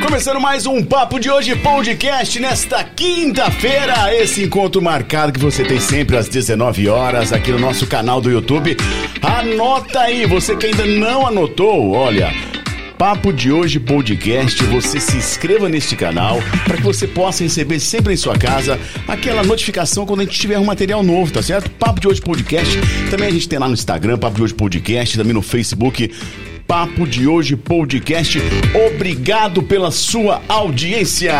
Começando mais um Papo de Hoje Podcast nesta quinta-feira. Esse encontro marcado que você tem sempre às 19 horas aqui no nosso canal do YouTube. Anota aí, você que ainda não anotou, olha. Papo de Hoje Podcast, você se inscreva neste canal para que você possa receber sempre em sua casa aquela notificação quando a gente tiver um material novo, tá certo? Papo de Hoje Podcast, também a gente tem lá no Instagram, Papo de Hoje Podcast, também no Facebook, Papo de Hoje Podcast. Obrigado pela sua audiência.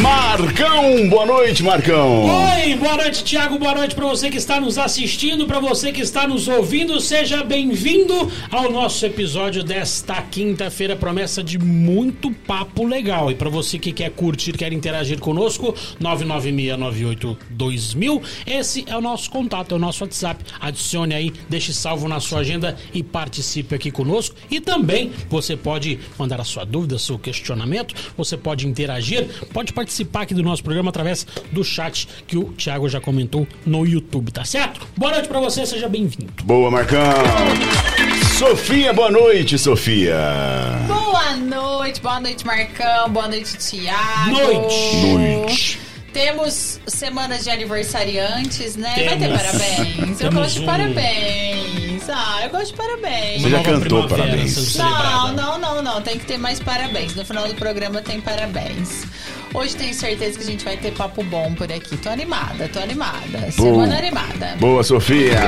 Marcão, boa noite, Marcão. Oi, boa noite, Thiago. Boa noite para você que está nos assistindo, para você que está nos ouvindo. Seja bem-vindo ao nosso episódio desta quinta-feira. Promessa de muito papo legal. E para você que quer curtir, quer interagir conosco, 996982000. Esse é o nosso contato, é o nosso WhatsApp. Adicione aí, deixe salvo na sua agenda e participe aqui conosco. E também você pode mandar a sua dúvida, seu questionamento. Você pode interagir, pode participar aqui do nosso programa através do chat que o Thiago já comentou no YouTube, tá certo? Boa noite para você, seja bem-vindo. Boa, Marcão. Sofia, boa noite, Sofia. Boa noite, boa noite, Marcão. Boa noite, Thiago. Noite. Noite. Temos semanas de aniversariantes, né? Vai ter Temos. parabéns. Eu Temos gosto de parabéns. Ah, eu gosto de parabéns. Você já cantou parabéns. Não, não, não, não. Tem que ter mais parabéns. No final do programa tem parabéns. Hoje tenho certeza que a gente vai ter papo bom por aqui. Tô animada, tô animada. Semana animada. Boa, Sofia.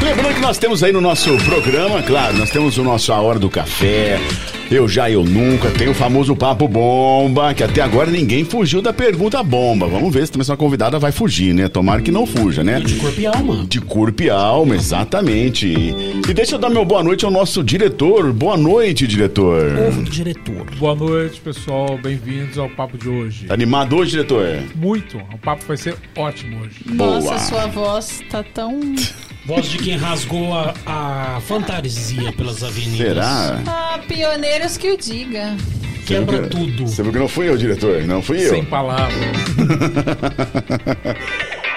Lembrando que nós temos aí no nosso programa, claro, nós temos o nosso A Hora do Café, Eu Já, Eu Nunca, tem o famoso Papo Bomba, que até agora ninguém fugiu da pergunta bomba. Vamos ver se também essa convidada vai fugir, né? Tomara que não fuja, né? De corpo e alma. De corpo e alma, exatamente. E deixa eu dar meu boa noite ao nosso diretor. Boa noite, diretor. Ô, diretor. Boa noite, pessoal. Bem-vindos ao Papo de hoje. Tá animado hoje, diretor? Muito. O papo vai ser ótimo hoje. Nossa, Boa. sua voz tá tão. Voz de quem rasgou a, a fantasia pelas avenidas. Será? Ah, pioneiros que o diga. Quebra que- tudo. Você viu que não fui eu, diretor? Não fui eu. Sem palavras.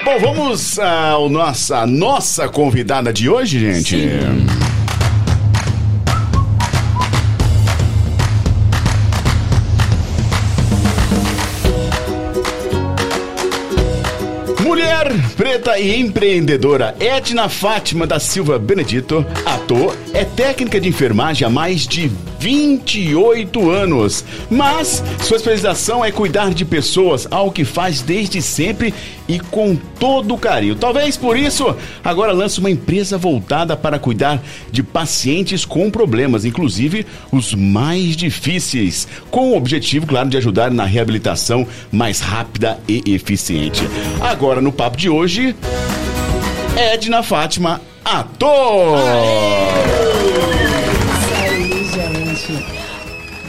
Bom, vamos ao nossa, nossa convidada de hoje, gente. Mulher preta e empreendedora Edna Fátima da Silva Benedito, ator, é técnica de enfermagem há mais de 28 anos. Mas sua especialização é cuidar de pessoas, algo que faz desde sempre e com todo carinho. Talvez por isso, agora lança uma empresa voltada para cuidar de pacientes com problemas, inclusive os mais difíceis, com o objetivo, claro, de ajudar na reabilitação mais rápida e eficiente. Agora, no papo de hoje, Edna Fátima, ator! Isso aí, gente.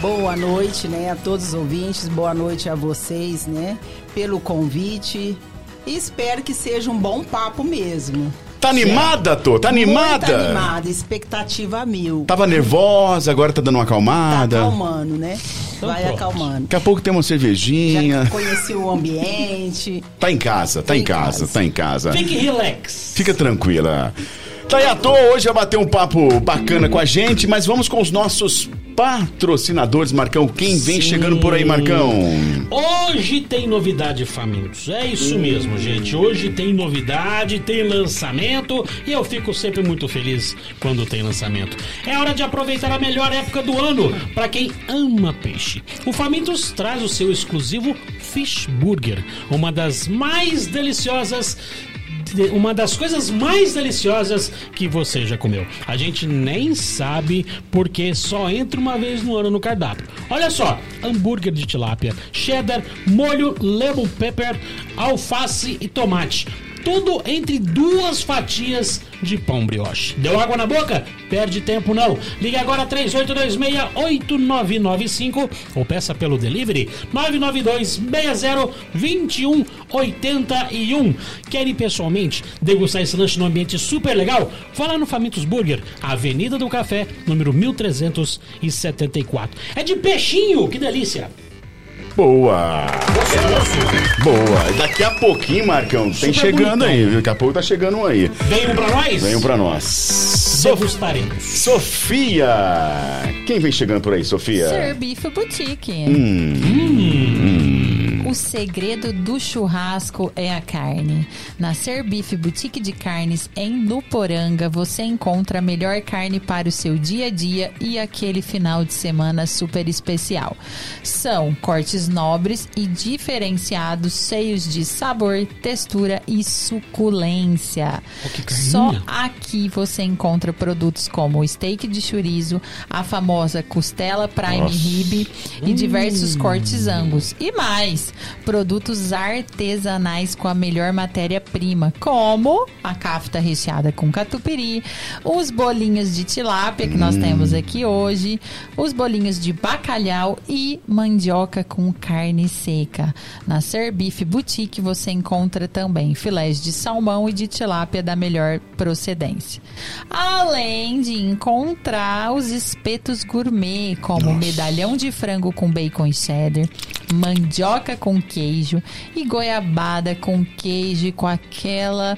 Boa noite, né, a todos os ouvintes. Boa noite a vocês, né, pelo convite. Espero que seja um bom papo mesmo. Tá animada, Tô? Tá animada? Muito animada, expectativa mil. Tava nervosa, agora tá dando uma Tá acalmada. acalmando, né? Então Vai pronto. acalmando. Daqui a pouco tem uma cervejinha. Já conheci o ambiente. Tá em casa, tá Tá em em casa, casa. tá em casa. Fique relax. Fica tranquila. Tá aí à toa, hoje vai bater um papo bacana com a gente, mas vamos com os nossos patrocinadores, Marcão. Quem vem Sim. chegando por aí, Marcão? Hoje tem novidade, famintos. É isso mesmo, gente. Hoje tem novidade, tem lançamento e eu fico sempre muito feliz quando tem lançamento. É hora de aproveitar a melhor época do ano para quem ama peixe. O Famintos traz o seu exclusivo Fish Burger, uma das mais deliciosas de- uma das coisas mais deliciosas que você já comeu. A gente nem sabe porque só entra uma vez no ano no cardápio. Olha só, hambúrguer de tilápia, cheddar, molho, lemon pepper, alface e tomate. Tudo entre duas fatias de pão brioche. Deu água na boca? Perde tempo não. Ligue agora 3826-8995 ou peça pelo delivery 992-60-2181. Quer ir pessoalmente degustar esse lanche num ambiente super legal? Vá lá no Famintos Burger, Avenida do Café, número 1374. É de peixinho, que delícia! Boa! Boa! E daqui a pouquinho, Marcão, tem Super chegando bonitão. aí, viu? Daqui a pouco tá chegando um aí. Vem um pra nós? Venham pra nós. Degustaremos. Sofia! Quem vem chegando por aí, Sofia? Serviço Boutique. Hum. O segredo do churrasco é a carne. Na Serbife Boutique de Carnes, em Nuporanga, você encontra a melhor carne para o seu dia a dia e aquele final de semana super especial. São cortes nobres e diferenciados, cheios de sabor, textura e suculência. carninha. Só aqui você encontra produtos como o steak de chorizo, a famosa costela prime Nossa. rib e diversos cortes angus. E mais, produtos artesanais com a melhor matéria-prima, como a kafta recheada com catupiry, os bolinhos de tilápia que nós temos aqui hoje, os bolinhos de bacalhau e mandioca com carne seca. Na Serbife Boutique você encontra também filés de salmão e de tilápia da melhor procedência. Além de encontrar os espetos gourmet, como medalhão de frango com bacon e cheddar, mandioca com queijo e goiabada com queijo e com aquela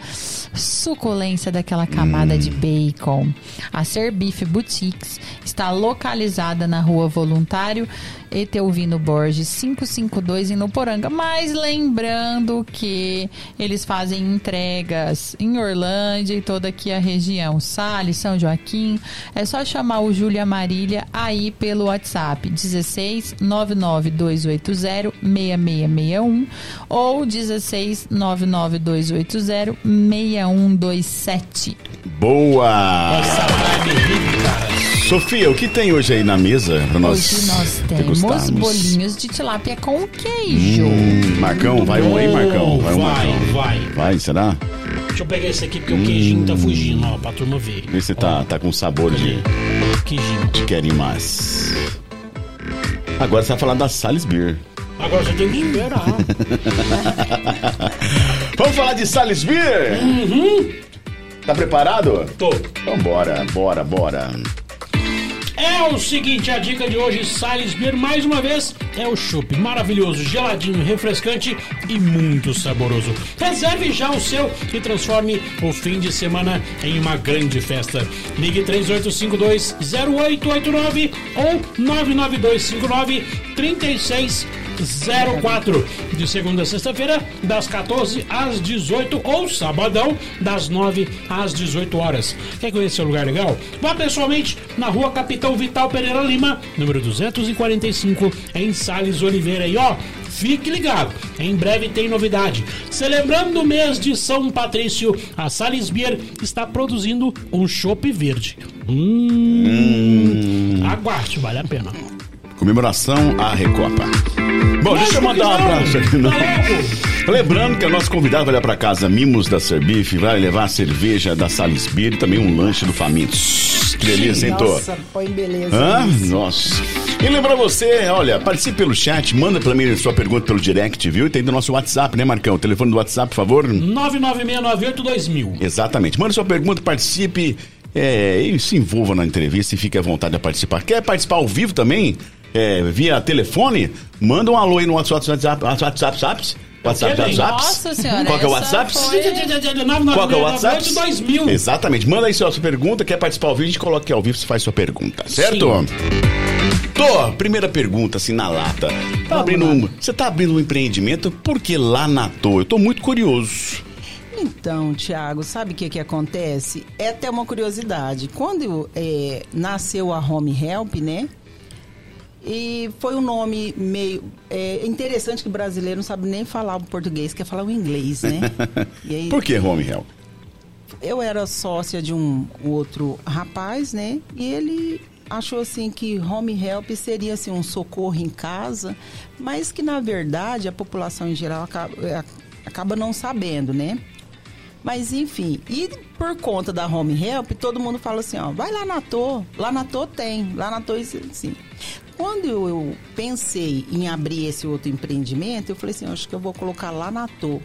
suculência daquela camada de bacon. A Serbife Boutiques está localizada na rua Voluntário Eteuvino Borges 552 em Nuporanga. Mas lembrando que eles fazem entregas em Orlândia e toda aqui a região. Salles, São Joaquim. É só chamar o Júlia Marília aí pelo WhatsApp 16 99280 6661 ou 16 99280 6127. Boa! Essa carne rica. Sofia, o que tem hoje aí na mesa pra nós Hoje nós temos degustarmos? bolinhos de tilápia com queijo. Hum, Marcão, vai um aí, Marcão. Vai um, Vai, Marcão. vai. Vai, será? Deixa eu pegar esse aqui porque o queijinho tá fugindo, ó, pra turma ver. Vê se tá, tá com sabor de, Queijinho. de querem mais. Agora você vai falar da Sales Beer. Agora você tem que esperar. Vamos falar de Sales Beer? Tá preparado? Tô. Então bora, bora, bora. É o seguinte, a dica de hoje, Salles Beer, mais uma vez, é o chopp maravilhoso, geladinho, refrescante e muito saboroso. Reserve já o seu e transforme o fim de semana em uma grande festa. Ligue 3852-0889 ou 99259-3604. De segunda a sexta-feira, das 14 às 18 ou sabadão, das 9 às 18 horas. Quer conhecer um lugar legal? Vá pessoalmente na rua Capitão Vital Pereira Lima, número 245, em Sales Oliveira. E ó, fique ligado, em breve tem novidade. Celebrando o mês de São Patrício, a Sales Beer está produzindo um chopp verde. Hum, Aguarde, vale a pena. Comemoração à Recopa. Bom, deixa eu mandar um abraço aqui. no- Lembrando que o nosso convidado vai lá pra casa Mimos da Serbife, vai levar a cerveja da Sales Beer e também um lanche do Famintos. Que delícia, hein, Tô? Nossa, põe beleza. Hã? Nossa. E lembra você, olha, participe pelo chat, manda pra mim sua pergunta pelo direct, viu? E tem do nosso WhatsApp, né, Marcão? O telefone do WhatsApp, por favor. 996982000. Exatamente. Manda sua pergunta, participe é, e se envolva na entrevista e fique à vontade de participar. Quer participar ao vivo também? É, via telefone? Manda um alô aí no WhatsApp. WhatsApp, WhatsApp, WhatsApp. WhatsApp? WhatsApp. Nossa senhora, Qual que é o WhatsApp? foi- Qual que é o WhatsApp? 2000. Exatamente. Manda aí sua, sua pergunta. Quer participar ao vivo? A gente coloca aqui ao vivo, você faz sua pergunta. Certo? Tô, primeira pergunta, assim, na lata. Tá abrindo um, você tá abrindo um empreendimento, por que lá na Tô? Eu tô muito curioso. Então, Tiago, sabe o que, que acontece? É até uma curiosidade. Quando é, nasceu a Home Help, né? E foi um nome meio. É interessante que o brasileiro não sabe nem falar o português, quer falar o inglês, né? Aí, Por que Home Help? eu era sócia de um outro rapaz, né? E ele achou assim que home help seria assim um socorro em casa, mas que na verdade a população em geral acaba, é, acaba não sabendo, né? Mas enfim, e por conta da Home Help, todo mundo fala assim, ó, vai lá na Tô, lá na Tô tem, lá na Tô sim. Quando eu, pensei em abrir esse outro empreendimento, eu falei assim, acho que eu vou colocar lá na Tô.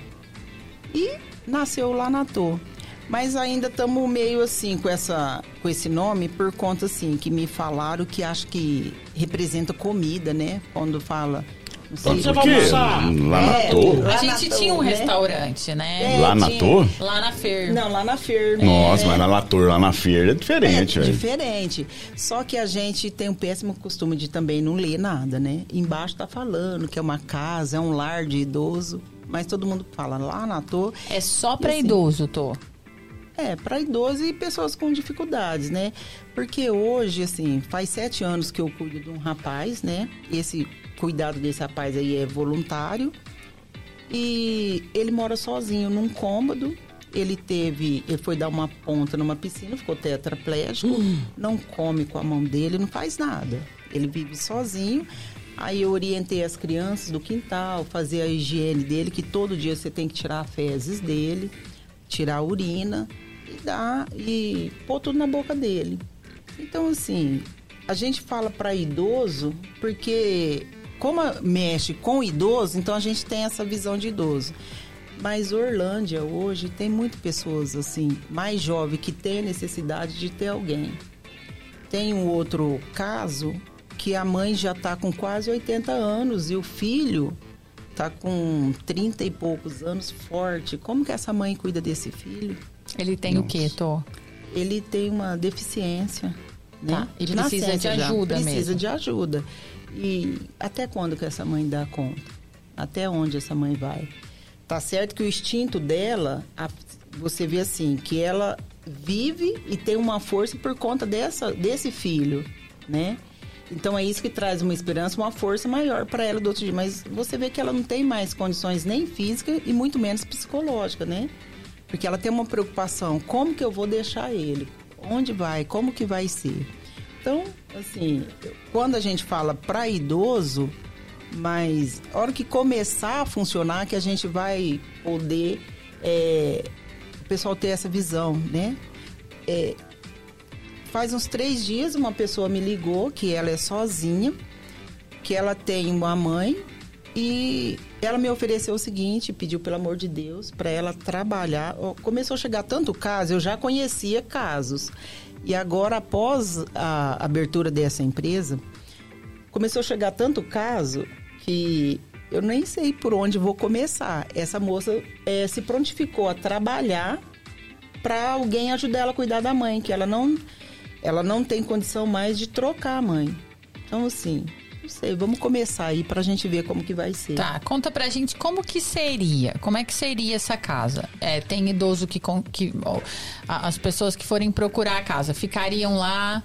E nasceu lá na Tô. Mas ainda estamos meio assim com, essa, com esse nome por conta assim que me falaram que acho que representa comida, né? Quando fala. Onde você vai almoçar? Lá na É, lá A gente tinha um né? restaurante, né? É, Lá na tinha. Tô? Lá na feira. Não, lá na feira. Nossa, É. mas na Lator, lá na feira é diferente, é velho. diferente. Só que a gente tem um péssimo costume de também não ler nada, né? Embaixo tá falando que é uma casa, é um lar de idoso. Mas todo mundo fala lá na Tô. É só pra assim, idoso, tô. É, para idoso e pessoas com dificuldades, né? Porque hoje, assim, faz sete anos que eu cuido de um rapaz, né? Esse cuidado desse rapaz aí é voluntário. E ele mora sozinho num cômodo. Ele teve, ele foi dar uma ponta numa piscina, ficou tetraplégico, não come com a mão dele, não faz nada. Ele vive sozinho. Aí eu orientei as crianças do quintal, fazer a higiene dele, que todo dia você tem que tirar fezes dele, tirar a urina e dar e pôr tudo na boca dele. Então assim, a gente fala para idoso porque como a- mexe com idoso, então a gente tem essa visão de idoso. Mas Orlândia hoje tem muitas pessoas assim, mais jovens que têm necessidade de ter alguém. Tem um outro caso que a mãe já está com quase 80 anos e o filho está com 30 e poucos anos forte. Como que essa mãe cuida desse filho? Ele tem o quê, tô? Ele tem uma deficiência, né? Tá, e precisa de nascença já. ajuda Precisa mesmo. de ajuda. E até quando que essa mãe dá conta? Até onde essa mãe vai? Tá certo que o instinto dela, a- você vê assim, que ela vive e tem uma força por conta dessa, desse filho, né? Então é isso que traz uma esperança, uma força maior para ela do outro dia. Mas você vê que ela não tem mais condições nem físicas e muito menos psicológica, né? Porque ela tem uma preocupação, como que eu vou deixar ele? Onde vai? Como que vai ser? Então, assim, quando a gente fala para idoso, mas a hora que começar a funcionar, que a gente vai poder é, o pessoal ter essa visão, né? É, faz uns três dias uma pessoa me ligou que ela é sozinha, que ela tem uma mãe e ela me ofereceu o seguinte, pediu pelo amor de Deus para ela trabalhar. Começou a chegar tanto caso, eu já conhecia casos. E agora após a abertura dessa empresa, começou a chegar tanto caso que eu nem sei por onde vou começar. Essa moça eh, se prontificou a trabalhar para alguém ajudar ela a cuidar da mãe, que ela não, ela não tem condição mais de trocar a mãe. Então, assim, não sei, vamos começar aí pra gente ver como que vai ser. Tá, conta pra gente como que seria, como é que seria essa casa? É, tem idoso que, que ó, as pessoas que forem procurar a casa ficariam lá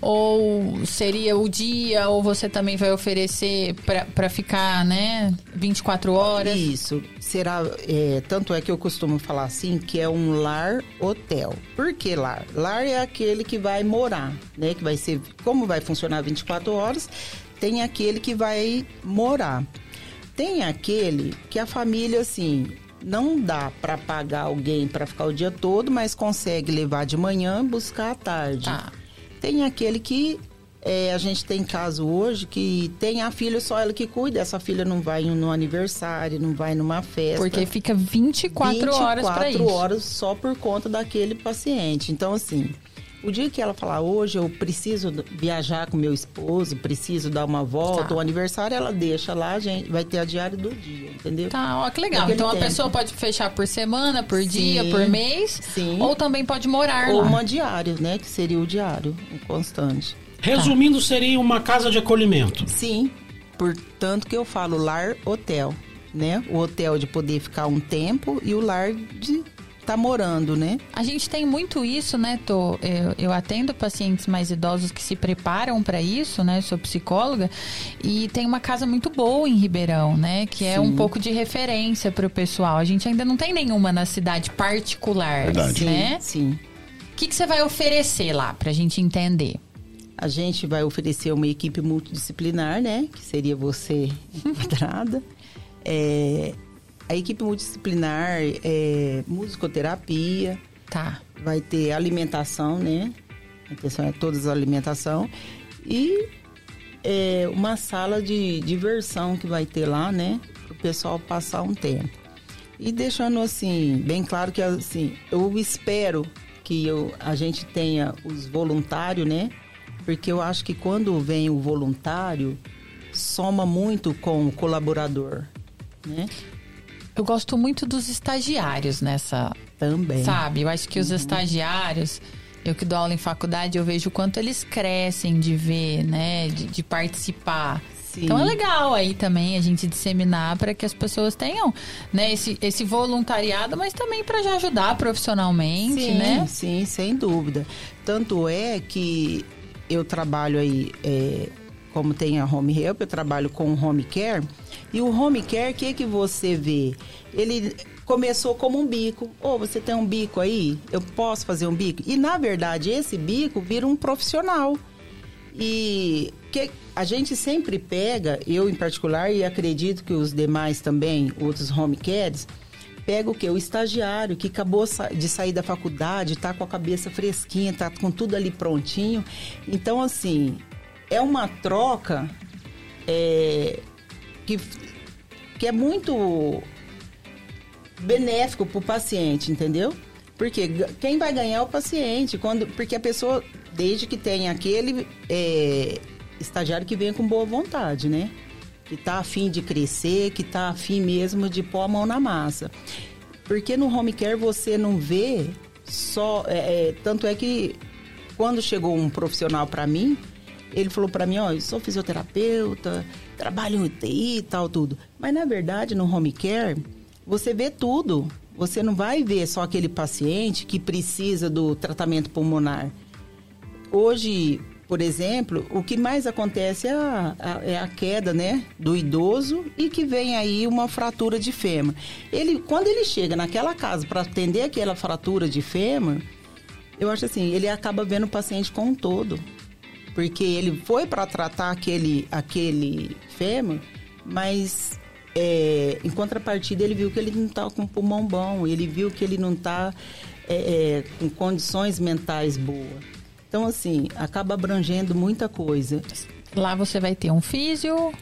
ou seria o dia ou você também vai oferecer pra- pra ficar, né, 24 horas? Isso, será, é, tanto é que eu costumo falar assim, que é um lar hotel. Por que lar? Lar é aquele que vai morar, né? Que vai ser, como vai funcionar 24 horas, tem aquele que vai morar. Tem aquele que a família, assim, não dá para pagar alguém para ficar o dia todo, mas consegue levar de manhã e buscar à tarde. Tá. Tem aquele que é, a gente tem caso hoje que tem a filha só ela que cuida, essa filha não vai no aniversário, não vai numa festa. Porque fica 24, horas pra 24 isso. horas só por conta daquele paciente. Então, assim, o dia que ela falar, hoje eu preciso viajar com meu esposo, preciso dar uma volta, Tá. o aniversário ela deixa lá, a gente vai ter a diária do dia, entendeu? Tá, ó, que legal. Naquele Então a tempo. pessoa pode fechar por semana, por Sim, dia, por mês, sim. ou também pode morar Ou lá. uma diária, né? Que seria o diário, o constante. Resumindo, seria uma casa de acolhimento. Sim, portanto que eu falo lar hotel, né? O hotel de poder ficar um tempo e o lar de estar morando, né? A gente tem muito isso, né, Tô? Eu, eu atendo pacientes mais idosos que se preparam para isso, né? Sou psicóloga e tem uma casa muito boa em Ribeirão, né? Que é um Sim. pouco de referência para o pessoal. A gente ainda não tem nenhuma na cidade particular, Verdade. né? Sim. O que, que você vai oferecer lá pra gente entender? A gente vai oferecer uma equipe multidisciplinar, né? Que seria você enquadrada. É, a equipe multidisciplinar é musicoterapia, Tá. vai ter alimentação, né? A intenção é todas as alimentação. E é, uma sala de diversão que vai ter lá, né? Para o pessoal passar um tempo. E deixando assim, bem claro que assim, eu espero que eu, a gente tenha os voluntários, né? Porque eu acho que quando vem o voluntário, soma muito com o colaborador, né? Eu gosto muito dos estagiários nessa, Também. sabe? Eu acho que Uhum. os estagiários, eu que dou aula em faculdade, eu vejo o quanto eles crescem de ver, né? De, de participar. Sim. Então é legal aí também a gente disseminar para que as pessoas tenham, né, esse, esse voluntariado, mas também para já ajudar profissionalmente, sim, né? Sim, sem dúvida. Tanto é que eu trabalho aí, é, como tem a Home Help, eu trabalho com Home Care. E o Home Care, o que, que você vê? Ele começou como um bico. Ou você tem um bico aí? Eu posso fazer um bico? E, na verdade, esse bico vira um profissional. E que a gente sempre pega, eu em particular, e acredito que os demais também, outros home cares, pega o que? O estagiário que acabou de sair da faculdade, tá com a cabeça fresquinha, tá com tudo ali prontinho. Então, assim, é uma troca é, que, que é muito benéfico para o paciente, entendeu? Porque quem vai ganhar é o paciente, quando, porque a pessoa, desde que tem aquele é, estagiário que vem com boa vontade, né? Que tá afim de crescer, que tá afim mesmo de pôr a mão na massa. Porque no home care você não vê só. é, é, tanto é que quando chegou um profissional para mim, ele falou para mim, ó, eu sou fisioterapeuta, trabalho em UTI e tal, tudo. Mas na verdade, no home care, você vê tudo. Você não vai ver só aquele paciente que precisa do tratamento pulmonar. Hoje, por exemplo, o que mais acontece é a, a- é a queda, né, do idoso e que vem aí uma fratura de fêmur. Ele, quando ele chega naquela casa para atender aquela fratura de fêmur, eu acho assim, ele acaba vendo o paciente como um todo. Porque ele foi para tratar aquele, aquele fêmur, mas é, em contrapartida ele viu que ele não está com pulmão bom, ele viu que ele não está com condições mentais boas. Então, assim, acaba abrangendo muita coisa. Lá você vai ter um físio,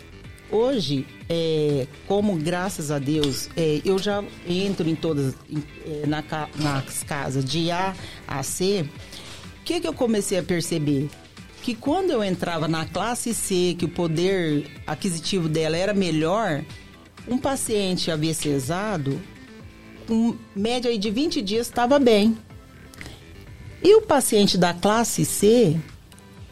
Hoje, é, como graças a Deus, é, eu já entro em todas, em- é, na nas casas de A a C, o que, que eu comecei a perceber? Que quando eu entrava na classe C, que o poder aquisitivo dela era melhor, um paciente AVCzado, com média de 20 dias, estava bem. E o paciente da classe C,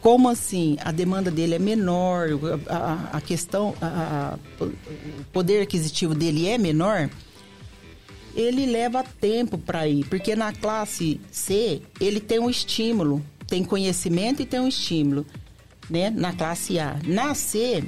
como assim a demanda dele é menor, a, a- a questão, a- a- o poder aquisitivo dele é menor, ele leva tempo para ir, porque na classe C ele tem um estímulo, tem conhecimento e tem um estímulo, né? Na classe A. Na C,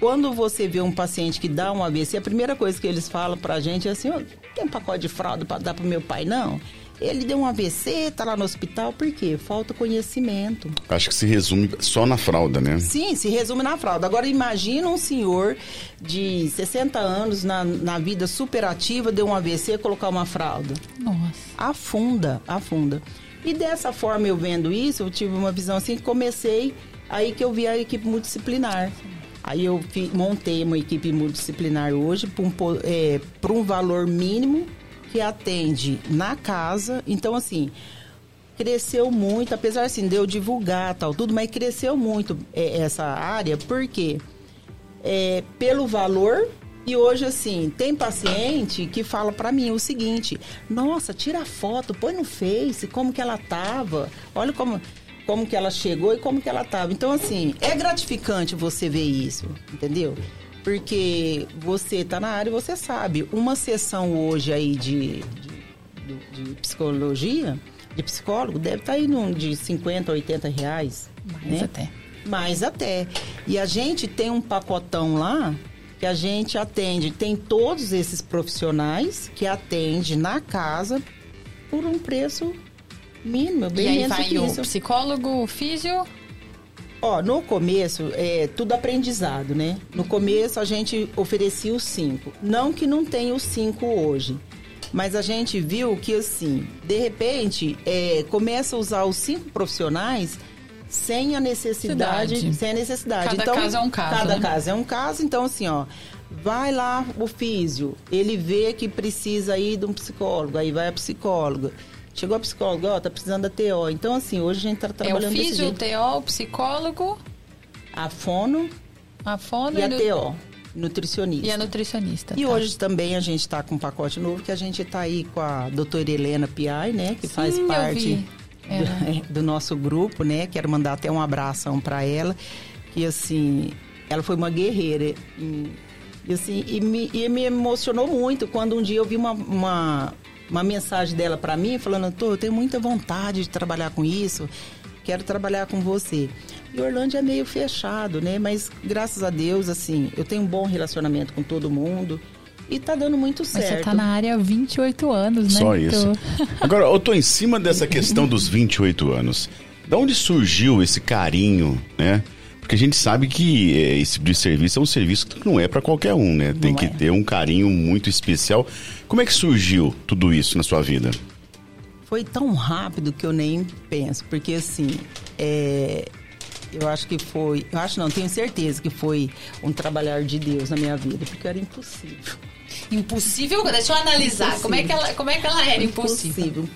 quando você vê um paciente que dá um AVC, a primeira coisa que eles falam pra gente é assim, "Ô, tem um pacote de fralda para dar pro meu pai? Não. Ele deu um AVC, tá lá no hospital, por quê? Falta conhecimento. Acho que se resume só na fralda, né? Sim, se resume na fralda. Agora imagina um senhor de 60 anos na, na vida superativa, deu um AVC, colocar uma fralda. nossa. Afunda, afunda. E dessa forma, eu vendo isso, eu tive uma visão assim comecei, aí que eu vi a equipe multidisciplinar. Aí eu montei uma equipe multidisciplinar hoje para um, é, um valor mínimo que atende na casa. Então, assim, cresceu muito, apesar assim, de eu divulgar tal, tudo, mas cresceu muito é, essa área, porque é, pelo valor e hoje assim tem paciente que fala para mim o seguinte nossa tira foto põe no Face como que ela tava olha como como que ela chegou e como que ela tava então assim é gratificante você ver isso entendeu porque você tá na área e você sabe uma sessão hoje aí de, de, de psicologia de psicólogo deve estar aí num de 50 a 80 reais Mais né? até. Mais até. E a gente tem um pacotão lá que a gente atende, tem todos esses profissionais que atende na casa por um preço mínimo, bem e aí menos vai que o isso. psicólogo, o físio. Ó, no começo, é tudo aprendizado, né? No começo a gente oferecia os cinco. Não que não tenha os cinco hoje. Mas a gente viu que, assim, de repente, é, começa a usar os cinco profissionais sem a necessidade. Cidade. Sem a necessidade. Cada então, caso é um caso, Cada né? caso é um caso. Então, assim, ó. Vai lá o físio, ele vê que precisa ir de um psicólogo, aí vai a psicóloga. Chegou a psicóloga, ó, tá precisando da TO. Então, assim, hoje a gente tá É o trabalhando físio, o. TO, o psicólogo, A fono a fono e a nu- TO, nutricionista. e a nutricionista. E tá. hoje também a gente está com um pacote novo que a gente está aí com a doutora Helena Piai, né? Que faz Sim, eu parte Ela. do, do nosso grupo, né? Quero mandar até um abração para ela. Que assim, ela foi uma guerreira. E, assim, e me, e me emocionou muito quando um dia eu vi uma, uma, uma mensagem dela para mim falando, Tô, eu tenho muita vontade de trabalhar com isso. Quero trabalhar com você. E Orlândia é meio fechado, né? Mas graças a Deus, assim, eu tenho um bom relacionamento com todo mundo. E tá dando muito Mas certo. você tá na área há 28 anos, né? Só isso. Agora, eu tô em cima dessa questão dos 28 anos. Da onde surgiu esse carinho, né? Porque a gente sabe que eh, esse tipo de serviço é um serviço que não é para qualquer um, né? Tem Não que é. ter um carinho muito especial. Como é que surgiu tudo isso na sua vida? Foi tão rápido que eu nem penso, porque assim, é, eu acho que foi, eu acho não, tenho certeza que foi um trabalhar de Deus na minha vida, porque era impossível. Impossível? Deixa eu analisar. Como é, que ela, como é que ela era impossível?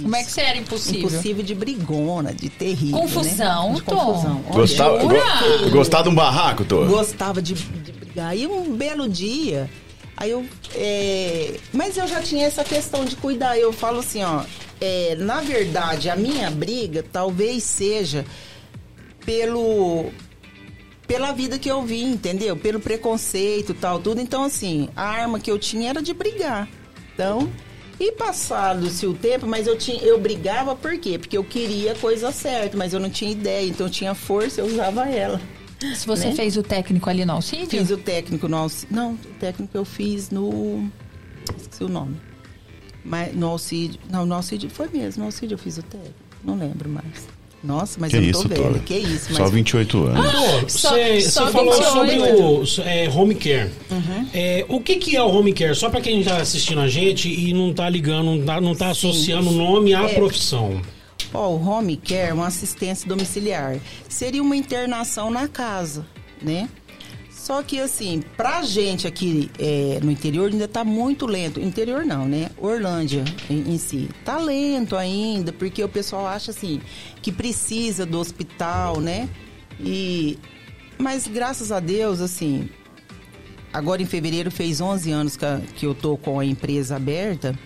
Como é que você era impossível? Impossível de brigona, de terrível. Confusão, né? De Tom. confusão. Gostava, go- gostar de um barraco, Tô? gostava de, de brigar. E um belo dia, aí eu. é, mas eu já tinha essa questão de cuidar. Eu falo assim, ó. é, na verdade, a minha briga talvez seja pelo. Pela vida que eu vi, entendeu? Pelo preconceito e tal, tudo. Então, assim, a arma que eu tinha era de brigar. Então, e passado-se o tempo, mas eu tinha, eu brigava por quê? Porque eu queria a coisa certa, mas eu não tinha ideia. Então, eu tinha força, eu usava ela. Se você né? fez o técnico ali no auxílio? Fiz o técnico no auxílio. Não, o técnico eu fiz no. Esqueci o nome. Mas no auxílio. Não, no auxílio foi mesmo. No auxílio eu fiz o técnico. Não lembro mais. Nossa, mas Que eu não isso, tô velha. Tora? Que isso, mas. Só 28 anos. Só- Você só falou 28. sobre o é, home care. Uhum. É, o que, que é o home care? Só para quem tá assistindo a gente e não tá ligando, não tá, não tá associando o nome à É. profissão. Ó, o home care é uma assistência domiciliar. Seria uma internação na casa, né? Só que assim, pra gente aqui é, no interior ainda tá muito lento. Interior não, né? Orlândia em, em si. Tá lento ainda, porque o pessoal acha assim que precisa do hospital, né? E mas graças a Deus, assim, agora em fevereiro fez 11 anos que, a- que eu tô com a empresa aberta.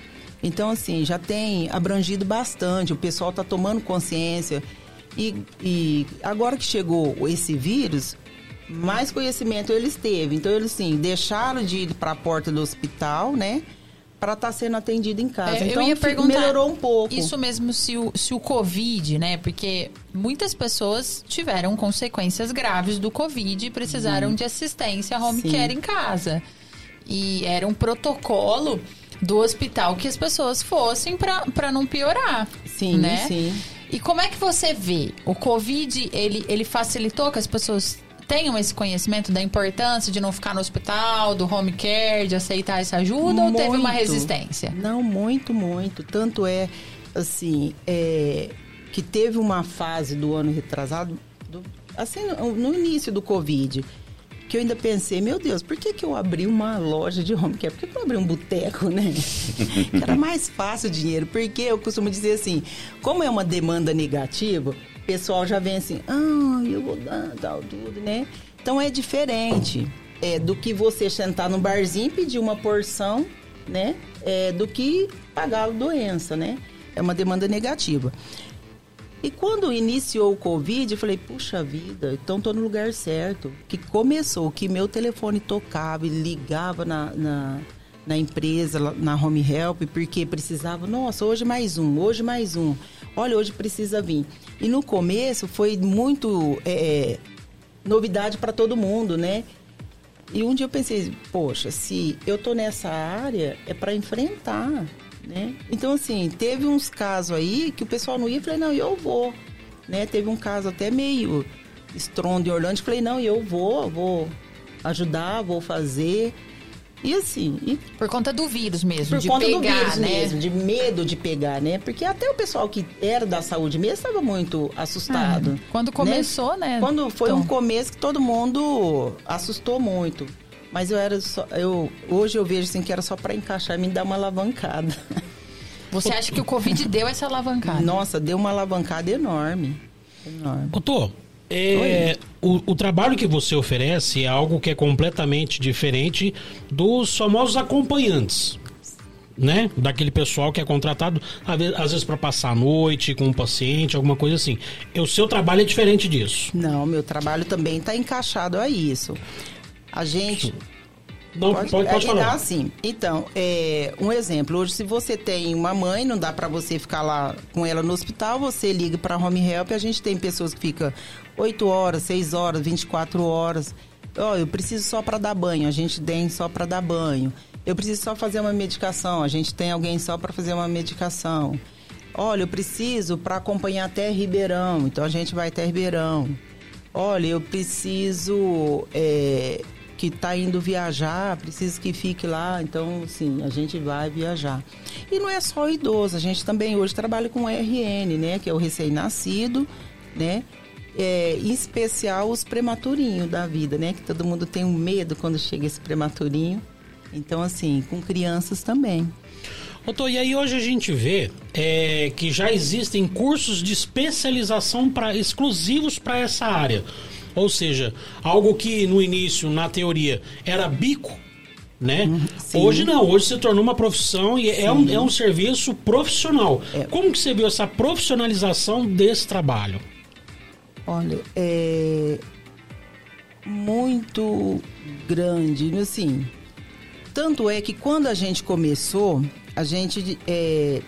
Então, assim, já tem abrangido bastante. O pessoal tá tomando consciência. E, e agora que chegou esse vírus, mais conhecimento eles teve. Então, eles, assim, deixaram de ir para a porta do hospital, né? Para estar sendo atendido em casa. É, então, eu ia perguntar melhorou um pouco. Isso mesmo, se o, se o Covid, né? Porque muitas pessoas tiveram consequências graves do Covid e precisaram de assistência home Sim. care em casa. E era um protocolo do hospital que as pessoas fossem para não piorar. Sim, né? sim. E como é que você vê? O Covid, ele, ele facilitou que as pessoas tenham esse conhecimento da importância de não ficar no hospital, do home care, de aceitar essa ajuda, ou teve uma Muito. resistência? Não, muito, muito. Tanto é, assim, é, que teve uma fase do ano retrasado, do- assim, no início do Covid, que eu ainda pensei, meu Deus, por que, que eu abri uma loja de home care? Por que, que eu abri um boteco, né? que era mais fácil o dinheiro. Porque eu costumo dizer assim, como é uma demanda negativa, pessoal já vem assim, ah, eu vou dar, tal, tudo, né? Então é diferente é, do que você sentar no barzinho e pedir uma porção, né? É, do que pagar a doença, né? É uma demanda negativa. E quando iniciou o Covid, eu falei, puxa vida, então estou no lugar certo. Que começou, que meu telefone tocava e ligava na, na, na empresa, na Home Help, porque precisava, nossa, hoje mais um, hoje mais um. Olha, hoje precisa vir. E no começo foi muito é, novidade para todo mundo, né? E um dia eu pensei, poxa, se eu tô nessa área, é para enfrentar, né? Então, assim, teve uns casos aí que o pessoal não ia, eu falei, não, eu vou, né? Teve um caso até meio estrondo em Orlando. Falei, não, eu vou, vou ajudar, vou fazer. E assim, e Por conta do vírus mesmo, por de conta pegar, do vírus né? mesmo, de medo de pegar, né? Porque até o pessoal que era da saúde mesmo estava muito assustado. Ah, quando começou, né? Quando foi Então, um começo que todo mundo assustou muito. Mas eu era só, eu hoje eu vejo assim que era só para encaixar e me dar uma alavancada. Você acha que o Covid deu essa alavancada? Nossa, deu uma alavancada enorme. Enorme. Tô, é, o, o trabalho que você oferece é algo que é completamente diferente dos famosos acompanhantes. Né? Daquele pessoal que é contratado, às vezes, para passar a noite com um paciente, alguma coisa assim. E o seu trabalho é diferente disso. Não, meu trabalho também está encaixado a isso. A gente Não, pode, pode, é, falar. Assim, então, é, um exemplo. Hoje, se você tem uma mãe, não dá para você ficar lá com ela no hospital, você liga para Home Help. A gente tem pessoas que ficam 8 horas, 6 horas, 24 horas. Ó, eu preciso só para dar banho. A gente tem só para dar banho. Eu preciso só fazer uma medicação. A gente tem alguém só para fazer uma medicação. Olha, eu preciso para acompanhar até Ribeirão. Então a gente vai até Ribeirão. Olha, eu preciso é, que está indo viajar, preciso que fique lá. Então, sim, a gente vai viajar. E não é só idoso, a gente também hoje trabalha com RN, né? Que é o recém-nascido, né? É, em especial os prematurinhos da vida, né? Que todo mundo tem um medo quando chega esse prematurinho. Então, assim, com crianças também. Ô, Tô, e aí hoje a gente vê é, que já existem cursos de especialização pra, exclusivos para essa área. Ou seja, algo que no início, na teoria, era bico, né? sim. hoje não, hoje se tornou uma profissão e é um, é um serviço profissional. É. Como que você viu essa profissionalização desse trabalho? Olha, é muito grande, assim. Tanto é que quando a gente começou, a gente é,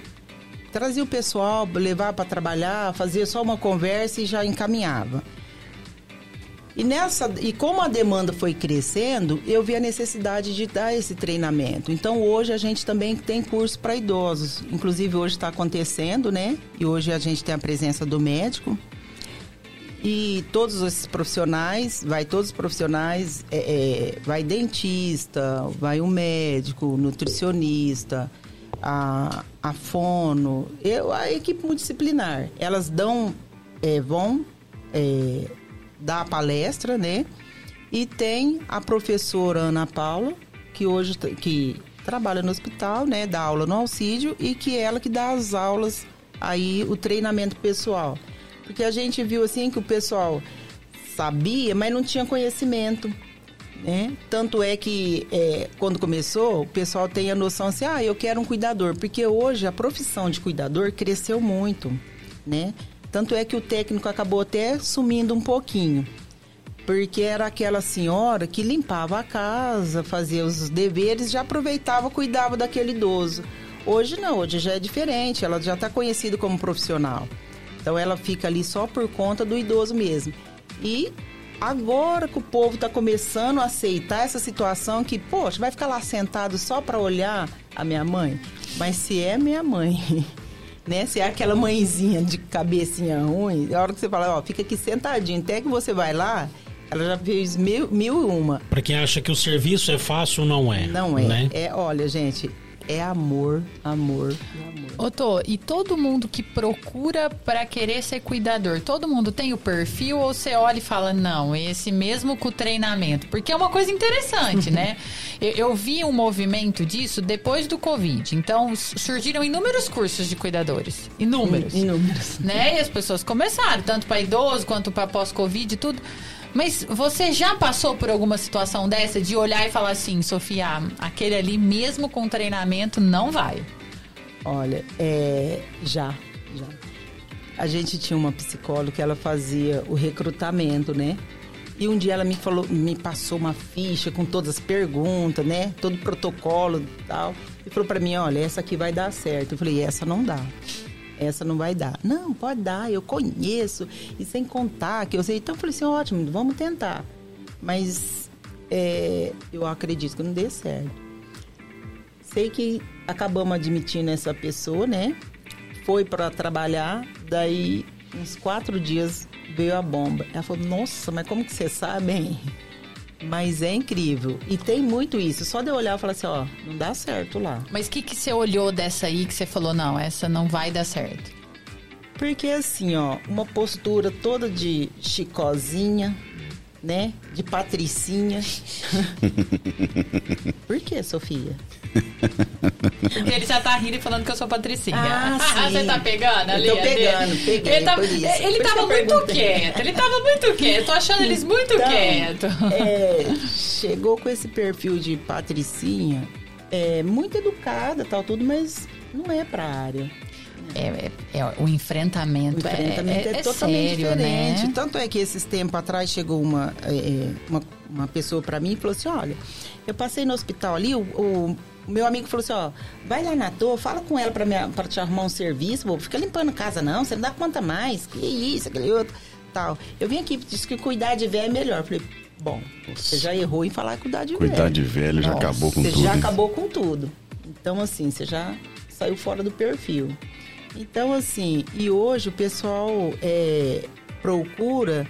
trazia o pessoal, levava para trabalhar, fazia só uma conversa e já encaminhava. E nessa e como a demanda foi crescendo, eu vi a necessidade de dar esse treinamento. Então hoje a gente também tem curso para idosos. Inclusive hoje está acontecendo, né? E hoje a gente tem a presença do médico. E todos esses profissionais, vai todos os profissionais, é, é, vai dentista, vai um médico, nutricionista, a, a fono, eu, a equipe multidisciplinar. Elas dão, é, vão é, dar a palestra, né? E tem a professora Ana Paula, que hoje que trabalha no hospital, né? Dá aula no Alcídio e que é ela que dá as aulas aí, o treinamento pessoal. Porque a gente viu assim que o pessoal sabia, mas não tinha conhecimento. Né? Tanto é que é, quando começou, o pessoal tem a noção assim, ah, eu quero um cuidador, porque hoje a profissão de cuidador cresceu muito, né? Tanto é que o técnico acabou até sumindo um pouquinho, porque era aquela senhora que limpava a casa, fazia os deveres, já aproveitava, cuidava daquele idoso. Hoje não, hoje já é diferente, ela já está conhecida como profissional. Então ela fica ali só por conta do idoso mesmo. E agora que o povo está começando a aceitar essa situação que, poxa, vai ficar lá sentado só para olhar a minha mãe? Mas se é minha mãe, né? Se é aquela mãezinha de cabecinha ruim, a hora que você fala, ó, fica aqui sentadinho, até que você vai lá, ela já fez mil, mil e uma. Para quem acha que o serviço é fácil, não é. Não é. Né? É, olha, gente, é amor, amor e amor. Ô, Tô, e todo mundo que procura pra querer ser cuidador, todo mundo tem o perfil ou você olha e fala, não, esse mesmo com o treinamento? Porque é uma coisa interessante, né? Eu, eu vi um movimento disso depois do Covid. Então, surgiram inúmeros cursos de cuidadores. Inúmeros. Inúmeros. né? E as pessoas começaram, tanto para idoso quanto para pós-Covid e tudo. Mas você já passou por alguma situação dessa de olhar e falar assim, Sofia, aquele ali mesmo com treinamento não vai? Olha, é, já, já. A gente tinha uma psicóloga que ela fazia o recrutamento, né? E um dia ela me falou, me passou uma ficha com todas as perguntas, né? Todo o protocolo e tal. E falou pra mim, olha, essa aqui vai dar certo. Eu falei, essa não dá. Essa não vai dar. Não, pode dar, eu conheço. E sem contar que eu sei. Então eu falei assim, ótimo, vamos tentar. Mas é, eu acredito que não dê certo. Sei que acabamos admitindo essa pessoa, né? Foi para trabalhar, daí uns quatro dias veio a bomba. Ela falou, nossa, mas como que você sabe, hein? Mas é incrível. E tem muito isso. Só de eu olhar e falar assim, ó, não dá certo lá. Mas o que, que você olhou dessa aí que você falou, não, essa não vai dar certo? Porque assim, ó, uma postura toda de chicozinha, né? De patricinha. Por que, Sofia? Ele já tá rindo e falando que eu sou patricinha. Ah, sim. Você tá pegando ali? Eu tô pegando, peguei, Ele, por isso. ele tava muito quieto, ele tava muito quieto. Tô achando eles muito Então, quietos. é, chegou com esse perfil de patricinha, é, muito educada, tal, tudo, mas não é pra área. É, é- é- o enfrentamento, O enfrentamento é, é, é totalmente sério, diferente. né? Tanto é que esses tempos atrás chegou uma, é, uma, uma pessoa pra mim e falou assim: olha, eu passei no hospital ali, o, o meu amigo falou assim: ó, vai lá na toa, fala com ela pra, me, pra te arrumar um serviço, bobo, fica limpando casa não, você não dá conta mais, que isso, aquele outro, tal. Eu vim aqui, disse que cuidar de velho é melhor. Falei: bom, você já errou em falar cuidar de velho. Cuidar de velho já Nossa, acabou com você tudo. já hein? acabou com tudo. Então, assim, você já saiu fora do perfil. Então, assim, e hoje o pessoal é, procura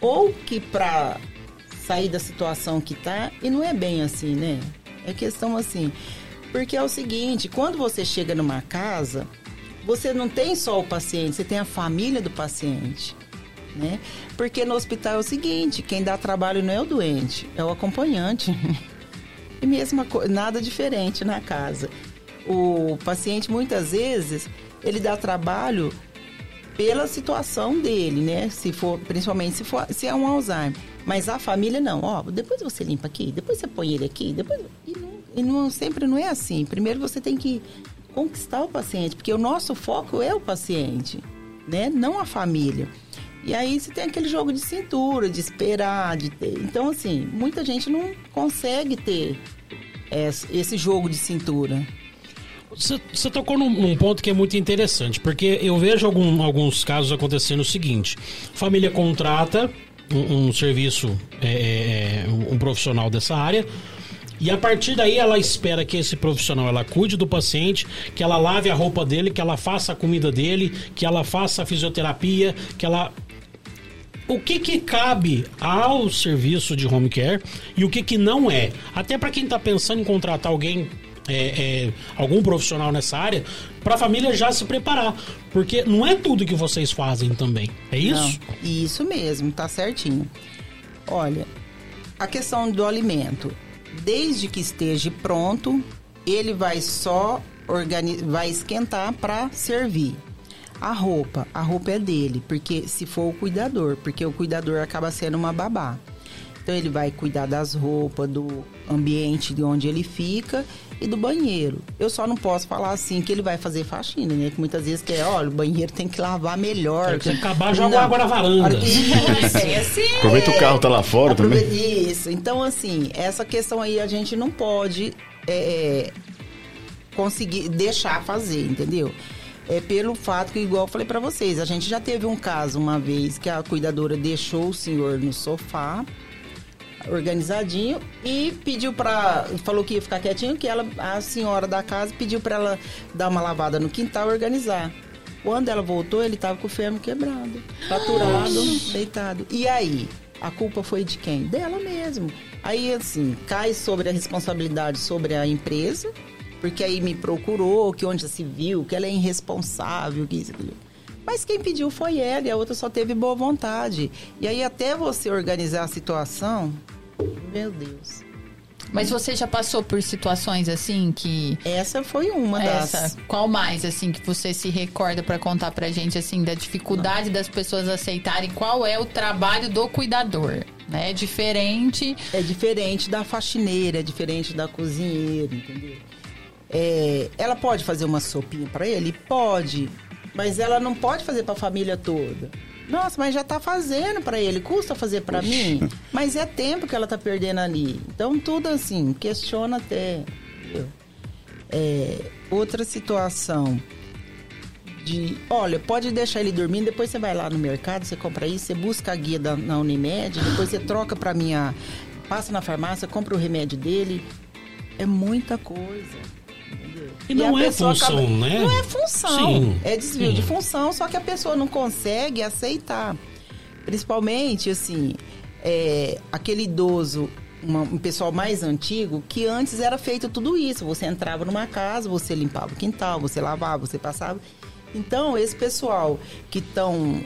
ou que pra sair da situação que tá, e não é bem assim, né? É questão assim. Porque é o seguinte, quando você chega numa casa, você não tem só o paciente, você tem a família do paciente. Né? Porque no hospital é o seguinte, quem dá trabalho não é o doente, é o acompanhante. E mesma coisa, nada diferente na casa. O paciente muitas vezes ele dá trabalho pela situação dele, né? Se for, principalmente se for, se é um Alzheimer. Mas a família não. Ó, depois você limpa aqui, depois você põe ele aqui, depois e não, e não sempre não é assim. Primeiro você tem que conquistar o paciente, porque o nosso foco é o paciente, né? Não a família. E aí você tem aquele jogo de cintura, de esperar, de ter. Então assim, muita gente não consegue ter esse esse jogo de cintura. Você tocou num, num ponto que é muito interessante, porque eu vejo algum- alguns casos acontecendo o seguinte: família contrata um, um serviço, é, é, é, um profissional dessa área. E a partir daí ela espera que esse profissional ela cuide do paciente, que ela lave a roupa dele, que ela faça a comida dele, que ela faça a fisioterapia, que ela o que que cabe ao serviço de home care e o que que não é. Até para quem está pensando em contratar alguém, é, é, algum profissional nessa área, para a família já se preparar, porque não é tudo que vocês fazem também. É isso? Não, isso mesmo, tá certinho. Olha, a questão do alimento, desde que esteja pronto, ele vai só organi vai esquentar para servir. A roupa, a roupa é dele, porque se for o cuidador, porque o cuidador acaba sendo uma babá. Então ele vai cuidar das roupas, do ambiente de onde ele fica e do banheiro. Eu só não posso falar assim que ele vai fazer faxina, né? Que muitas vezes quer, olha, o banheiro tem que lavar melhor. Se acabar, joga água na varanda. Que-. É assim. Aproveita o carro tá lá fora também. Aproveita- Isso. Então, assim, essa questão aí a gente não pode é, conseguir deixar fazer, entendeu? É pelo fato que, igual eu falei pra vocês, a gente já teve um caso uma vez que a cuidadora deixou o senhor no sofá, organizadinho, e pediu pra. falou que ia ficar quietinho, que ela, a senhora da casa pediu pra ela dar uma lavada no quintal e organizar. Quando ela voltou, ele tava com o fermo quebrado, fraturado, deitado. E aí? A culpa foi de quem? Dela mesmo. Aí, assim, cai sobre a responsabilidade sobre a empresa, porque aí me procurou, que onde se viu, que ela é irresponsável, que isso. Mas quem pediu foi ela e a outra só teve boa vontade. E aí, até você organizar a situação, meu Deus. Mas você já passou por situações assim que. Essa foi uma das. Essa, qual mais, assim, que você se recorda pra contar pra gente, assim, da dificuldade das pessoas aceitarem qual é o trabalho do cuidador? Né? É diferente. É diferente da faxineira, é diferente da cozinheira, entendeu? É, ela pode fazer uma sopinha para ele? Pode. Mas ela não pode fazer para a família toda. Nossa, mas já tá fazendo para ele, custa fazer para mim? Mas é tempo que ela tá perdendo ali. Então tudo assim, questiona até. É, outra situação de, olha, pode deixar ele dormindo, depois você vai lá no mercado, você compra isso, você busca a guia da, na Unimed, depois você troca para minha, passa na farmácia, compra o remédio dele. É muita coisa. E não a é função, acaba- né? Não é função. Sim. É desvio Sim. de função, só que a pessoa não consegue aceitar. Principalmente, assim, é, aquele idoso, uma- um pessoal mais antigo, que antes era feito tudo isso. Você entrava numa casa, você limpava o quintal, você lavava, você passava. Então, esse pessoal que estão,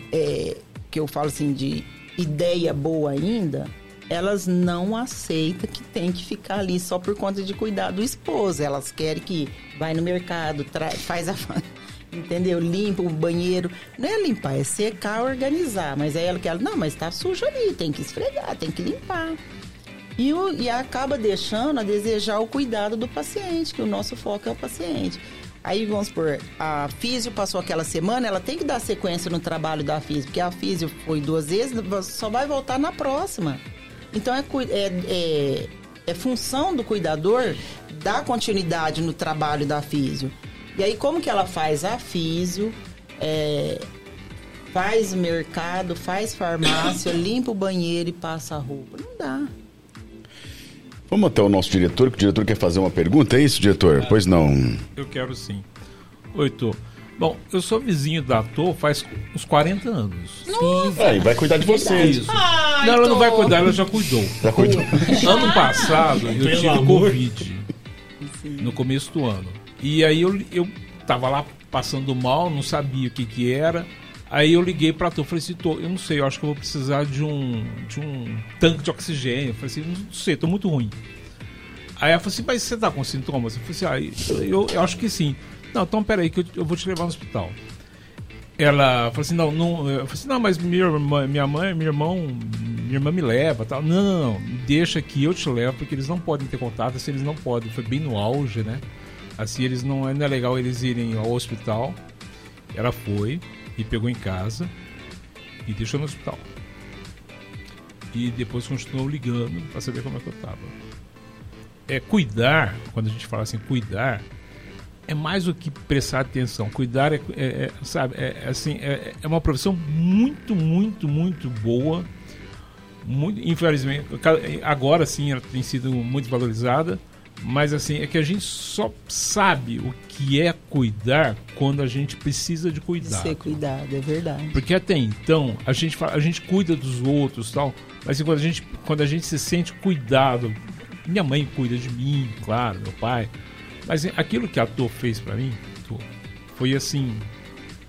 que eu falo assim, de ideia boa ainda, elas não aceitam que tem que ficar ali só por conta de cuidar do esposo. Elas querem que vai no mercado, tra- faz a. Entendeu? Limpa o banheiro. Não é limpar, é secar, organizar. Mas aí ela quer, não, mas tá sujo ali, tem que esfregar, tem que limpar. E, o- e acaba deixando a desejar o cuidado do paciente, que o nosso foco é o paciente. Aí, vamos supor, a físio passou aquela semana, ela tem que dar sequência no trabalho da físio, porque a físio foi duas vezes, só vai voltar na próxima. Então, é, é, é, é função do cuidador dar continuidade no trabalho da físio. E aí, como que ela faz a físio, é, faz mercado, faz farmácia, limpa o banheiro e passa a roupa? Não dá. Vamos até o nosso diretor, que o diretor quer fazer uma pergunta, é isso, diretor? Pois não. Eu quero sim. Oi, Tô. Bom, eu sou vizinho da Tô faz uns 40 anos. É, e vai cuidar de vocês. Isso. Ai, não, ela não Tô. vai cuidar, ela já cuidou. Já cuidou. Ano passado eu Pelo tive amor. Covid. No começo do ano. E aí eu, eu tava lá passando mal, não sabia o que que era. Aí eu liguei pra tu, falei assim, tô, eu não sei, eu acho que eu vou precisar de um, de um tanque de oxigênio. Eu falei assim, não sei, tô muito ruim. Aí ela falou assim, mas você tá com sintomas? Eu falei assim, ah, eu, eu acho que sim. Não, então peraí que eu, eu vou te levar no hospital. Ela falou assim, não, não. Eu falei assim, não, mas minha, irmã- minha mãe, meu irmão, minha irmã me leva tal. Não, não, não, deixa que eu te levo, porque eles não podem ter contato, se eles não podem. Foi bem no auge, né? Assim, eles não, não é legal eles irem ao hospital. Ela foi e pegou em casa e deixou no hospital. E depois continuou ligando para saber como é que eu tava. É cuidar, quando a gente fala assim, cuidar, é mais do que prestar atenção. Cuidar é, é- é, sabe, é, é assim, é, é uma profissão muito, muito, muito boa. Muito, infelizmente, agora sim ela tem sido muito valorizada, mas assim, é que a gente só sabe o que é cuidar quando a gente precisa de cuidar. ser cuidado, é verdade. Porque até então a gente, fa- a gente cuida dos outros tal, mas assim, quando, a gente, quando a gente se sente cuidado, minha mãe cuida de mim, claro, meu pai, mas aquilo que a Tô fez pra mim foi assim,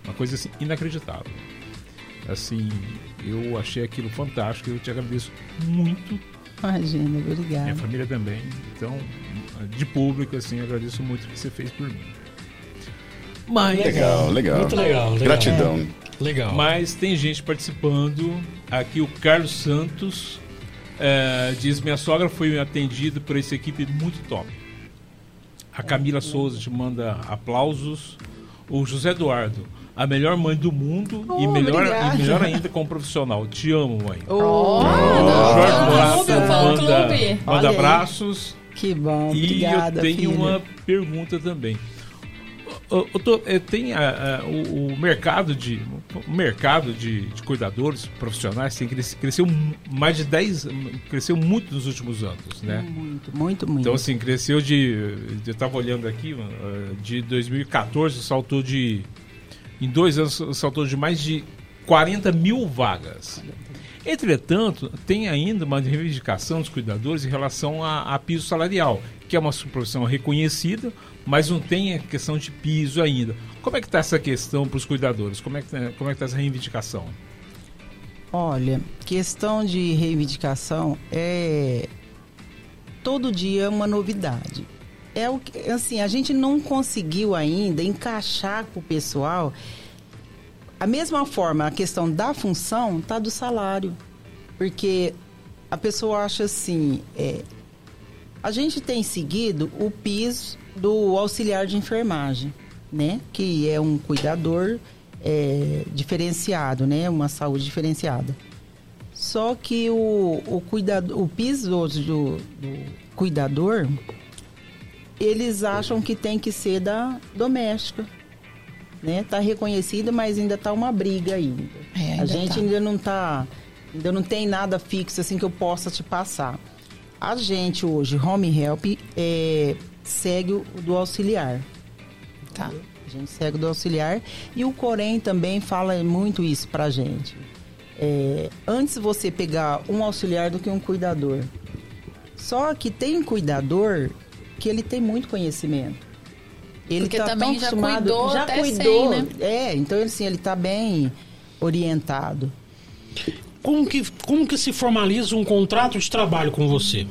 uma coisa assim, inacreditável. Assim, eu achei aquilo fantástico, eu te agradeço muito, Imagina, minha obrigada. família também. Então, de público, assim, eu agradeço muito o que você fez por mim. Mas, Legal, legal. Muito legal, legal. Gratidão. Legal. Mas tem gente participando. Aqui o Carlos Santos eh, diz: Minha sogra foi atendida por essa equipe muito top. A Camila Souza te manda aplausos. O José Eduardo, a melhor mãe do mundo e, Oh, melhor, obrigada. e melhor ainda como profissional. Te amo, mãe. Oh, Jorge Morato clube, fã manda, manda abraços. que bom, E obrigada, eu tenho filha. uma pergunta também. Ô, Tô, eh, tem a- a- o, o mercado de o mercado de, de cuidadores profissionais tem cresceu mais de 10 cresceu muito nos últimos anos, né? Muito, muito, muito. Então assim, cresceu de eu estava olhando aqui, de 2014 saltou de em dois anos saltou de mais de 40 mil vagas. Entretanto, tem ainda uma reivindicação dos cuidadores em relação a, a piso salarial, que é uma profissão reconhecida, mas não tem a questão de piso ainda. Como é que está essa questão para os cuidadores? Como é que tá- como é está essa reivindicação? Olha, questão de reivindicação é todo dia uma novidade. É o que, assim, a gente não conseguiu ainda encaixar com o pessoal a mesma forma, a questão da função tá do salário. Porque a pessoa acha assim, é, a gente tem seguido o PIS do auxiliar de enfermagem, né? Que é um cuidador é, diferenciado, né? Uma saúde diferenciada. Só que o, o, cuidado, o PIS do, do, do cuidador, eles acham que tem que ser da doméstica. Né? Tá reconhecido, mas ainda tá uma briga ainda. É, ainda a gente tá. ainda não tá, ainda não tem nada fixo assim que eu possa te passar. a gente hoje, home help, é, segue o do auxiliar. Tá. A gente segue o do auxiliar. E o Corém também fala muito isso pra gente. É, antes você pegar um auxiliar do que um cuidador. Só que tem cuidador que ele tem muito conhecimento. Ele Porque tá também tão já acostumado, cuidou já até cuidou. sem, né? É, então assim, ele tá bem orientado. Como que, como que se formaliza um contrato de trabalho com você?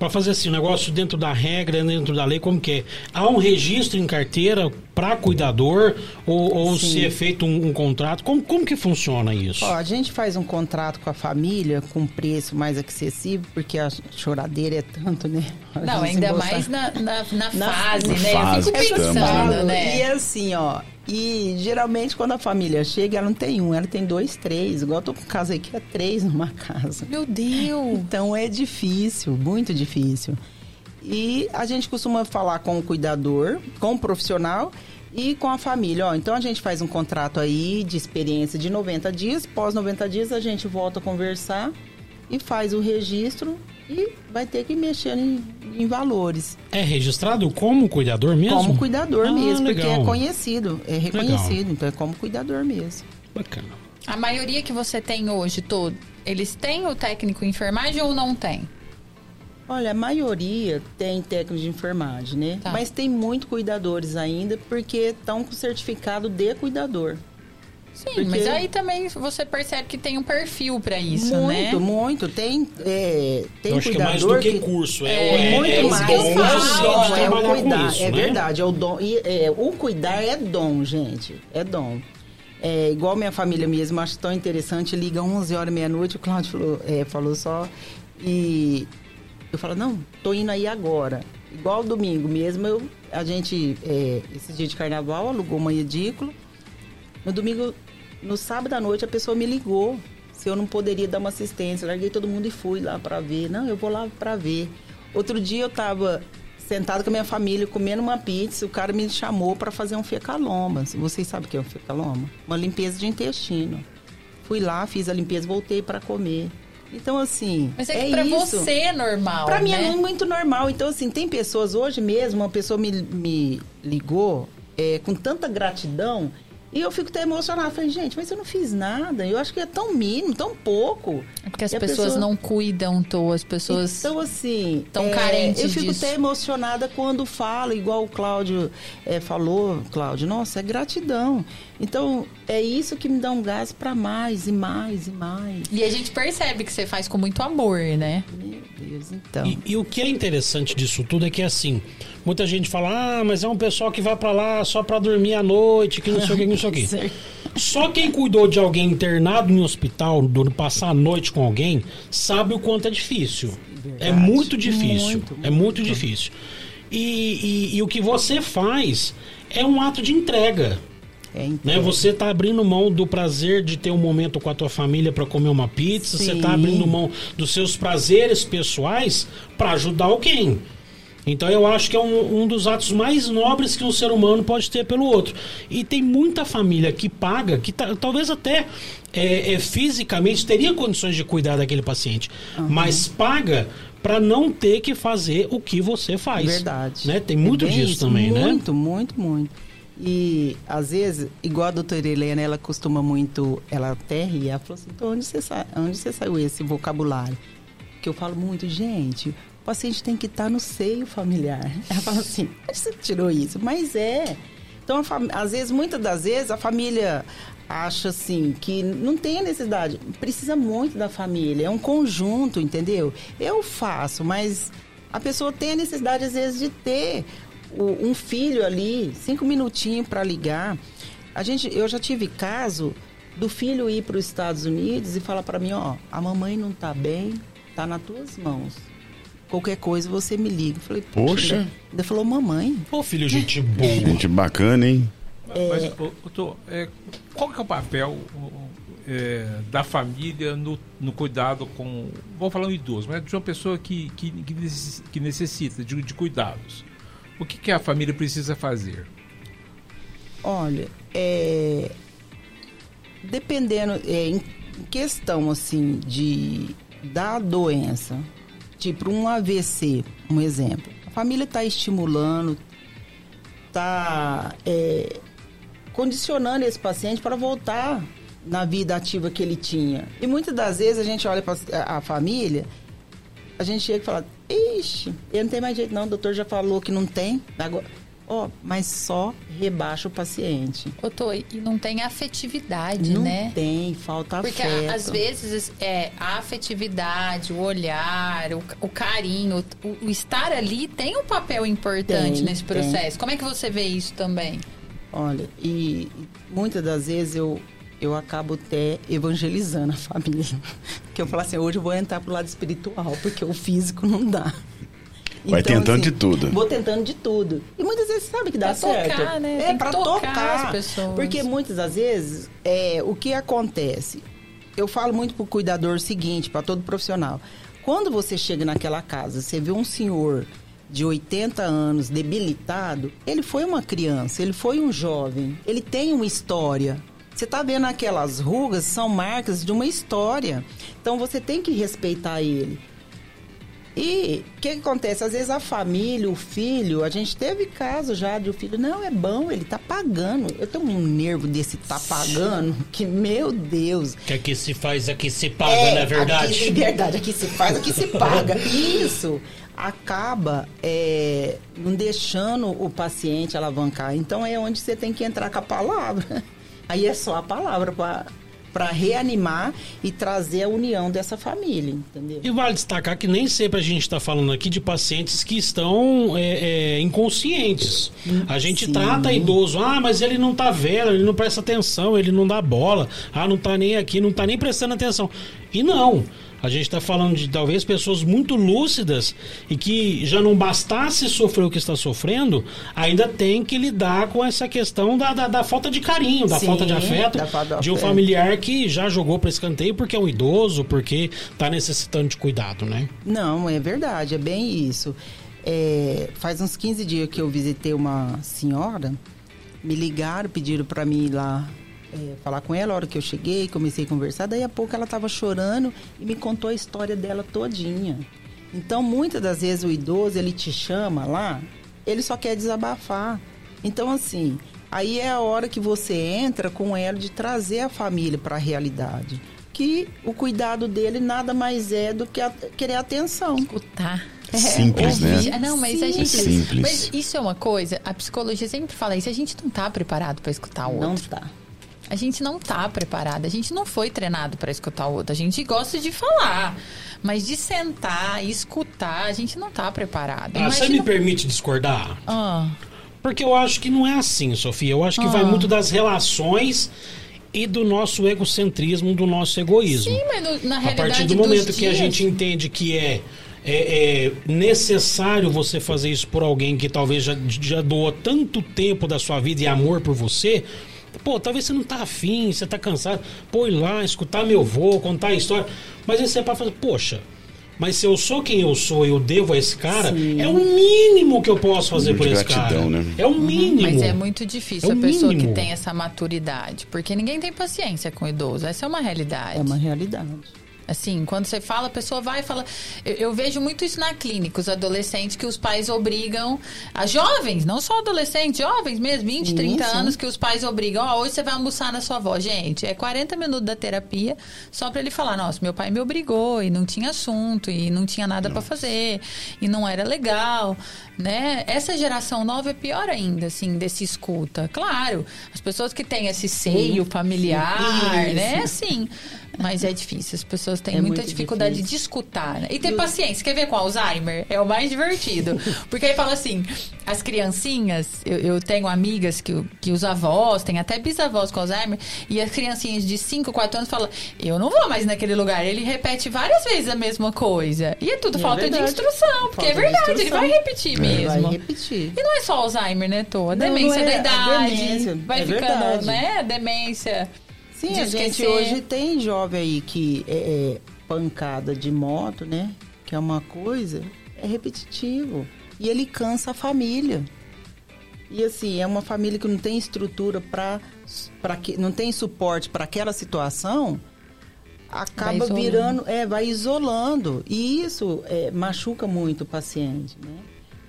Para fazer assim, negócio dentro da regra, dentro da lei, como que é? Há um registro em carteira para cuidador ou, ou se é feito um, um contrato? Como, como que funciona isso? Ó, a gente faz um contrato com a família com preço mais acessível, porque a choradeira é tanto, né? A Não, ainda mais na, na, na Na- fase, né? fase Eu fico estamos, pensando, né? né? E assim, ó. E geralmente quando a família chega, ela não tem um, ela tem dois, três. Igual eu tô com casa aí que é três numa casa. Meu Deus! Então é difícil, muito difícil. E a gente costuma falar com o cuidador, com o profissional e com a família. Ó, então a gente faz um contrato aí de experiência de 90 dias. Pós 90 dias a gente volta a conversar e faz o registro e vai ter que mexer em, em valores. É registrado como cuidador mesmo? Como cuidador Ah, mesmo, porque legal. é conhecido, é reconhecido, então é como cuidador mesmo. Bacana. A maioria que você tem hoje, todo, eles têm o técnico em enfermagem ou não tem? Olha, a maioria tem técnico de enfermagem, né? Tá. Mas tem muito cuidadores ainda porque estão com certificado de cuidador. Sim, Porque- mas aí também você percebe que tem um perfil pra isso, muito, né? muito. Tem, é, tem Eu acho que é cuidador mais do que curso. É, É, é, muito é mais. que eu dom é dom, é o cuidar. isso, é né? verdade, é o dom. E, é, o cuidar é dom, gente. É dom. É, igual minha família mesmo, acho tão interessante. Liga 11 horas, meia-noite, o Cláudio falou, é, falou só. E eu falo, não, tô indo aí agora. Igual domingo mesmo, eu, a gente, é, esse dia de carnaval, alugou uma edícula. No domingo, no sábado à noite, a pessoa me ligou se eu não poderia dar uma assistência. Larguei todo mundo e fui lá para ver. Não, eu vou lá para ver. Outro dia eu tava sentado com a minha família comendo uma pizza, o cara me chamou para fazer um fecaloma. Vocês sabem o que é um fecaloma? Uma limpeza de intestino. Fui lá, fiz a limpeza, voltei para comer. Então assim, Mas é que pra isso. você é normal, Pra mim né? é muito normal. Então, assim, tem pessoas, hoje mesmo, uma pessoa me, me ligou é, com tanta gratidão e eu fico até emocionada. Falei, gente, mas eu não fiz nada. Eu acho que é tão mínimo, tão pouco. É porque as pessoas pessoa- não cuidam, tô, as pessoas... Então, assim. tão carentes Eu fico disso. até emocionada quando fala, igual o Cláudio é, falou, Cláudio, nossa, é gratidão. Então, é isso que me dá um gás pra mais e mais e mais. E a gente percebe que você faz com muito amor, né? Meu Deus, então. E, e o que é interessante disso tudo é que assim, muita gente fala, ah, mas é um pessoal que vai pra lá só pra dormir à noite, que não sei o que, que não sei o que. Certo. Só quem cuidou de alguém internado em hospital, do, passar a noite com alguém, sabe o quanto é difícil. É Verdade. muito difícil. Muito, é muito difícil. E, e- e o que você faz é um ato de entrega. É, Né? então. Você tá abrindo mão do prazer de ter um momento com a tua família para comer uma pizza, você Sim. tá abrindo mão dos seus prazeres pessoais para ajudar alguém. Então eu acho que é um, um dos atos mais nobres que um ser humano pode ter pelo outro. E tem muita família que paga, que ta- talvez até é, é, fisicamente teria condições de cuidar daquele paciente, mas paga para não ter que fazer o que você faz. Verdade. Né? Tem muito É disso isso, também, né? Muito, muito, muito. E às vezes, igual a doutora Helena, ela costuma muito, ela até ri, ela falou assim, onde você, sa onde você saiu esse vocabulário? Que eu falo muito, gente, o paciente tem que estar no seio familiar. Ela fala assim, onde você tirou isso? Mas é. Então, às vezes, muitas das vezes, a família acha assim que não tem a necessidade. Precisa muito da família. É um conjunto, entendeu? Eu faço, mas a pessoa tem a necessidade, às vezes, de ter o- um filho ali, cinco minutinhos para ligar. A gente, eu já tive caso do filho ir para os Estados Unidos e falar para mim, ó, a mamãe não tá bem, tá nas tuas mãos. Qualquer coisa você me liga. Eu falei, Poxa. Ainda, ainda falou, mamãe. Ô filho, gente boa. Gente bacana, hein? Mas, ô, ô, Tô, é, qual que é o papel é, da família no, no cuidado com. Vou falar um idoso, mas de uma pessoa que, que, que necessita de, de cuidados. O que, que a família precisa fazer? Olha, é, dependendo, é, em questão assim de da doença, tipo um AVC, um exemplo. A família está estimulando, está é, condicionando esse paciente para voltar na vida ativa que ele tinha. E muitas das vezes a gente olha para a família, a gente chega e fala, ixi, ele não tem mais jeito não, o doutor já falou que não tem, agora Ó, oh, mas só rebaixa o paciente. Ô, Tô, e não tem afetividade, não né? Não tem, falta Porque afeto. Porque às vezes é, a afetividade, o olhar, o, o carinho, o, o, estar ali tem um papel importante tem, nesse processo. Tem. Como é que você vê isso também? Olha, e muitas das vezes eu, eu acabo até evangelizando a família. Porque eu falo assim, hoje eu vou entrar pro lado espiritual, porque o físico não dá. Vai então, tentando assim, de tudo. Vou tentando de tudo. E muitas vezes sabe que dá pra certo. Tocar, né? É para tocar, tocar, as pessoas. Porque muitas das vezes é, o que acontece? Eu falo muito pro cuidador o seguinte, para todo profissional. Quando você chega naquela casa, você vê um senhor de 80 anos debilitado, ele foi uma criança, ele foi um jovem, ele tem uma história. Você está vendo aquelas rugas, são marcas de uma história. Então você tem que respeitar ele. E o que, que, acontece? Às vezes a família, o filho, a gente teve caso já de o filho, não, é bom, ele tá pagando. Eu tenho um nervo desse tá pagando, que, meu Deus. Que aqui se faz, aqui se paga, é, não é verdade? Aqui, é verdade, aqui se faz, aqui se paga. Isso acaba é, não deixando o paciente alavancar. Então é onde você tem que entrar com a palavra. Aí é só a palavra para para reanimar e trazer a união dessa família, entendeu? E vale destacar que nem sempre a gente está falando aqui de pacientes que estão é, é, inconscientes. A gente Sim. trata idoso, ah, mas ele não tá vendo, ele não presta atenção, ele não dá bola, ah, não tá nem aqui, não tá nem prestando atenção. E não. A gente está falando de talvez pessoas muito lúcidas e que já não bastasse sofrer o que está sofrendo, ainda tem que lidar com essa questão da, da, da falta de carinho, da Sim, falta de afeto de um familiar que já jogou para escanteio porque é um idoso, porque está necessitando de cuidado, né? Não, é verdade, é bem isso. É, faz uns 15 dias que eu visitei uma senhora, me ligaram, pediram para mim ir lá é, falar com ela a hora que eu cheguei, comecei a conversar. Daí a pouco ela estava chorando e me contou a história dela todinha. Então, muitas das vezes o idoso, ele te chama lá, ele só quer desabafar. Então, assim, aí é a hora que você entra com ela de trazer a família para a realidade. Que o cuidado dele nada mais é do que a, querer atenção. Escutar. É, Simples, né? Não, mas Simples. a gente. Simples. Mas isso é uma coisa, a psicologia sempre fala isso, a gente não está preparado para escutar o outro. Não está a gente não tá preparado, a gente não foi treinado para escutar o outro. A gente gosta de falar, mas de sentar e escutar, a gente não tá preparado. Ah, Imagina... Você me permite discordar? Ah. Porque eu acho que não é assim, Sofia. Eu acho que ah. vai muito das relações e do nosso egocentrismo, do nosso egoísmo. Sim, mas no, na realidade. A partir do momento dias... que a gente entende que é, é, é, necessário você fazer isso por alguém que talvez já, já doou tanto tempo da sua vida e amor por você, Pô, talvez você não tá afim, você tá cansado. Pô, ir lá, escutar meu avô, contar a história. Mas aí você pode fazer, poxa, mas se eu sou quem eu sou e eu devo a esse cara, Sim. é o mínimo que eu posso fazer por esse gratidão, cara. Né? É o mínimo. Mas é muito difícil é a pessoa mínimo. que tem essa maturidade. Porque ninguém tem paciência com o idoso. Essa é uma realidade. É uma realidade. Assim, quando você fala, a pessoa vai e fala. Eu, eu, vejo muito isso na clínica, os adolescentes que os pais obrigam. A jovens, não só adolescentes, jovens mesmo, 20, 30 sim. anos, que os pais obrigam. Ó, oh, hoje você vai almoçar na sua avó. Gente, é 40 minutos da terapia só para ele falar: nossa, meu pai me obrigou e não tinha assunto e não tinha nada para fazer e não era legal, né? Essa geração nova é pior ainda, assim, desse escuta. Claro, as pessoas que têm esse seio familiar, sim. né? Assim. Mas é difícil, as pessoas têm é muita dificuldade difícil. de escutar. Né? E ter paciência. Quer ver com Alzheimer? É o mais divertido. Porque aí fala assim: as criancinhas, eu, eu, tenho amigas que, que os avós, tem até bisavós com Alzheimer, e as criancinhas de 5, 4 anos falam: eu não vou mais naquele lugar. Ele repete várias vezes a mesma coisa. E é tudo e é falta é de instrução, porque falta é verdade, ele vai repetir é, mesmo. Vai repetir. E não é só Alzheimer, né, Tô? A demência da idade. Demência. Vai ficando, verdade. né? A demência. Sim, a gente hoje tem jovem aí que é, é, pancada de moto, né? Que é uma coisa, é repetitivo. E ele cansa a família. E assim, é uma família que não tem estrutura para que não tem suporte para aquela situação. acaba virando, é, vai isolando. E isso é, machuca muito o paciente, né?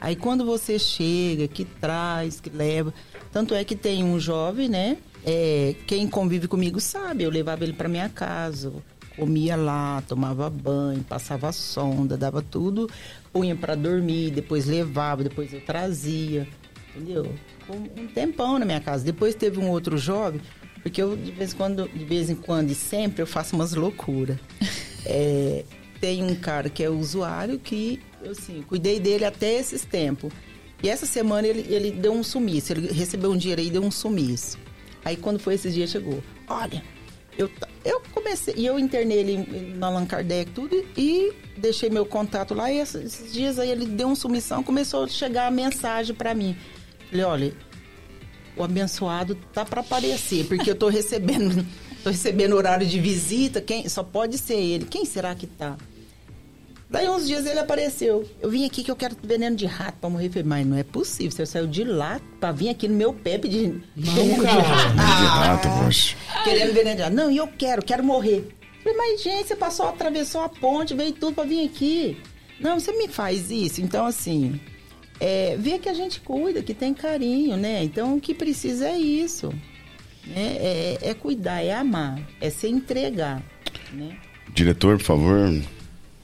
Aí quando você chega, que traz, que leva. Tanto é que tem um jovem, né? É, quem convive comigo sabe, eu levava ele para minha casa, comia lá, tomava banho, passava sonda, dava tudo, punha para dormir, depois levava, depois eu trazia, entendeu? Com um tempão na minha casa. Depois teve um outro jovem, porque eu de vez em quando, de vez em quando e sempre eu faço umas loucuras. É, tem um cara que é usuário que eu assim, cuidei dele até esses tempos. E essa semana ele, ele deu um sumiço, ele recebeu um dinheiro aí e deu um sumiço. Aí quando foi esses dias chegou, olha, eu, eu comecei, e eu internei ele na Allan Kardec tudo e deixei meu contato lá e esses, dias aí ele deu um sumição, começou a chegar a mensagem pra mim. Falei, olha, o abençoado tá para aparecer, porque eu tô recebendo, tô recebendo horário de visita, quem só pode ser ele. Quem será que tá? Daí uns dias ele apareceu. Eu vim aqui que eu quero veneno de rato pra morrer. Eu Falei, mas não é possível. Você saiu de lá pra vir aqui no meu pé pedir veneno de cara. rato. De rato, poxa. Querendo veneno de rato. Não, e eu quero, quero morrer. Eu Falei, mas gente, você passou, atravessou a ponte, veio tudo pra vir aqui. Não, você me faz isso. Então, assim, é, vê que a gente cuida, que tem carinho, né? Então, o que precisa é isso. Né? É, é cuidar, é amar, é se entregar, né? Diretor, por favor.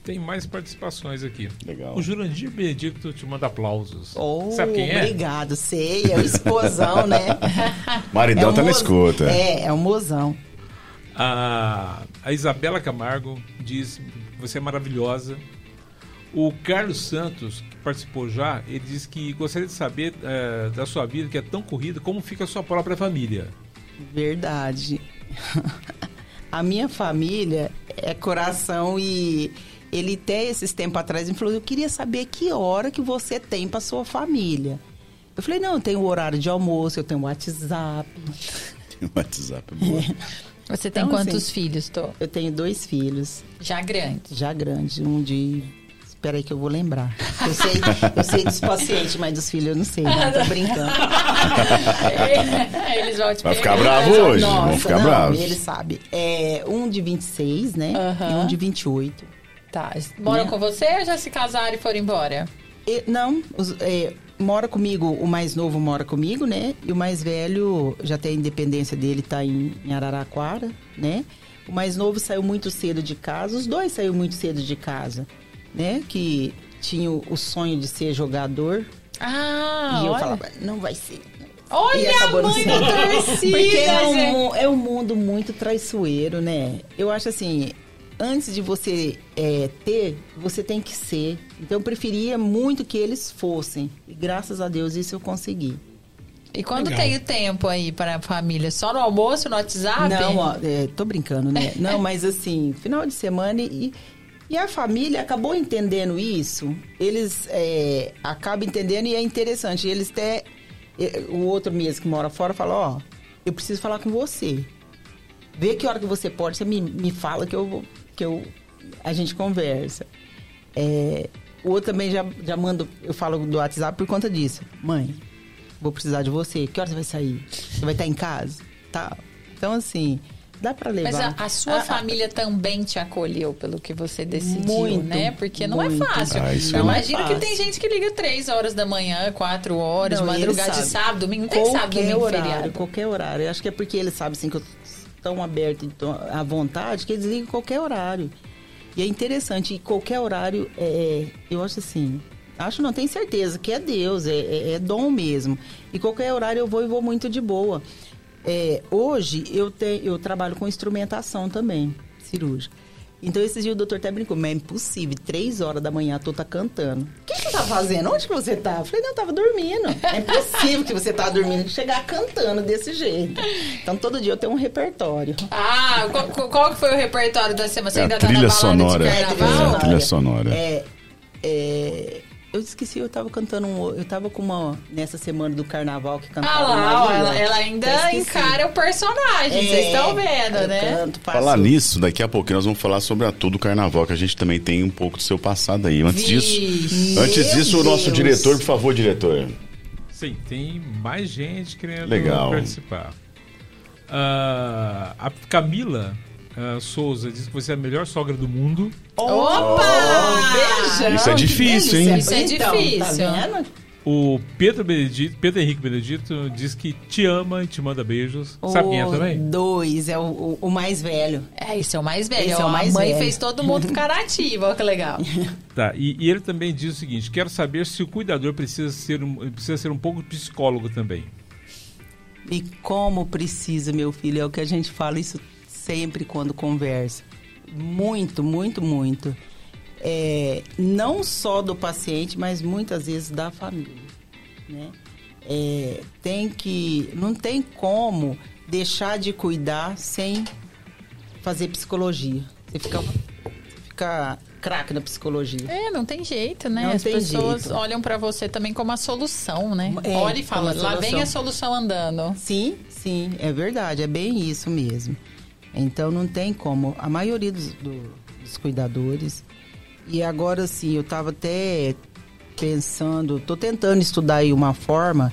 Tem mais participações aqui. Legal. O Jurandir Benedicto te manda aplausos. Oh, Sabe quem é? Obrigado, sei, é o esposão, né? Maridão é tá na escuta. É, é o mozão. A, a Isabela Camargo diz: Você é maravilhosa. O Carlos Santos, que participou já, ele diz que gostaria de saber eh, da sua vida, que é tão corrida, como fica a sua própria família. Verdade. a minha família é coração e ele até esses tempos atrás me falou, eu queria saber que hora que você tem para sua família. Eu falei, não, eu tenho o horário de almoço, eu tenho WhatsApp, Tem o WhatsApp. boa. Você tem Então, quantos assim, filhos, Tô? eu tenho dois filhos, Já grande. já grandes, um de... Espera aí que eu vou lembrar. Eu sei, eu sei dos pacientes, mas dos filhos eu não sei, não, tô brincando. Eles vão te Vai ficar bravo hoje. Nossa, Vão ficar não, bravos. ele sabe. É, um de 26, né? Aham. E um de 28. Tá. Moram Né? com você ou já se casaram e foram embora? E- não, os- é, mora comigo, o mais novo mora comigo, né? E o mais velho já tem a independência dele, tá em, em Araraquara, né? O mais novo saiu muito cedo de casa, os dois saíram muito cedo de casa, né? Que tinha o, o sonho de ser jogador. Ah, e eu olha. falava, não vai ser. Olha E acabou a mãe da torcida, Porque é um, é um mundo muito traiçoeiro, né? Eu acho assim, antes de você é, ter, você tem que ser. Então eu preferia muito que eles fossem. E graças a Deus isso eu consegui. E quando Legal. tem o tempo aí para a família? Só no almoço, no WhatsApp? Não, ó, é, tô brincando, né? Não, mas assim, final de semana e, e a família acabou entendendo isso. Eles é, acabam entendendo e é interessante. Eles até. é, O outro mesmo que mora fora fala, ó, eu preciso falar com você. Vê que hora que você pode, você me, me fala que eu, vou- que eu a gente conversa. É, o outro também já, já manda, eu falo do WhatsApp por conta disso. Mãe, vou precisar de você. Que hora você vai sair? Você vai estar em casa? Tá. Então, assim, dá pra levar. Mas a, a sua Ah, família também te acolheu pelo que você decidiu, Muito, né? Porque não é muito. fácil. Ah, é imagino que fácil. tem gente que liga 3 horas da manhã, 4 horas, Não, madrugada ele de sabe. sábado, domingo. Não tem sábado, domingo, horário, feriado. qualquer horário. Eu acho que é porque eles sabem assim que eu tão aberto e tão à vontade que eles ligam qualquer horário. E é interessante, e qualquer horário, é, eu acho assim, acho não, tenho certeza que é Deus, é, é- é dom mesmo. E qualquer horário eu vou e vou muito de boa. É, hoje eu, te, eu trabalho com instrumentação também, cirúrgica. Então, esses dias o doutor até brincou, mas é impossível, três horas da manhã tu tá cantando. O que você tá fazendo? Onde que você tá? Eu falei, não, eu tava dormindo. É impossível que você tá dormindo e chegar cantando desse jeito. Então, todo dia eu tenho um repertório. Ah, qual, qual- foi o repertório da semana? Você É a ainda tá na trilha balada sonora. de É, carnaval? a trilha sonora. É, é, eu esqueci, eu tava cantando um, eu tava com uma nessa semana do carnaval que cantava Ah lá, ó, ela, ela ainda encara o personagem, vocês É, estão vendo, né? Canto, faço- Falar nisso, daqui a pouquinho nós vamos falar sobre a tour do carnaval, que a gente também tem um pouco do seu passado aí. Antes disso, Vixe. antes Meu disso, o nosso Deus. diretor, por favor, diretor. Sim, tem mais gente querendo Legal. participar. Ah, a Camila, ah, Souza diz que você é a melhor sogra do mundo. Opa! Beijão, Isso é difícil, hein? Isso é Então, difícil. Tá vendo? O Pedro Benedito, Pedro Henrique Benedito diz que te ama e te manda beijos. Sabe quem é O também? Dois, é o, o- o mais velho. É, esse é o mais velho. Esse é o mais a mãe velho. fez todo mundo ficar ativo, olha que legal. Tá, e, e ele também diz o seguinte: quero saber se o cuidador precisa ser um, precisa ser um pouco psicólogo também. E como precisa, meu filho, é o que a gente fala isso sempre quando conversa. Muito, muito, muito. É, não só do paciente, mas muitas vezes da família. Né? É, tem que. Não tem como deixar de cuidar sem fazer psicologia. Você fica, fica craque na psicologia. É, não tem jeito, né? Não As pessoas jeito. olham pra você também como a solução, né? É, Olha e fala, lá vem a solução andando. Sim, sim, é verdade, é bem isso mesmo. Então não tem como. A maioria dos, do- dos cuidadores. E agora sim, eu estava até pensando, tô tentando estudar aí uma forma.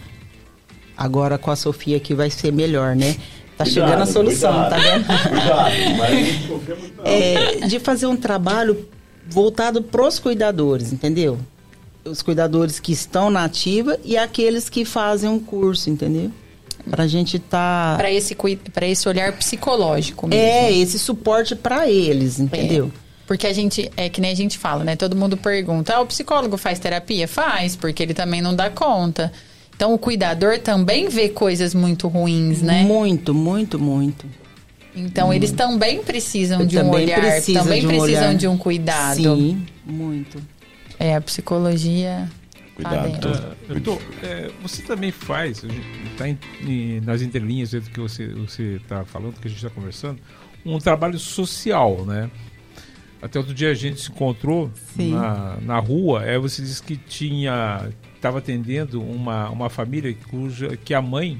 Agora com a Sofia que vai ser melhor, né? Tá chegando a solução, cuidado. tá vendo? Cuidado, mas não não. É, de fazer um trabalho voltado pros cuidadores, entendeu? Os cuidadores que estão na ativa e aqueles que fazem um curso, entendeu? Pra gente tá Pra esse, pra esse olhar psicológico mesmo. É, esse suporte pra eles, entendeu? É. Porque a gente, é que nem a gente fala, né? Todo mundo pergunta, ah, o psicólogo faz terapia? Faz, porque ele também não dá conta. Então o cuidador também vê coisas muito ruins, né? Muito, muito, muito. Então eles também precisam de um Também olhar, precisa também de um precisam olhar. de um cuidado. Sim, muito. É, a psicologia. Tá Cuidado. Ah, doutor, é, você também faz, está nas entrelinhas do que você está falando, que a gente está conversando, um trabalho social, né? Até outro dia a gente se encontrou Sim. na, na rua, é, você disse que tinha estava atendendo uma, uma família cuja que a mãe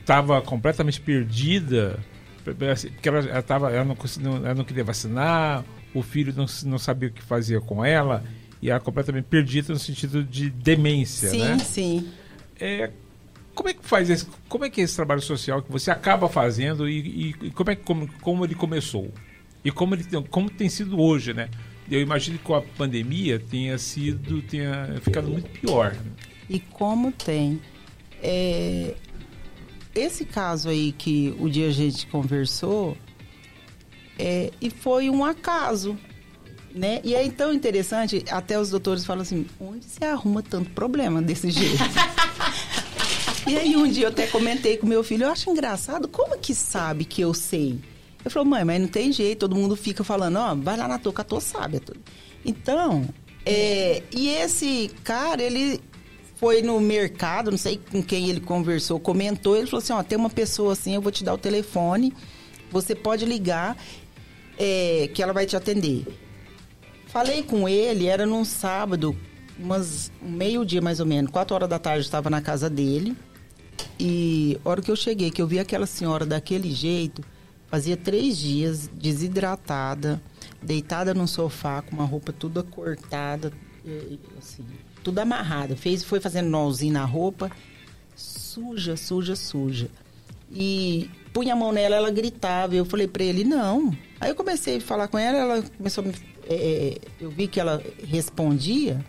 estava completamente perdida, porque ela, ela, tava, ela, não- ela não queria vacinar, o filho não, não sabia o que fazia com ela, e ela completamente perdida no sentido de demência, sim, né? sim. É, como é que faz esse, como é que é esse trabalho social que você acaba fazendo e, e- e como é que como, como ele começou e como ele tem- como tem sido hoje, né? Eu imagino que com a pandemia tenha sido tenha ficado muito pior. E como tem. É, esse caso aí que o dia a gente conversou, é, e foi um acaso. Né? E é tão interessante, até os doutores falam assim, onde você arruma tanto problema desse jeito? e aí um dia eu até comentei com meu filho, eu acho engraçado, como que sabe que eu sei? Eu falei, mãe, mas não tem jeito, todo mundo fica falando, ó, vai lá na tua, que a tua sabe. a tua." Então, é, e esse cara, ele foi no mercado, não sei com quem ele conversou, comentou, ele falou assim, ó, tem uma pessoa assim, eu vou te dar o telefone, você pode ligar, é, que ela vai te atender. Falei com ele, era num sábado, umas um meio-dia mais ou menos, quatro horas da tarde, estava na casa dele. E a hora que eu cheguei, que eu vi aquela senhora daquele jeito, fazia três dias, desidratada, deitada no sofá, com uma roupa toda cortada, assim, tudo amarrada. Fez, foi fazendo nozinho na roupa, suja, suja, suja. E punha a mão nela, ela gritava. Eu falei pra ele, não. Aí eu comecei a falar com ela, ela começou a me, é, Eu vi que ela respondia.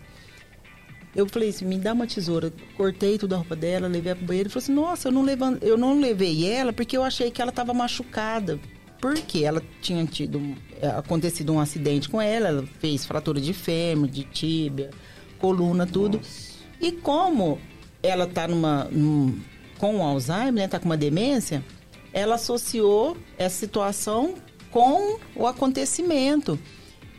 Eu falei assim, me dá uma tesoura. Cortei toda a roupa dela, levei pro banheiro. Ele falou assim, nossa, eu não, levan- eu não levei ela porque eu achei que ela estava machucada. Porque ela tinha tido um- é, acontecido um acidente com ela, ela fez fratura de fêmur, de tíbia, coluna, tudo. E como ela tá numa, num, com Alzheimer, né, tá com uma demência, ela associou essa situação com o acontecimento.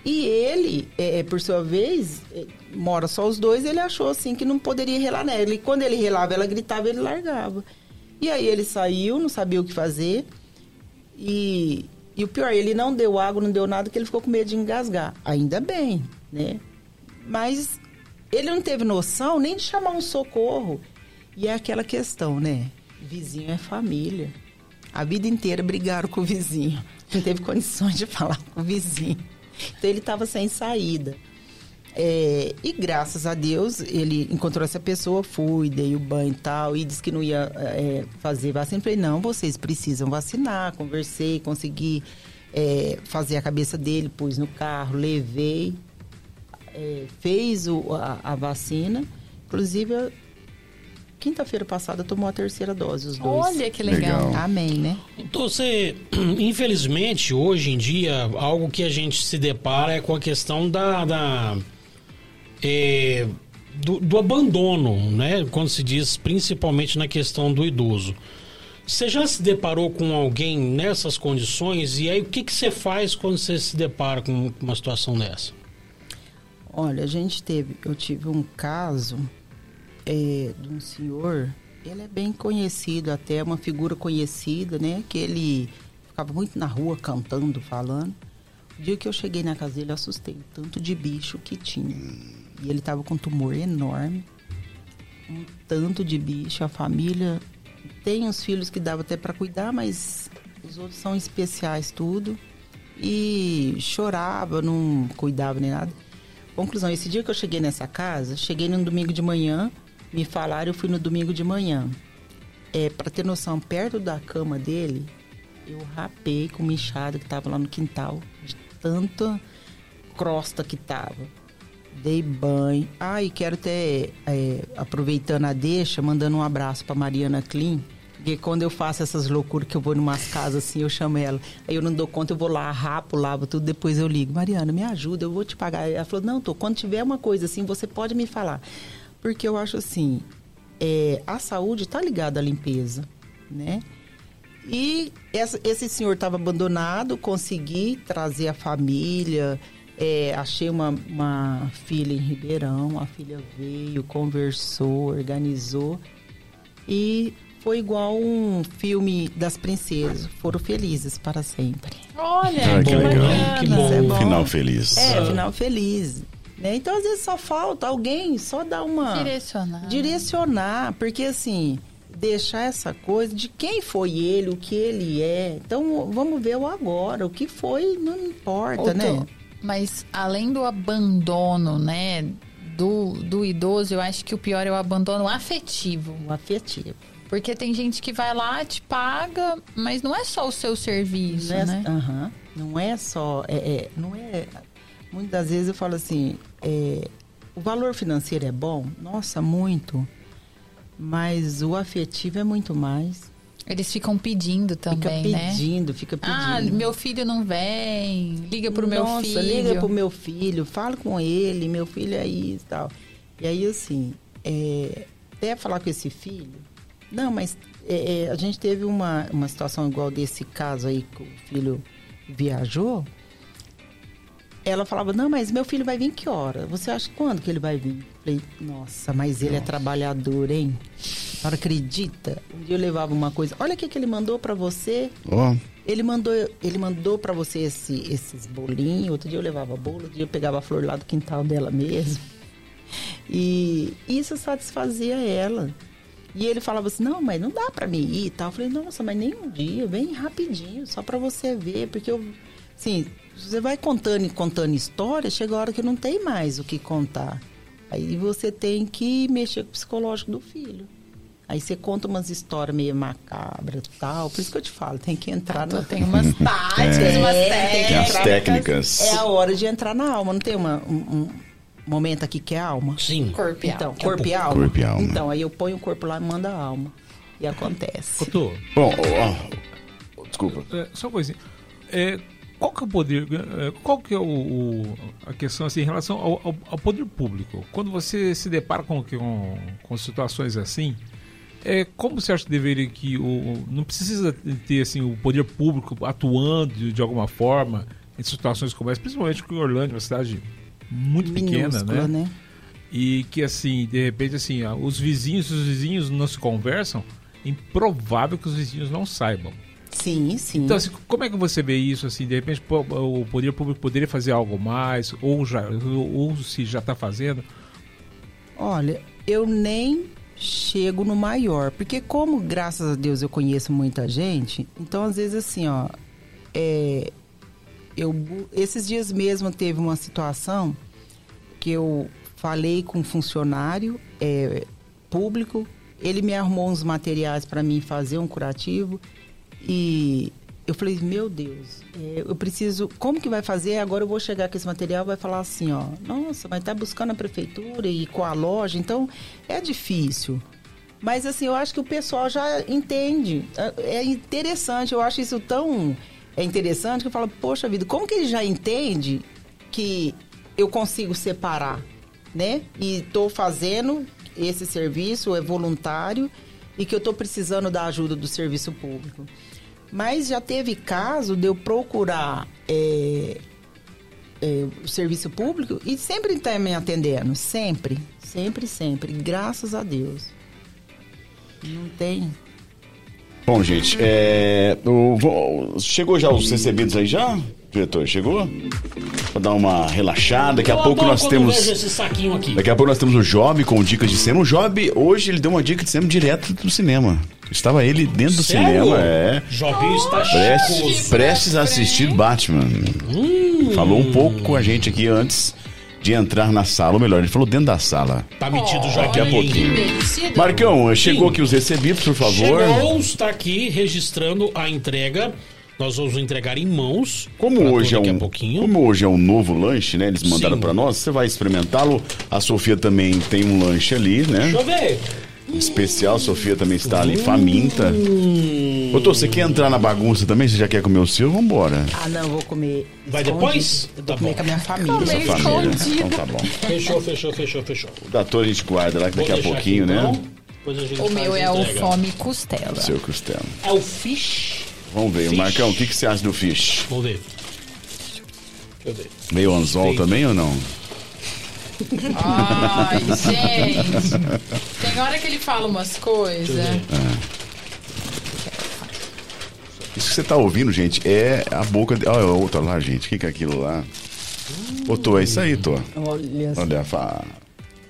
E ele, é, por sua vez, é, mora só os dois, ele achou assim que não poderia relar nela. E quando ele relava, ela gritava, ele largava. E aí ele saiu, não sabia o que fazer. E, e o pior, ele não deu água, não deu nada, que ele ficou com medo de engasgar. Ainda bem, né? Mas ele não teve noção nem de chamar um socorro. E é aquela questão, né? Vizinho é família. A vida inteira brigaram com o vizinho. Não teve condições de falar com o vizinho. Então ele estava sem saída. É, e graças a Deus, ele encontrou essa pessoa, fui, dei o banho e tal, e disse que não ia é, fazer vacina. Falei, não, vocês precisam vacinar. Conversei, consegui é, fazer a cabeça dele, pus no carro, levei, é, fez o, a, a, vacina. Inclusive, quinta-feira passada tomou a terceira dose, os dois. Olha que legal. legal. Amém, né? Então, você, infelizmente, hoje em dia, algo que a gente se depara é com a questão da. da é, do, do, abandono, né? Quando se diz principalmente na questão do idoso. Você já se deparou com alguém nessas condições? E aí, o que, que você faz quando você se depara com uma situação dessa? Olha, a gente teve, eu tive um caso é, de um senhor, ele é bem conhecido, até uma figura conhecida, né? Que ele ficava muito na rua cantando, falando. O dia que eu cheguei na casa dele, eu assustei tanto de bicho que tinha. E ele estava com um tumor enorme, um tanto de bicho, a família tem os filhos que dava até para cuidar, mas os outros são especiais tudo. E chorava, não cuidava nem nada. Conclusão, esse dia que eu cheguei nessa casa, cheguei no domingo de manhã, me falaram, eu fui no domingo de manhã. É, para ter noção, perto da cama dele, eu rapei com uma enxada que tava lá no quintal, de tanta crosta que tava. Dei banho. Ah, e quero ter, é, aproveitando a deixa, mandando um abraço para Mariana Clean, porque quando eu faço essas loucuras que eu vou em umas casas assim, eu chamo ela. Aí eu não dou conta, eu vou lá, rapo, lavo tudo, depois eu ligo. Mariana, me ajuda, eu vou te pagar. Ela falou, não, tô, quando tiver uma coisa assim, você pode me falar. Porque eu acho assim, é, a saúde está ligada à limpeza, né? E essa, esse senhor estava abandonado, consegui trazer a família, é, achei uma, uma filha em Ribeirão, a filha veio, conversou, organizou e foi igual um filme das princesas. Foram felizes para sempre. Olha, ah, que, que legal. Que bom. É bom. Final feliz. É, final feliz. Né? Então, às vezes, só falta alguém só dar uma... Direcionar. Direcionar, porque assim deixar essa coisa de quem foi ele, o que ele é. Então, vamos ver o agora. O que foi, não importa, né? Mas além do abandono, né, do, do idoso, eu acho que o pior é o abandono afetivo. O afetivo. Porque tem gente que vai lá, te paga, mas não é só o seu serviço, não é, né? Uh -huh, não é só. É, é, não é. Muitas vezes eu falo assim, é, o valor financeiro é bom, nossa, muito. Mas o afetivo é muito mais. Eles ficam pedindo também, fica pedindo, né? Pedindo, fica ah, pedindo. Ah, meu filho não vem. Liga pro Nossa, meu filho. liga pro meu filho, fala com ele, meu filho é isso e tal. E aí, assim, é, até falar com esse filho, não, mas é, é, a gente teve uma, uma situação igual desse caso aí que o filho viajou. Ela falava, não, mas meu filho vai vir que hora? Você acha quando que ele vai vir? Falei, nossa, mas ele é nossa. é trabalhador, hein? A senhora acredita? Um dia eu levava uma coisa, olha o que, que ele mandou para você. Oh. Ele mandou, ele mandou para você esse, esses bolinhos. Outro dia eu levava bolo, outro dia eu pegava a flor lá do quintal dela mesmo. E isso satisfazia ela. E ele falava assim: não, mas não dá para mim ir e tal. Eu falei: nossa, mas nem um dia, vem rapidinho, só para você ver, porque eu. Assim, você vai contando e contando história, chega a hora que não tem mais o que contar. Aí você tem que mexer com o psicológico do filho. Aí você conta umas histórias meio macabras e tal. Por isso que eu te falo, tem que entrar no... Tem umas táticas, é, umas técnicas. Tem as técnicas. É a hora de entrar na alma. Não tem uma, um, um momento aqui que é alma? Sim. Corpo e então, alma. Corpo e alma. Corpo e alma. Então, aí eu ponho o corpo lá e mando a alma. E acontece. Couto. Bom, ó, desculpa. É, só uma coisinha. É, qual que é o poder, é, qual que é o, o a questão assim, em relação ao, ao, ao, poder público? Quando você se depara com, com, com situações assim, é, como você acha que deveria que o, não precisa ter assim o poder público atuando de, de alguma forma em situações como essa, principalmente com Orlândia, uma cidade muito pequena, né? né? E que assim, de repente assim, os vizinhos, os vizinhos não se conversam, improvável que os vizinhos não saibam. Sim, sim. Então, assim, como é que você vê isso? Assim, de repente, o poder público poderia fazer algo mais, ou já, ou, se já está fazendo? Olha, eu nem chego no maior, porque como graças a Deus eu conheço muita gente, então às vezes assim, ó, é, eu esses dias mesmo teve uma situação porque eu falei com um funcionário é, público, ele me arrumou uns materiais para mim fazer um curativo e eu falei, meu Deus, é, eu preciso, como que vai fazer? Agora eu vou chegar com esse material, vai falar assim, ó, nossa, mas tá buscando a prefeitura e com a loja, então é difícil. Mas assim, eu acho que o pessoal já entende. É é interessante, eu acho isso tão é interessante que eu falo, poxa vida, como que ele já entende que eu consigo separar, né? E estou fazendo esse serviço, é voluntário e que eu estou precisando da ajuda do serviço público. Mas já teve caso de eu procurar é, é, o serviço público e sempre está me atendendo, sempre, sempre, sempre, graças a Deus. Não tem. Bom, gente, é, o- chegou já os recebidos aí já? Diretor, chegou? Vou dar uma relaxada. Daqui a Eu pouco nós temos. Daqui a pouco nós temos o Job com dicas de cinema. O Job, hoje, ele deu uma dica de cinema direto do cinema. Estava ele dentro do Sério? cinema, é. Jobinho está Prestes, chicoso. prestes a assistir Batman. Falou um pouco com a gente aqui antes de entrar na sala. Ou melhor, ele falou dentro da sala. Tá metido Daqui a pouquinho. Marcão, chegou aqui os recebidos, por favor. Chegou, está aqui registrando a entrega. Nós vamos entregar em mãos. Como hoje, é um, como hoje é um novo lanche, né? Eles mandaram pra nós, você vai experimentá-lo. A Sofia também tem um lanche ali, né? Deixa eu ver. Especial, a Sofia também está ali faminta. Ô, Tô, você quer entrar na bagunça também? Você já quer comer o seu? Vambora. Ah, não, eu vou comer. Vai escondido. depois? Eu Tá vou comer bom. com a minha família. Comer família. escondido. Então tá bom. Fechou, fechou, fechou, fechou. O da torre a gente guarda lá daqui a pouquinho, aqui, né? então. Depois a gente O meu é o entrega. fome costela. Seu costela. É o fish. Vamos ver. Fish. Marcão, o que, que você acha do fish? Vamos ver. Deixa eu ver. Meio anzol Feito. também ou não? Ai, gente. Tem hora que ele fala umas coisas. Isso que você tá ouvindo, gente, é a boca de. Olha a outra lá, gente. O que, que é aquilo lá? Ô, Tô, é isso aí, Tô. Olha só. Olha, fa...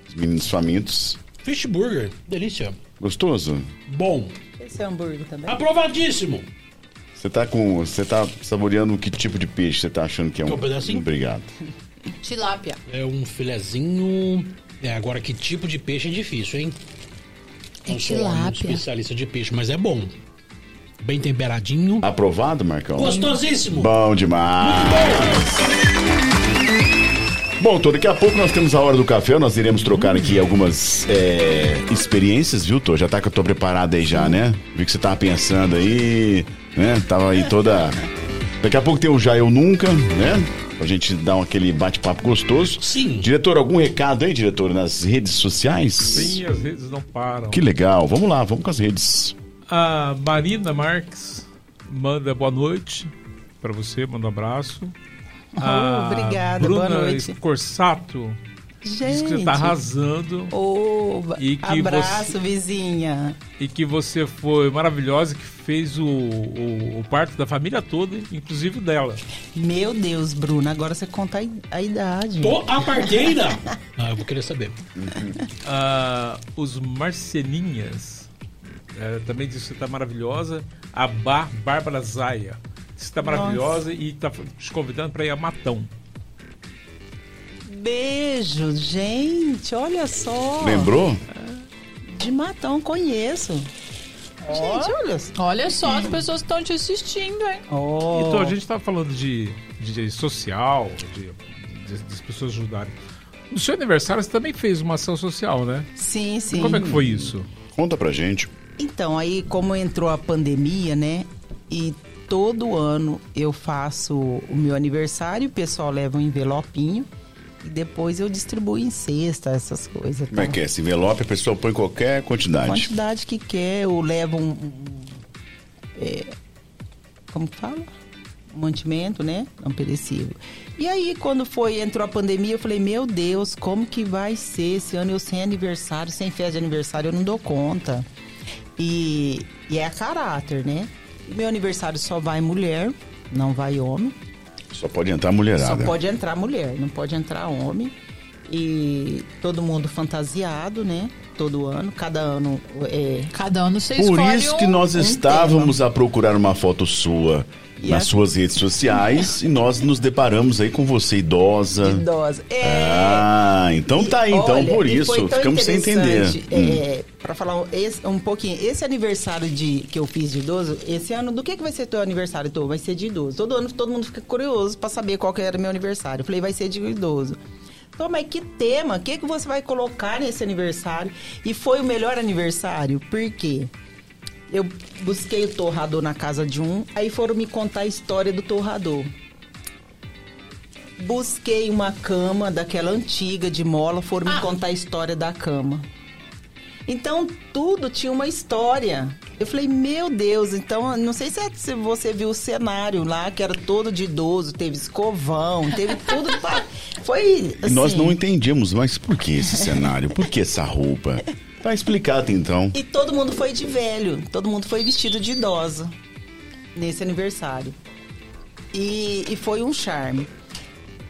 os meninos famintos. Fish burger. Delícia. Gostoso? Bom. Esse é hambúrguer também? Aprovadíssimo. Você tá com. Você tá saboreando que tipo de peixe você tá achando que é um. Quer um pedacinho? Obrigado. Tilápia. É um filezinho. É, agora que tipo de peixe é difícil, hein? É Não sou um tilápia. especialista de peixe, mas é bom. Bem temperadinho. Aprovado, Marcão? Gostosíssimo. Bom demais. Bom, Tô, daqui a pouco nós temos a hora do café, nós iremos trocar aqui algumas é, experiências, viu, Tô? Já tá que eu tô preparado aí já, né? Vi que você tava pensando aí, né? Tava aí toda... Daqui a pouco tem o Já Eu Nunca, né? Pra gente dar um, aquele bate-papo gostoso. Sim. Diretor, algum recado aí, diretor, nas redes sociais? Sim, as redes não param. Que legal. Vamos lá, vamos com as redes. A Marina Marques manda boa noite para você, manda um abraço. A obrigada, Bruna boa noite. Corsato diz que você Gente. tá arrasando Oba, E que abraço, você- vizinha. e que você foi maravilhosa, que fez o, o, o parto da família toda, inclusive dela. Meu Deus, Bruna, agora você conta a, idade. Tô a parteira. Ah, eu vou querer saber. Ah, os Marcelinhas eh, também diz que você tá maravilhosa. A Bar Bárbara Zaia diz que você tá maravilhosa e tá te convidando para ir a Matão. Beijo, gente, olha só. Lembrou? De Matão, conheço. Gente, olha só. Olha só as pessoas que estão te assistindo, hein? Oh. Então, a gente tava falando de, de social, de, de- das pessoas ajudarem. No seu aniversário, você também fez uma ação social, né? Sim, sim. Como é que foi isso? Conta pra gente. Então, aí como entrou a pandemia, né? E todo ano eu faço o meu aniversário, o pessoal leva um envelopinho e depois eu distribuo em cesta, essas coisas. Como é que é? Esse envelope a pessoa põe qualquer quantidade. quantidade que quer, eu levo um. um, é, como que fala? Um mantimento, né? Não perecível. E aí, quando foi, entrou a pandemia, eu falei, meu Deus, como que vai ser esse ano eu sem aniversário, sem festa de aniversário, eu não dou conta. E, e é a caráter, né? E meu aniversário só vai mulher, não vai homem. Só pode entrar mulherada. Só pode entrar mulher, não pode entrar homem. E todo mundo fantasiado, né? Todo ano, cada ano é. Cada ano você Por escolhe isso que um- nós um estávamos a procurar uma foto sua Nas suas redes sociais e nós nos deparamos aí com você idosa. Idosa. É. Ah, então tá aí, então Olha, por isso, ficamos sem entender. interessante, É, para falar um, esse- um pouquinho, esse aniversário de, que eu fiz de idoso, esse ano, do que, que vai ser teu aniversário, Tô? Vai ser de idoso. Todo ano todo mundo fica curioso para saber qual que era meu aniversário. Eu falei, vai ser de idoso. Então, mas que tema? O que, que você vai colocar nesse aniversário? E foi o melhor aniversário, por quê? Eu busquei o torrador na casa de um, aí foram me contar a história do torrador. Busquei uma cama daquela antiga de mola, foram me contar a história da cama. Então tudo tinha uma história. Eu falei, meu Deus, então não sei se, é- se você viu o cenário lá, que era todo de idoso, teve escovão, teve tudo. Foi. E nós assim, não entendemos, mas por que esse cenário? Por que essa roupa? Tá explicado então. E todo mundo foi de velho, todo mundo foi vestido de idosa nesse aniversário. E, e foi um charme.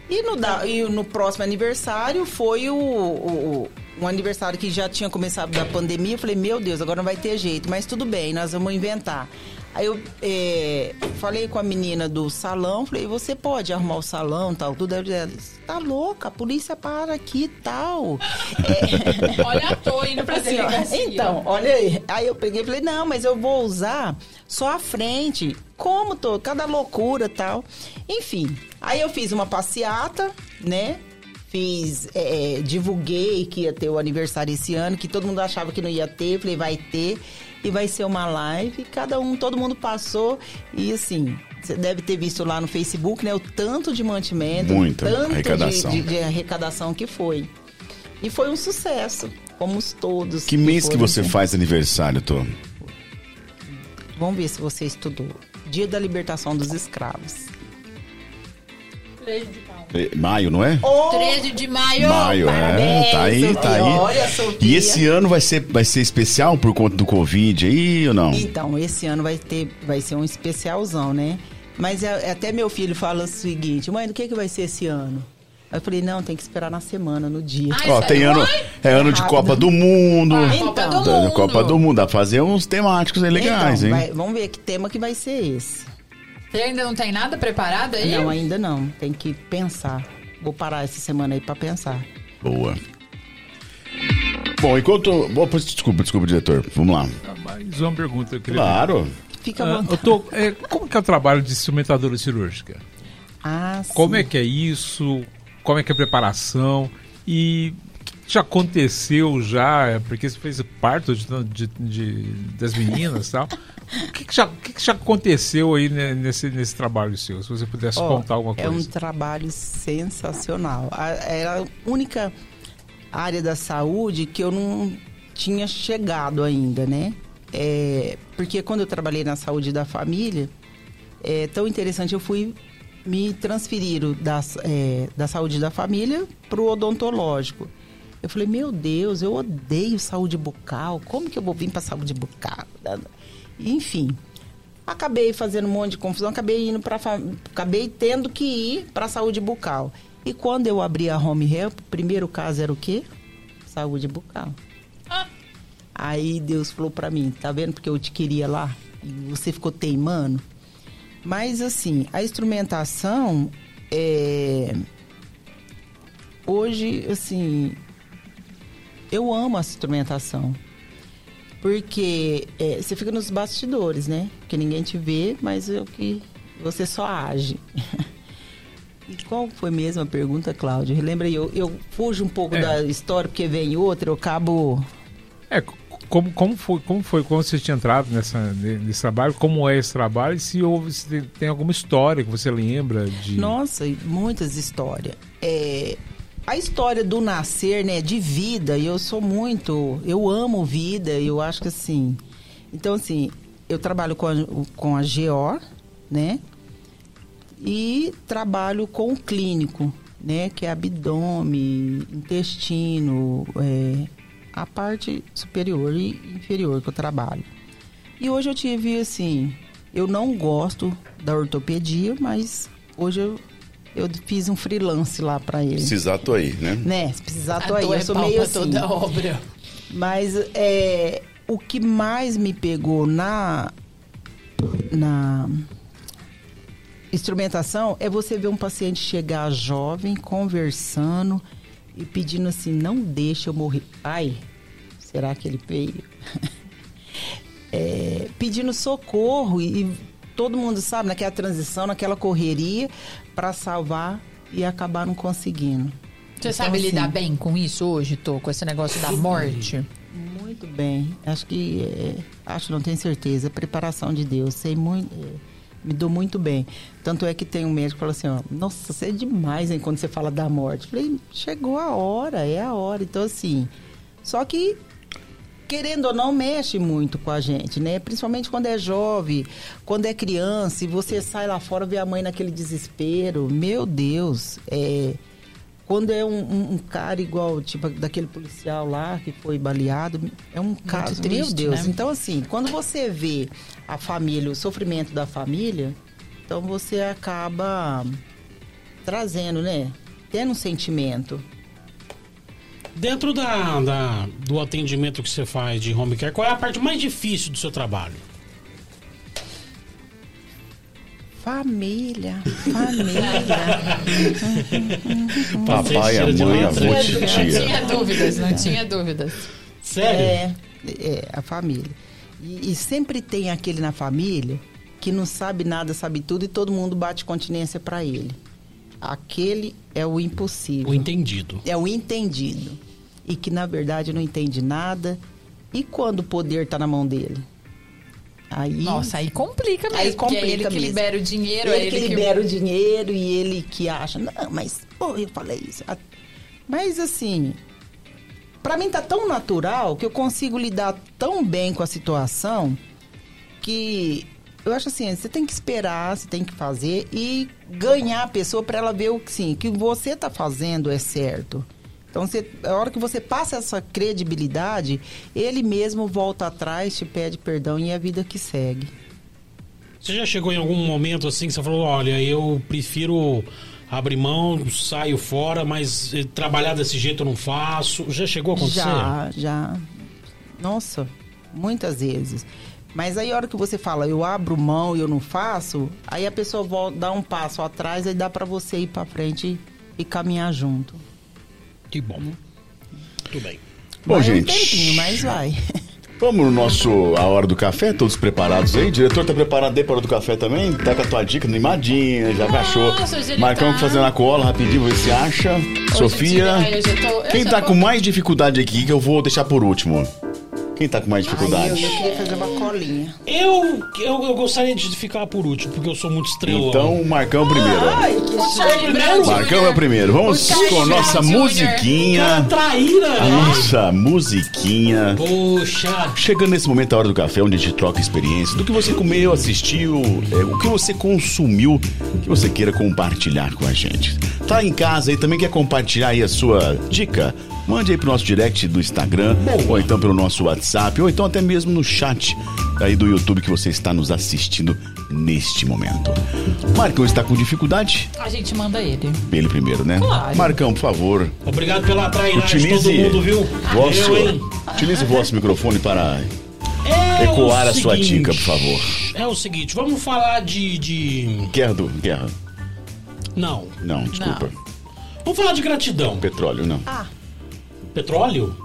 E no, da- e no próximo aniversário foi o, o- um aniversário que já tinha começado da pandemia. Eu falei, meu Deus, agora não vai ter jeito, mas tudo bem, nós vamos inventar. Aí eu é, falei com a menina do salão, falei, você pode arrumar o salão tal, tudo. Ela disse, tá louca, a polícia para aqui e tal. É, Olha, eu tô indo pra Assim, ó, então, olha aí. Aí eu peguei e falei, não, mas eu vou usar só a frente. Como tô? Cada loucura tal. Enfim, aí eu fiz uma passeata, né? Fiz, é, é, divulguei que ia ter o aniversário esse ano, que todo mundo achava que não ia ter. Falei, vai ter. E vai ser uma live. Cada um, todo mundo passou. E assim, você deve ter visto lá no Facebook, né? O tanto de mantimento. Muita o tanto de- arrecadação. De, de arrecadação que foi. E foi um sucesso. Fomos todos. Que mês que você faz aniversário, Tô? Vamos ver se você estudou. Dia da libertação dos escravos. É, Maio, não é? 13 de maio. Maio, é. parabéns, Tá aí, Sofia. tá aí. Olha. E esse ano vai ser, vai ser especial por conta do Covid aí ou não? Então, esse ano vai ter, vai ser um especialzão, né? Mas é- até meu filho fala o seguinte, mãe, do que, que vai ser esse ano? Aí eu falei, não, tem que esperar na semana, no dia. Ai, Ó, tem ano, é ano de rápido. Copa do Mundo. Ah, Então, Copa do Mundo. Copa do Mundo, dá pra fazer uns temáticos aí legais, Então, hein? vai- vamos ver que tema que vai ser esse. Você ainda não tem nada preparado aí? Não, ainda não. Tem que pensar. Vou parar essa semana aí pra pensar. Boa. Bom, enquanto. Desculpa, desculpa, diretor. Vamos lá. Mais uma pergunta eu queria Claro. Fica à Ah, vontade. eu tô, é, como que é o trabalho de instrumentadora cirúrgica? Ah, Como sim. é que é isso? Como é que é a preparação? E o que já aconteceu já? É Porque você fez parto de, de- de- das meninas e tal. O que, que já, que que já aconteceu aí né, nesse, nesse trabalho seu? Se você pudesse Ó, contar alguma É um coisa. trabalho sensacional. Era a única área da saúde que eu não tinha chegado ainda, né? É, porque quando eu trabalhei na saúde da família, é tão interessante, eu fui me transferir da, é, da saúde da família para o odontológico. Eu falei, meu Deus, eu odeio saúde bucal. Como que eu vou vir para saúde bucal? Enfim, acabei fazendo um monte de confusão, acabei indo para acabei tendo que ir para saúde bucal. E quando eu abri a home help, o primeiro caso era o quê? Saúde bucal. Aí Deus falou para mim, tá vendo porque eu te queria lá e você ficou teimando? Mas assim, a instrumentação é hoje assim, eu amo a instrumentação. Porque é, você fica nos bastidores, né? Porque ninguém te vê, mas o que você só age. e qual foi mesmo a pergunta, Cláudio? Relembra aí, eu, eu fujo um pouco É. da história, porque vem outra, eu acabo. É, como, como, foi, como foi quando você tinha entrado nessa, nesse trabalho? Como é esse trabalho? E se, houve, se tem- alguma história que você lembra de. Nossa, muitas histórias. É, a história do nascer, né, de vida, eu sou muito, eu amo vida, eu acho que assim. Então assim, eu trabalho com a, com a GO, né? E trabalho com o clínico, né, que é abdômen, intestino, é, a parte superior e inferior que eu trabalho. E hoje eu tive assim, eu não gosto da ortopedia, mas hoje eu eu fiz um freelance lá pra ele. Precisar, tô aí, né? Né? Precisar, tô aí. Eu é sou meio assim. toda obra. Mas é, o que mais me pegou na, na instrumentação é você ver um paciente chegar jovem, conversando e pedindo assim, não deixa eu morrer. Ai, será que ele veio? É, pedindo socorro e, e todo mundo sabe, naquela transição, naquela correria, para salvar e acabar não conseguindo. Você Então, sabe assim, lidar bem com isso hoje, Tô? Com esse negócio da morte? Muito bem. Acho que. é, acho, não tenho certeza. Preparação de Deus. Sei muito. é, me dou muito bem. Tanto é que tem um médico que fala assim: ó, Nossa, você é demais hein, quando você fala da morte. Falei: Chegou a hora, é a hora. Então, assim. Só que. Querendo ou não, mexe muito com a gente, né? Principalmente quando é jovem, quando é criança, e você sai lá fora vê a mãe naquele desespero. Meu Deus, é. Quando é um, um- um cara igual, tipo, daquele policial lá que foi baleado, é um caso, meu triste, Deus. né? Então, assim, quando você vê a família, o sofrimento da família, então você acaba trazendo, né? Tendo um sentimento. Dentro da, da- do atendimento que você faz de home care, qual é a parte mais difícil do seu trabalho? Família, família. Papai, a mãe, a avó, Não tinha dúvidas, não tinha dúvidas. Sério? É, é, a família. E, e sempre tem aquele na família que não sabe nada, sabe tudo e todo mundo bate continência para ele. Aquele é o impossível. O entendido. É o entendido. E que na verdade não entende nada. E quando o poder tá na mão dele? Aí, Nossa, aí complica mesmo. Aí é complica ele que mesmo. libera o dinheiro, ele, é que ele que libera o dinheiro e ele que acha, não, mas pô, eu falei isso. Mas assim, pra mim tá tão natural que eu consigo lidar tão bem com a situação que eu acho assim, você tem que esperar, você tem que fazer e ganhar a pessoa pra ela ver o que sim, que você tá fazendo é certo. Então, você, a hora que você passa essa credibilidade, ele mesmo volta atrás, te pede perdão e é a vida que segue. Você já chegou em algum momento assim que você falou, olha, eu prefiro abrir mão, saio fora, mas eh, trabalhar desse jeito eu não faço. Já chegou a acontecer? Já, já. Nossa, muitas vezes. Mas aí a hora que você fala, eu abro mão e eu não faço, aí a pessoa volta, dá um passo atrás e dá pra você ir pra frente e, caminhar junto. Que bom. Tudo bem. Bom, vai gente. um tempinho, mas vai. Vamos no nosso A Hora do Café, todos preparados aí? diretor tá preparado aí para a Hora do Café também? Tá com a tua dica animadinha, já baixou. ele Marcão tá. fazendo a cola rapidinho, ver se acha. Sofia. Hoje hoje eu tô- eu Quem tá tô- com mais dificuldade aqui, que eu vou deixar por último? Quem tá com mais eu, dificuldade? eu queria fazer uma colinha. Eu, eu, eu gostaria de ficar por último, porque eu sou muito estrelão. Então, o Marcão é primeiro. Ai, que O Charlie Brown Jr. Marcão é o primeiro. Vamos O com a nossa musiquinha. Traíra! A nossa musiquinha. Poxa, Chegando nesse momento a hora do café, onde a gente troca experiência do que você comeu, assistiu, é, o que você consumiu, que você queira compartilhar com a gente. Tá em casa e também quer compartilhar aí a sua dica? Mande aí pro nosso direct do Instagram, ou então pelo nosso WhatsApp, ou então até mesmo no chat aí do YouTube que você está nos assistindo neste momento. Marcão está com dificuldade? A gente manda ele. Ele primeiro, né? Claro. Marcão, por favor, obrigado pela trairagem de todo mundo, viu? vosso, Eu, utilize o vosso microfone para É ecoar a sua dica, por favor. É o seguinte, vamos falar de. de... Guerra do. Guerra. Não. Não, desculpa. Vamos falar de gratidão. Petróleo, não. Petróleo?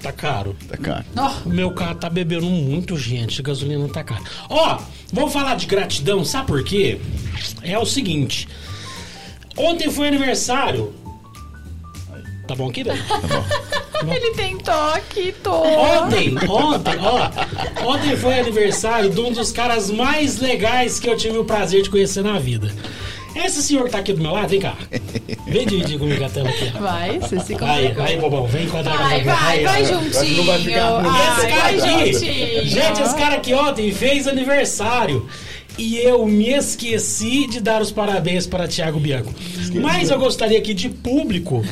Tá caro. Tá caro. O meu carro tá bebendo muito, gente. A gasolina tá cara. Ó, vamos falar de gratidão, sabe por quê? É o seguinte. Ontem foi aniversário. Tá bom aqui, velho? Ele tem toque, tô. Ontem, ontem, ó. Ontem foi aniversário de um dos caras mais legais que eu tive o prazer de conhecer na vida. Esse senhor que tá aqui do meu lado, vem cá. Vem dividir comigo a tela aqui. Vai, você se Aí, complicou. aí, bobão, vem enquadrar Vai, com a vai, vai ó. juntinho. não vai ficar- Ai, Esse cara vai aqui, juntinho. gente, esse cara aqui ontem fez aniversário. E eu me esqueci de dar os parabéns para Tiago Bianco. Mas eu gostaria aqui de público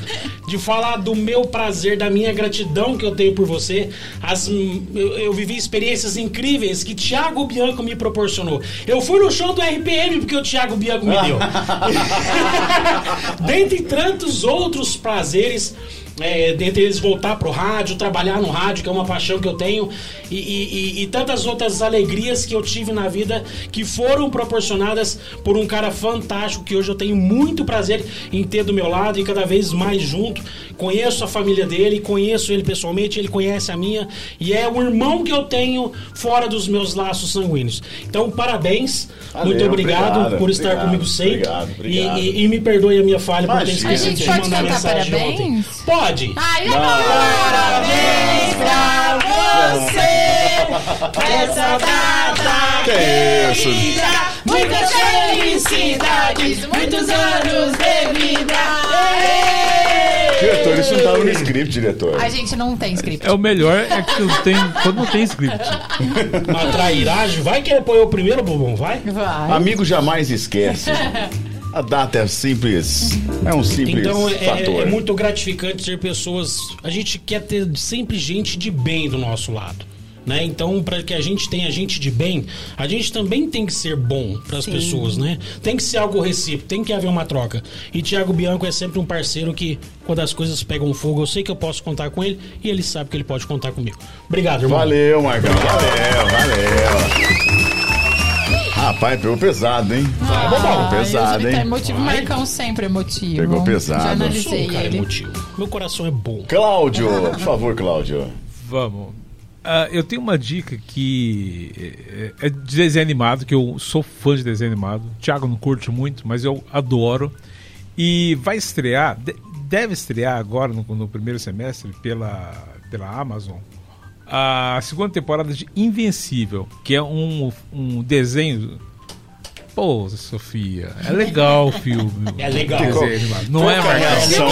de falar do meu prazer, da minha gratidão que eu tenho por você. As, eu, eu vivi experiências incríveis que Tiago Bianco me proporcionou. Eu fui no show do RPM porque o Tiago Bianco me deu. Dentre tantos outros prazeres é, dentre eles voltar pro rádio, trabalhar no rádio, que é uma paixão que eu tenho, e, e, e, tantas outras alegrias que eu tive na vida que foram proporcionadas por um cara fantástico que hoje eu tenho muito prazer em ter do meu lado e cada vez mais junto. Conheço a família dele, conheço ele pessoalmente, ele conhece a minha, e é o irmão que eu tenho fora dos meus laços sanguíneos. Então, parabéns, Valeu, muito obrigado, obrigado por estar obrigado, comigo sempre. Obrigado, obrigado. E, e, me perdoe a minha falha por ter esquecido de mandar mensagem parabéns? ontem. Pode pode. Ai, parabéns pra você essa data querida. Muitas felicidades, muitos anos de vida. Diretor, isso não tava no script, diretor. A gente não tem script. É o melhor é que tem, quando não tem script. Uma trairagem, vai querer pôr o primeiro, Bubum, vai? Vai. Amigo jamais esquece. A data é simples. É um simples então, é, fator. É, é muito gratificante ter pessoas. A gente quer ter sempre gente de bem do nosso lado. Né? Então, para que a gente tenha gente de bem, a gente também tem que ser bom para as pessoas, né? Tem que ser algo recíproco, tem que haver uma troca. E Tiago Bianco é sempre um parceiro que, quando as coisas pegam fogo, eu sei que eu posso contar com ele e ele sabe que ele pode contar comigo. Obrigado, irmão. Valeu, Marcão. Valeu, valeu. Rapaz, pegou pesado, hein? Ah, pegou pesado, hein? Tá emotivo, Vai. Marcão sempre emotivo. Pegou pesado. Já analisei um cara ele. emotivo. Meu coração é bom. Cláudio, por favor, Cláudio. Vamos. Uh, eu tenho uma dica que é, é de desenho animado, que eu sou fã de desenho animado. Thiago não curte muito, mas eu adoro. E vai estrear, deve estrear agora no, no primeiro semestre pela, pela Amazon a segunda temporada de Invencível, que é um, um desenho. Pô, Sofia, é legal o filme. É legal. Desenho, não é, é reação?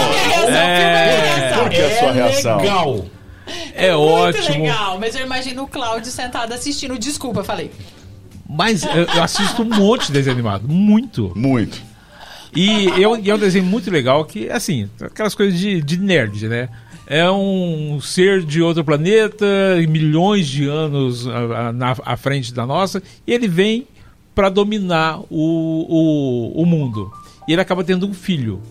É... Por que a sua reação? É legal. É, é ótimo. legal, mas eu imagino o Cláudio sentado assistindo. Desculpa, falei. Mas eu, eu assisto um monte de desenho animado. Muito. Muito. E, eu, e é um desenho muito legal que, assim, aquelas coisas de, de nerd, né? É um ser de outro planeta, milhões de anos à, na, à frente da nossa, e ele vem para dominar o, o, o mundo. E ele acaba tendo um filho.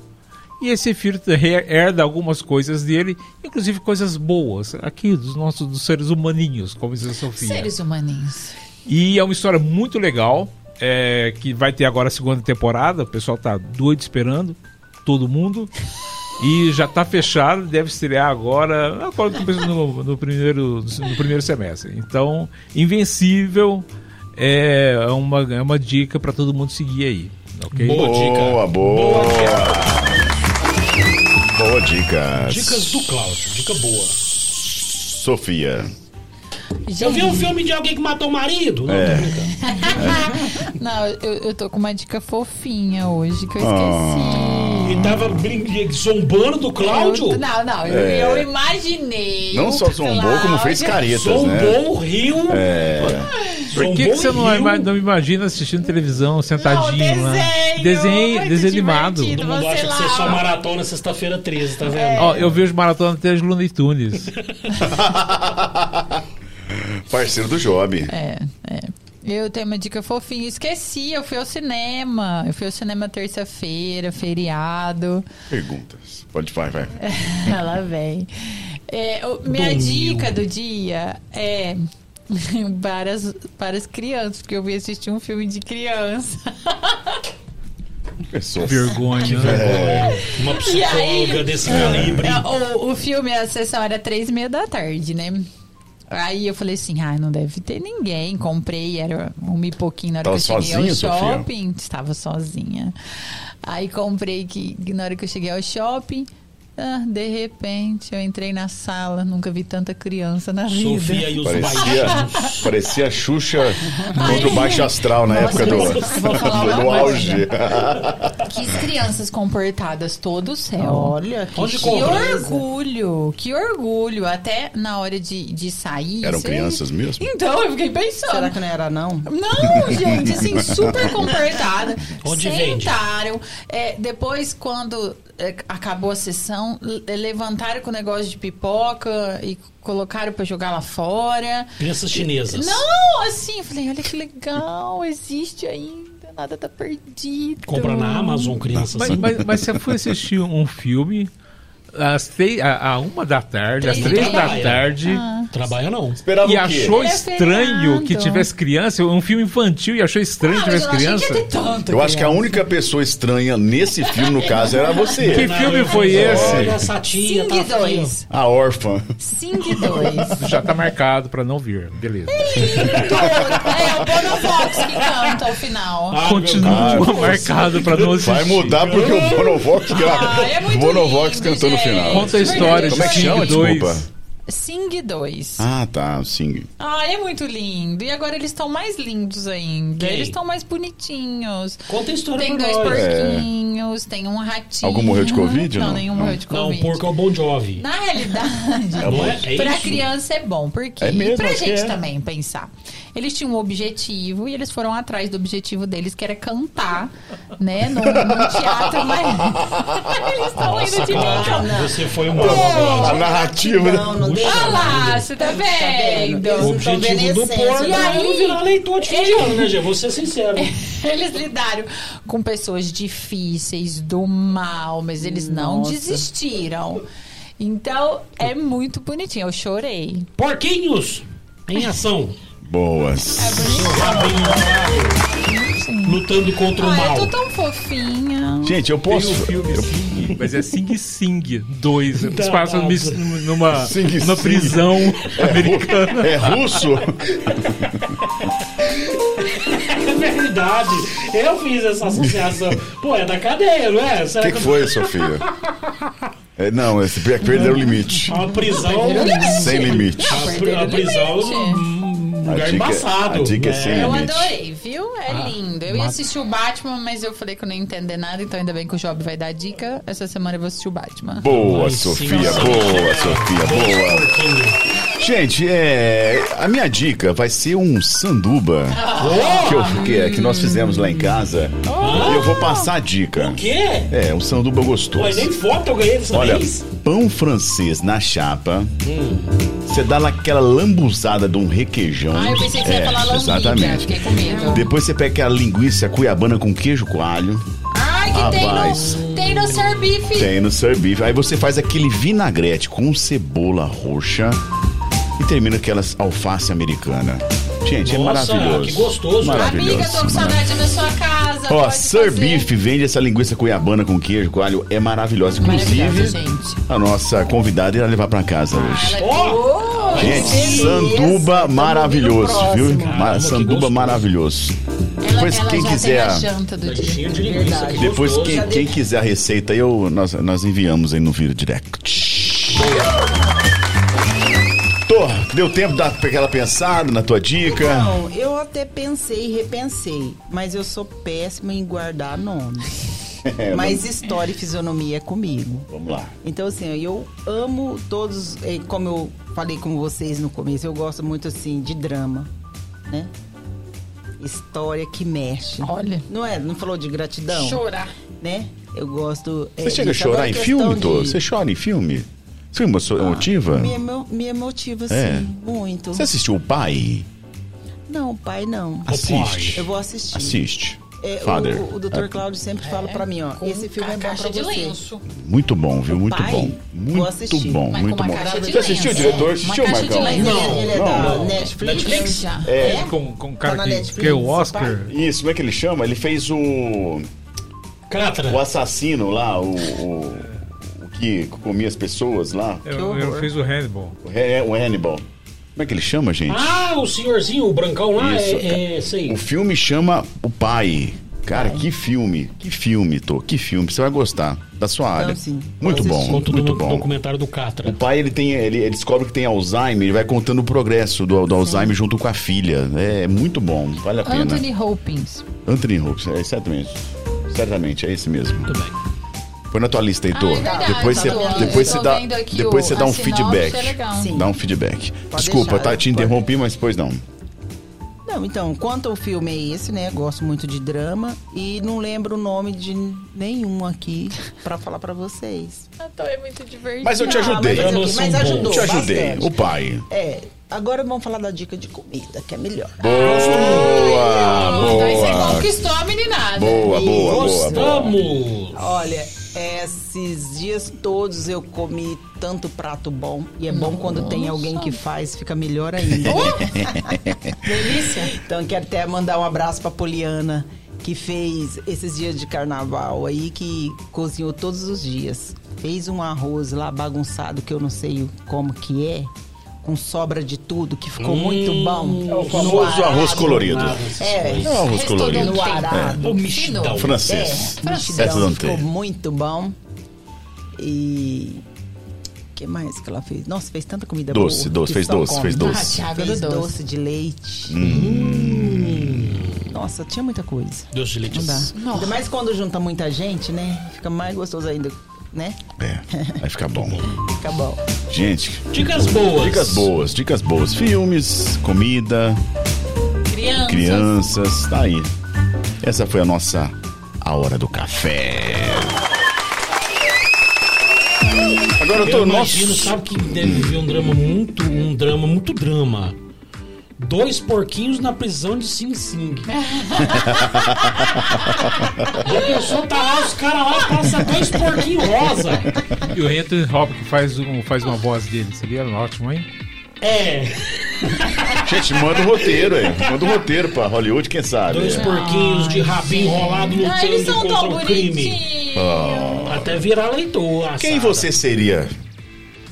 E esse filho herda algumas coisas dele, inclusive coisas boas, aqui dos nossos dos seres humaninhos, como diz a Sofia. Seres humaninhos. E é uma história muito legal, é, que vai ter agora a segunda temporada, o pessoal tá doido esperando, todo mundo. E já está fechado, deve estrear agora, agora no, no, primeiro, no primeiro semestre. Então, Invencível é uma, é uma dica para todo mundo seguir aí. Okay? Boa dica. Boa, boa. Boa dica. Dicas do Cláudio, dica boa. Sofia. Gente. Eu vi um filme de alguém que matou o marido. Não, é. Não, eu, eu tô com uma dica fofinha hoje que eu esqueci. Oh. E tava zombando do Cláudio? Eu, não, não, eu, é. eu, imaginei. Não só zombou, Cláudio. como fez caretas, zombou, né? Zombou, riu. É. Por que, que você não, não imagina assistindo televisão, sentadinho não, lá? Desenho, desenho animado. Todo mundo acha lá. que você só maratona sexta-feira 13, tá vendo? É. Ó, eu vejo maratona até as Looney Tunes. Parceiro do Job. É, é. Eu tenho uma dica fofinha. Esqueci, eu fui ao cinema. Eu fui ao cinema terça-feira, feriado. Perguntas. Pode, vai, vai. Ela vem. É, minha dica do dia é para as, para as crianças, porque eu vim assistir um filme de criança. Pessoa. Vergonha. É. Uma psicóloga aí, desse calibre. O, o filme, a sessão era três e meia da tarde, né? Aí eu falei assim, ah, não deve ter ninguém. Comprei, era um e pouquinho na hora Tava que eu cheguei sozinha, ao shopping. Sofia? Estava sozinha. Aí comprei que na hora que eu cheguei ao shopping, Ah, de repente, eu entrei na sala, nunca vi tanta criança na vida. Sofia e os Parecia, parecia a Xuxa contra o Baixo Astral na época do, do auge. Que crianças comportadas todo o céu. Olha, que Onde Que orgulho, que orgulho. Até na hora de, de sair. Eram crianças mesmo? Então, eu fiquei pensando. Será que não era, não? Não, gente, assim, super comportada. Onde? Sentaram. É, depois, quando é, acabou a sessão, le- levantaram com o negócio de pipoca e colocaram pra jogar lá fora. Crianças chinesas. Não, assim, eu falei, olha que legal, existe ainda, nada tá perdido. Compra na Amazon, crianças. Mas, mas, mas você foi assistir um filme às três, a, a uma da tarde, às Três três da da manhã. Trabalha não. Esperava E o quê? achou estranho que tivesse criança, um filme infantil e achou estranho Ah, que tivesse que criança. ia ter tanta Eu acho que a única pessoa estranha nesse filme, no caso, era você. Que filme foi esse? Olha, essa tia tá Sing fria. 2. A órfã. Sing 2. Já tá marcado pra não vir. Beleza. é o Bonovox que canta ao final. Ah, Continua Ah, marcado pra não assistir. Vai mudar porque o Bonovox, Ah, é Bonovox lindo, cantou no gente. final. Conta a história é que de? Sing 2. Desculpa. Sing 2. Ah, tá, sim. Ah, é muito lindo. E agora eles estão mais lindos ainda. Quem? Eles estão mais bonitinhos. Conta a história Tem dois nós. porquinhos, tem um ratinho. Algum morreu de Covid, Não, não? nenhum Não. morreu de Não, Covid. o porco é o Bon Jovi. Na realidade, Não é? É pra isso? criança é bom, porque É mesmo, e pra gente é. também pensar. Eles tinham um objetivo e eles foram atrás do objetivo deles, que era cantar, né, num, num teatro, mas eles estão indo de mim. Cara, você foi um A narrativa. Não, não Olha lá, você tá Tá vendo? vendo? Eles O objetivo vendo do porco E é aí- não virar leitor de fim de ano, né, Gê? Vou ser sincero. Eles lidaram com pessoas difíceis, do mal, mas eles não Nossa. desistiram. Então, é muito bonitinho. Eu chorei. Porquinhos em ação. Boas. Lutando contra o Ai, mal. eu tô tão fofinha. Gente, eu Tem posso. o filme Sing, mas é Sing Sing 2. Eles Tá, passam numa, numa, Sing numa prisão americana. É russo? É verdade. Eu fiz essa associação. Pô, é da cadeia, não é? O Será que, que foi, Sofia? É, não, esse per- perdeu o limite. A prisão. Sem limite. A, pri- a prisão num A lugar dica- embaçado. a dica é sem Eu limite. adorei, viu? É Ah, lindo. Eu ia assistir o Batman, mas eu falei que eu não ia entender nada, então ainda bem que o Job vai dar dica. Essa semana eu vou assistir o Batman. Boa, Ai, Sofia. sim, sim. Boa, Sofia. Boa. Porquinho. Gente, é, a minha dica vai ser um sanduba que, eu- que, é- que nós fizemos lá em casa. E eu vou passar a dica. O quê? É, um sanduba gostoso. nem foto eu ganhei dessa Olha, vez. pão francês na chapa. Você dá lá aquela lambuzada de um requeijão. Ah, eu pensei que você ia É, falar lambida. Exatamente. Fiquei com medo. Depois você pega aquela linguiça cuiabana com queijo coalho. Ai, que Rapaz. tem no, tem no Beef. Tem no Beef. Aí você faz aquele vinagrete com cebola roxa e termina aquelas alface americana. Gente, é Nossa, maravilhoso. que gostoso. Maravilhoso. Amiga, tô com saudade da sua casa. Ó, Sir. Beef vende essa linguiça cuiabana com queijo coalho. É maravilhosa. Inclusive, gente. a nossa convidada irá levar pra casa hoje. Ela- Ó, Oh, Gente, sanduba Tamo maravilhoso, viu? Caramba, sanduba maravilhoso. Depois, ela quem já quiser- a janta do dia. De linguiça. Depois, quem, quem quiser a receita, eu, nós, nós enviamos aí no vídeo direct. Tô, deu tempo de dar aquela pensada na tua dica? Não, eu até pensei e repensei, mas eu sou péssima em guardar nomes. É, mas história e fisionomia é comigo. Vamos lá. Então, assim, eu amo todos, eh, como eu falei com vocês no começo, eu gosto muito, assim, de drama, né? História que mexe. Olha. Não é? Não falou de gratidão? Chorar. Né? Eu gosto... Você eh, chega a chorar em questão filme, Tô? de- Você chora em filme? Filme emo- emotiva? Me, emo- me emotiva, sim, É. muito. Você assistiu O Pai? Não, pai, não. Assiste. Eu vou assistir. Assiste. É, Father. o, o Dr. Cláudio sempre fala pra mim, ó, Com esse filme é bom caixa pra de você. lenço. Muito bom, viu? Muito Pai, bom. Muito assistir. bom, Mas muito bom. Você assistiu, lenço. diretor? Uma Assistiu, Marcão? Ele, Não, ele é não, da não. Netflix? Netflix? Já. É. Com, com Tá cara na que, que é o Oscar. Isso, como é que ele chama? Ele fez o. Cratra. O assassino lá, o. o, o que comia as pessoas lá. Eu, eu fiz o Hannibal. O, He- o Hannibal. Como é que ele chama, gente? Ah, o senhorzinho, o brancão lá, Isso. é, é sei. O filme chama O Pai. Cara, que filme, que filme, Tô, que filme. Você vai gostar da sua área. sim. Muito bom. Conto do muito no- bom. documentário do Catra. O pai, ele tem, ele, ele descobre que tem Alzheimer, ele vai contando o progresso do, do Alzheimer junto com a filha. É muito bom, vale a pena. Anthony Hopkins. Anthony Hopkins, é exatamente. Certamente, é esse mesmo. Muito bem. Põe na tua lista, Ah, Heitor. é verdade, depois você, tá depois Eu você dá, depois você dá um sinopse, feedback. é legal. Sim. Dá um feedback. Pode Desculpa, deixar, tá? Te pode. interrompi, mas depois não. Não, então, quanto ao filme é esse, né? Gosto muito de drama e não lembro o nome de nenhum aqui pra falar pra vocês. Então é muito divertido. Mas eu te Ah, ajudei. mas, ok, mas são bons. ajudou. Te ajudei. bastante. O pai. É, agora vamos falar da dica de comida, que é melhor. Boa! Então você Boa! conquistou a meninada. Boa, boa, boa, boa. Gostamos! Olha, esses dias todos eu comi tanto prato bom. E é bom quando tem alguém que faz, fica melhor ainda. Delícia. Então quero até mandar um abraço pra Poliana, que fez esses dias de carnaval aí, que cozinhou todos os dias. Fez um arroz lá bagunçado, que eu não sei como que é, com sobra de tudo, que ficou muito bom. É o famoso arroz colorido. É, É o arroz colorido. no arado. O mexidão. Francês. É, mexidão, ficou muito bom. E o que mais que ela fez? Nossa, fez tanta comida Doce, boa. doce, fez doce, come. fez Ah, doce. Thiago Fez do doce. doce. de leite. Nossa, tinha muita coisa. Doce de leite. Não dá. Nossa. Ainda mais quando junta muita gente, né? Fica mais gostoso ainda, né? É, vai ficar bom. Fica bom. Gente, Dicas boas. dicas boas, dicas boas. Filmes, comida, Crianças. crianças, tá aí. Essa foi a nossa A Hora do Café. Agora eu tô... Eu imagino, Nossa, sabe que deve viver um drama muito, um drama muito drama. Dois porquinhos na prisão de Sing Sing. a pessoa tá lá, os caras lá passam dois porquinhos rosa. E o Anthony Hopkins faz, um, faz uma voz dele, seria ótimo, hein? É, gente, manda o roteiro aí. Manda o roteiro pra Hollywood, quem sabe. dois porquinhos de rabinho enrolado Ah, eles lutando são contra tão o crime. bonitinhos. Até virar leitor. Quem assada. você seria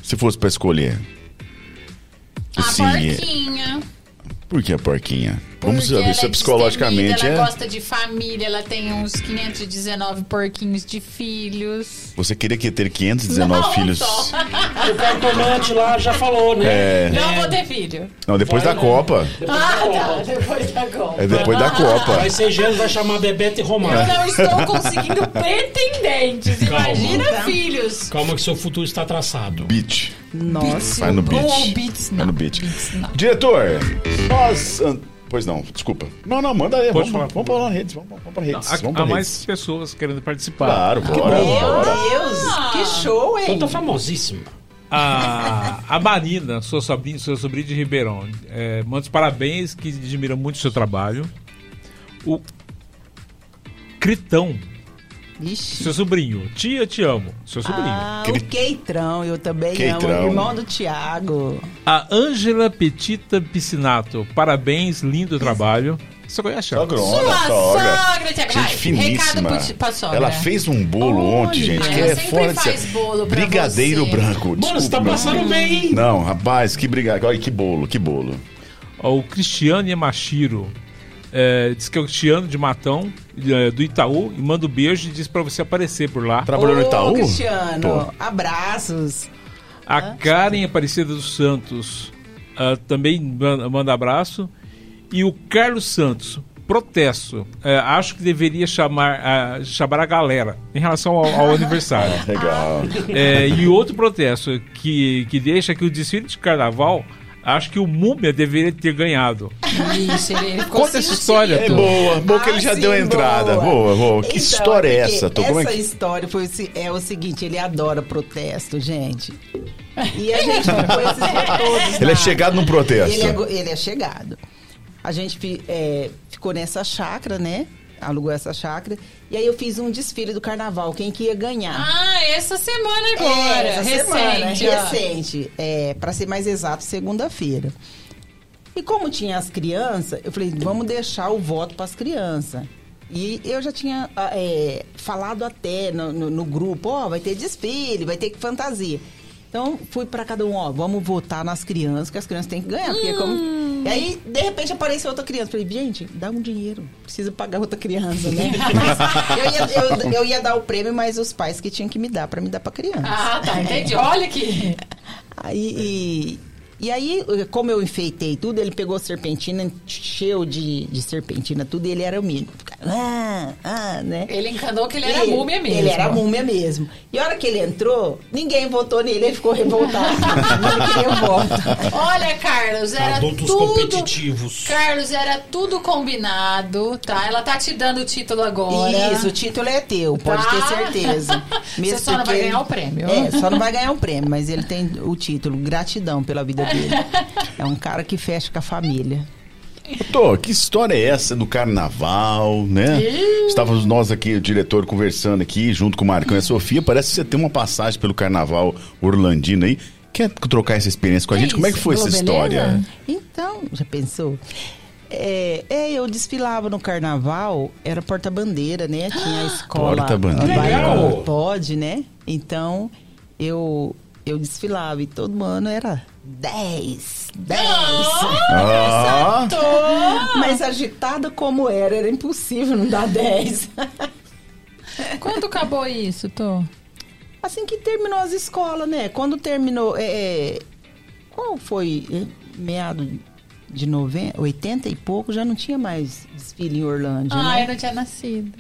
se fosse pra escolher? A Sim, porquinha. Por que a porquinha? Vamos Porque ela isso é psicologicamente, é? Ela gosta de família, ela tem uns 519 porquinhos de filhos. Você queria que ter 519 Não, filhos? só. O cartomante lá já falou, né? É. Não vou ter filho. Não, depois Vai da não. Copa. Depois Ah, da tá. Copa. Depois da Copa. É depois da Copa. Vai ser Gênesis, vai chamar Bebeto e Eu Romário. não estou conseguindo pretendentes. Calma. Imagina Tá. filhos. Calma que seu futuro está traçado. Beat. Nossa. Vai no beat. Ou beats, Vai no beat. Diretor, nós. Pois não, desculpa. Não, não, manda aí. Pode Vamos, falar. vamos pra lá na redes. Vamos, vamos pra redes. Há, vamos pra há mais redes. pessoas querendo participar. Claro, bora, Meu bora. Deus, que show, Então hein? tá famosíssima. A, a Marina, sua sobrinha, sua sobrinha de Ribeirão, é, manda os parabéns, que admira muito o seu trabalho. O Critão, Vixe. seu sobrinho. Tia, te amo. Seu sobrinho. Ah, Cri- o Queitrão, eu também Queitrão. amo. Irmão do Tiago. A Ângela Petita Piscinato, parabéns, lindo trabalho. Você conhece ela? Sogrona, Sua sogra. sogra, Tiago. Gente Vai, finíssima. Recado pro- pra sogra. Ela fez um bolo ontem, gente, que Ela é sempre fora de faz bolo pra Brigadeiro você. branco. Mano, você tá passando bem, hein? Não, rapaz, que brigadeiro. Olha que bolo, que bolo. Ó, O Cristiano Yamashiro é, diz que é o Cristiano de Matão, é, do Itaú, e manda um beijo e diz pra você aparecer por lá. Trabalhou no Itaú? Cristiano, Pô. abraços. A Karen Aparecida dos Santos ah, também man- manda abraço. E o Carlos Santos, protesto. É, acho que deveria chamar, ah, chamar a galera em relação ao, ao aniversário. Legal. É, e outro protesto que, que deixa que o desfile de carnaval, acho que o Múmia deveria ter ganhado. Isso, ele, Conta essa história, É Tô. boa, boa que ele Ah, já sim, deu a entrada. Boa, boa. Que Então, história é porque essa? Tô, é essa que... história foi, é o seguinte, ele adora protesto, gente. E a gente ficou esses dias todos Ele é chegado num protesto. Ele é, ele é chegado. A gente é, ficou nessa chácara, né? Alugou essa chácara. E aí eu fiz um desfile do carnaval. Quem que ia ganhar? Ah, essa semana agora. É, essa recente. semana, recente. É, para ser mais exato, segunda-feira. E como tinha as crianças, eu falei, vamos deixar o voto para as crianças. E eu já tinha ah, é, falado até no, no- no grupo, ó, vai ter desfile, vai ter fantasia. Então, fui para cada um, ó, vamos votar nas crianças, que as crianças têm que ganhar. Porque como E aí, de repente, apareceu outra criança. Falei, gente, dá um dinheiro. Precisa pagar outra criança, né? Mas eu, ia, eu, eu ia dar o prêmio, mas os pais que tinham que me dar pra me dar pra criança. Ah, tá, entendi. Olha aqui. Aí, e, e aí, como eu enfeitei tudo, ele pegou serpentina, encheu de, de serpentina tudo, e ele era o mínimo. Ah, ah, né? Ele encanou que ele era múmia mesmo. Ele era múmia mesmo. E a hora que ele entrou, ninguém votou nele, ele ficou revoltado. ele queria voto. Olha, Carlos, era Adultos tudo... competitivos. Carlos, era tudo combinado, tá? Ela tá te dando o título agora. Isso, o título é teu, pode Tá. ter certeza. Você só não vai ganhar o prêmio. É, só não vai ganhar o prêmio, mas ele tem o título, gratidão pela vida dele. É um cara que fecha com a família. Tô, que história é essa do carnaval, né? Estávamos nós aqui, o diretor, conversando aqui, junto com o Marcão e a Sofia. Parece que você tem uma passagem pelo carnaval orlandino aí. Quer trocar essa experiência com a Que gente? Como é que isso? foi essa Beleza? história? Então, já pensou? É, é, eu desfilava no carnaval, era porta-bandeira, né? Tinha a escola. Porta-bandeira. Pode, né? Então, eu, eu desfilava e todo ano era 10, 10. Ah, Mas agitada como era, era impossível não dar 10. Quando acabou isso, Tô? Assim que terminou as escolas, né? Quando terminou. É, é, qual foi? É, Meado de 90, 80 e pouco, já não tinha mais desfile em Orlândia, Ah, né? eu não tinha nascido.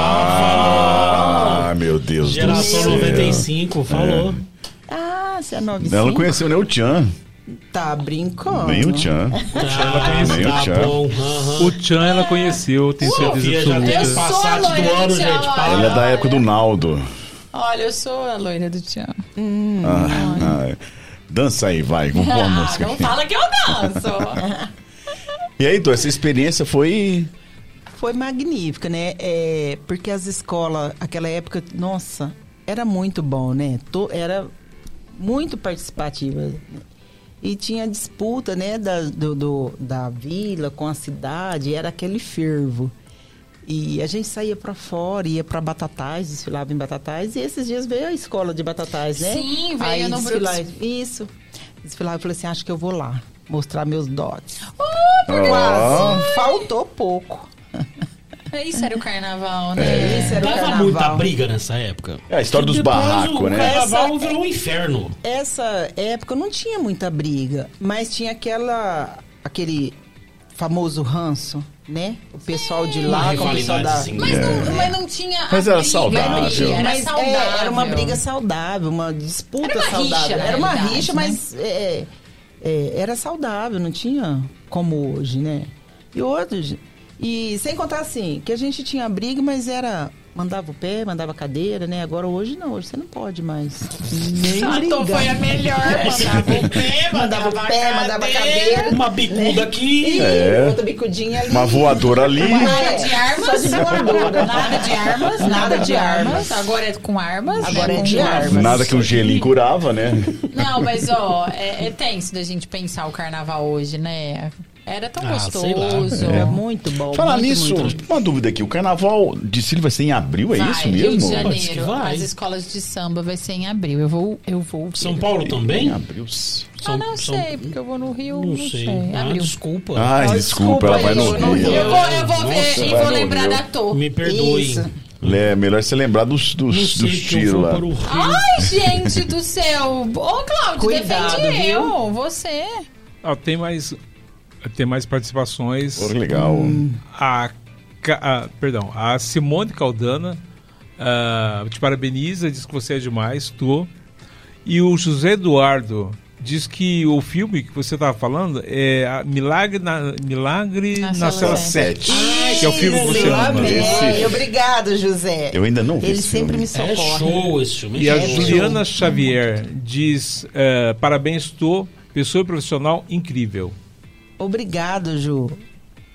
ah, meu Deus do Geração céu. 95, falou. Ah, você é 95? Ela não conheceu nem o Tchan, Tá brincando. nem o Tchan. Tá, Nem o tá Tchan. bom. aham. O Tchan ela conheceu, eu tenho certeza Sofia já tem absoluta. Eu sou passado do ano, do gente. Ela é da época do Naldo. Olha, eu sou a loira do Tchan. Ah, ah, dança aí, vai, com Ah, música? não fala que eu danço. E aí, Tô, essa experiência foi. Foi magnífica, né? É, porque as escolas, aquela época, nossa, era muito bom, né? Era muito participativa. E tinha disputa, né, da, do, do- da vila com a cidade, era aquele fervo. E a gente saía pra fora, ia pra Batatais, desfilava em Batatais, e esses dias veio a escola de Batatais, né? Sim, veio Aí no desfilar, Brooks. Isso. Desfilar, eu falei assim, acho que eu vou lá, mostrar meus dotes. Ó. Quase, faltou pouco. Isso era o carnaval, né? Isso era o Tava carnaval. muita briga nessa época. É a história dos barracos, o né? carnaval Essa- virou um inferno. Essa época não tinha muita briga, mas tinha aquela aquele famoso ranço, né? O pessoal de Uma lá com o pessoal da rivalidadezinha. Mas, É. não, mas não tinha. a Mas era briga, saudável. a briga, Era Mas, é, saudável. era uma briga saudável, uma disputa Era uma saudável. rixa, era uma rixa, né? mas é, é, era saudável, não tinha como hoje, né? E hoje, e sem contar assim, que a gente tinha briga, mas era mandava o pé, mandava a cadeira, né? Agora hoje não, hoje você não pode mais. Nem A Tô brigar. foi a melhor. Mandava o pé, Mandava o pé, mandava a cadeira. Uma bicuda aqui. É. outra bicudinha ali. Uma voadora ali. Nada de armas. Só de voadora. Nada de armas. Nada de armas. Agora é com armas. Agora é Com de armas. Nada que um gelinho curava, né? Não, mas ó, é, é tenso da gente pensar o carnaval hoje, né? Era tão Ah, sei lá. gostoso. Era muito bom. Falar muito, nisso, muito. uma dúvida aqui. O carnaval de Sílvia vai ser em abril, é Vai, isso Rio de mesmo? Parece que Janeiro, vai. as escolas de samba vai ser em abril. Eu vou, eu vou. ver. São Paulo Em também? abril. Ah, não sei, porque eu vou no Rio, Não não, sei. sei. Ah, Abril. desculpa. Ai, Ah, desculpa, ela vai no Rio. Eu vou, eu vou ver Nossa, e vai vou lembrar Rio. da Tô. Me perdoe. Isso. É melhor você lembrar dos, dos, dos tiros lá. Rio. Ai, gente do céu! Ô, Cláudio, Cuidado, defende viu? eu, você. Ah, tem mais tem mais participações. Pô, legal. A, Ca- a- perdão, a Simone Caldana ah, te parabeniza, diz que você é demais, tô. E o José Eduardo diz que o filme que você estava falando é a Milagre na, Milagre Na na, Cela Cela 7. que é o filme que você ama. Esse- Obrigado, José. Eu ainda não vi Ele esse sempre filme. me É socorre. show esse filme. E é a show. Juliana Xavier diz: eh, parabéns, tô. Pessoa profissional incrível. Obrigado, Ju.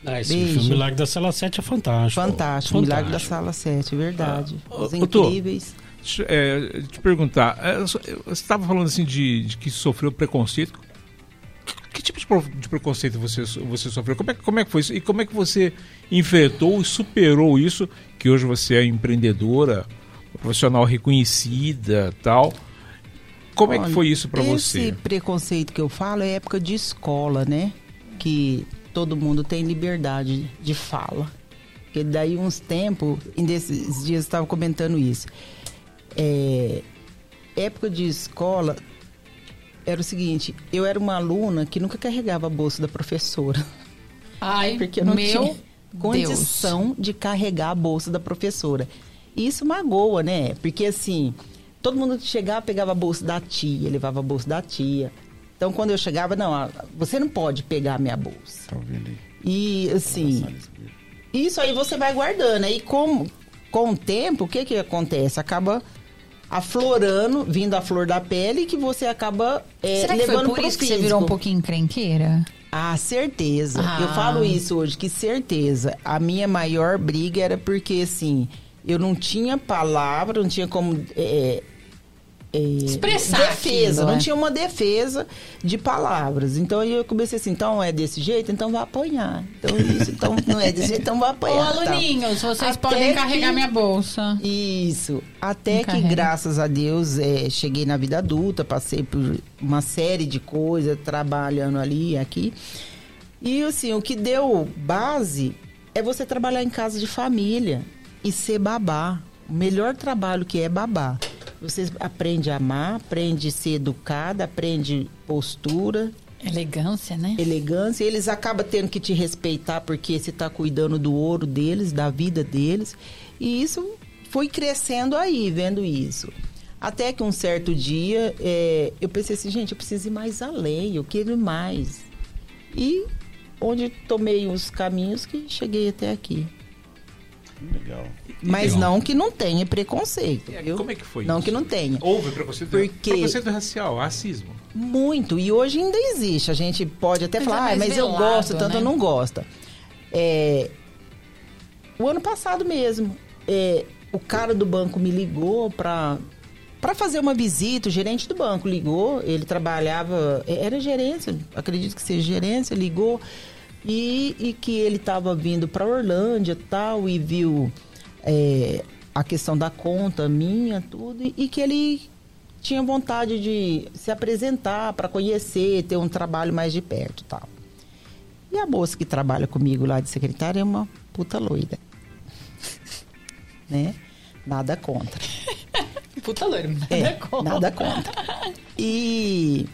Ah, esse Beijo. filme Milagre da Sala 7 é fantástico. Fantástico. Milagre da Sala 7, verdade. Os ô, Tô. incríveis. Deixa, é, te perguntar, é, você estava falando assim de, de que sofreu preconceito. Que, que tipo de, de preconceito você, você sofreu? Como é, que- como é que foi isso? E como é que você enfrentou e superou isso? Que hoje você é empreendedora, profissional reconhecida tal. como é que Olha, foi isso para Esse você? preconceito que eu falo é época de escola, né? Que todo mundo tem liberdade de fala. Porque daí uns tempos, em desses dias eu estava comentando isso. É, época de escola era o seguinte, eu era uma aluna que nunca carregava a bolsa da professora. Ai, Porque eu não meu tinha condição de carregar a bolsa da professora. E isso magoa, né? Porque assim, todo mundo chegava pegava a bolsa da tia, levava a bolsa da tia. Então quando eu chegava, não, você não pode pegar a minha bolsa. Tá ouvindo aí? E assim, isso aí você vai guardando. Aí com, com o tempo, o que que acontece? Acaba aflorando, vindo a flor da pele, que você acaba é, Será que foi levando por pro isso que você virou um pouquinho encrenqueira? Ah, certeza. Ah. Eu falo isso hoje, que certeza. A minha maior briga era porque, assim, eu não tinha palavra, não tinha como. é, Expressar defesa, aquilo, não é. tinha uma defesa de palavras. Então eu comecei assim, então é desse jeito, então vai apanhar. Então isso, então não é desse jeito, então vai Ô, apanhar. tal. aluninhos, vocês Até podem que- carregar minha bolsa. Isso. Até Não que, graças a Deus, é, cheguei na vida adulta, passei por uma série de coisas, trabalhando ali e aqui. E, assim, o que deu base é você trabalhar em casa de família e ser babá. O melhor trabalho que é babá. Você aprende a amar, aprende a ser educada, aprende postura, Elegância, né? elegância. Eles acabam tendo que te respeitar porque você está cuidando do ouro deles, da vida deles. E isso foi crescendo aí, vendo isso. Até que um certo dia é, eu pensei assim, gente, eu preciso ir mais além, eu quero ir mais. E onde tomei os caminhos que cheguei até aqui. Legal. Mas legal. não que não tenha preconceito. É, viu? como é que foi Não isso? que não tenha. Houve preconceito, Porque- preconceito racial, racismo. Muito. E hoje ainda existe. A gente pode até Mas é falar, ah, mais mas eu velado, gosto, tanto né? eu não gosto. É, o ano passado mesmo, é, o cara do banco me ligou para para fazer uma visita, o gerente do banco ligou, ele trabalhava, é, era gerência, acredito que seja gerência, ligou e, e que ele estava vindo para Orlândia e tal e viu é, a questão da conta minha, tudo, e, e que ele tinha vontade de se apresentar para conhecer, ter um trabalho mais de perto e tal. E a moça que trabalha comigo lá de secretária é uma puta loira. né? Nada contra. Puta loira, nada É, contra. nada contra. E,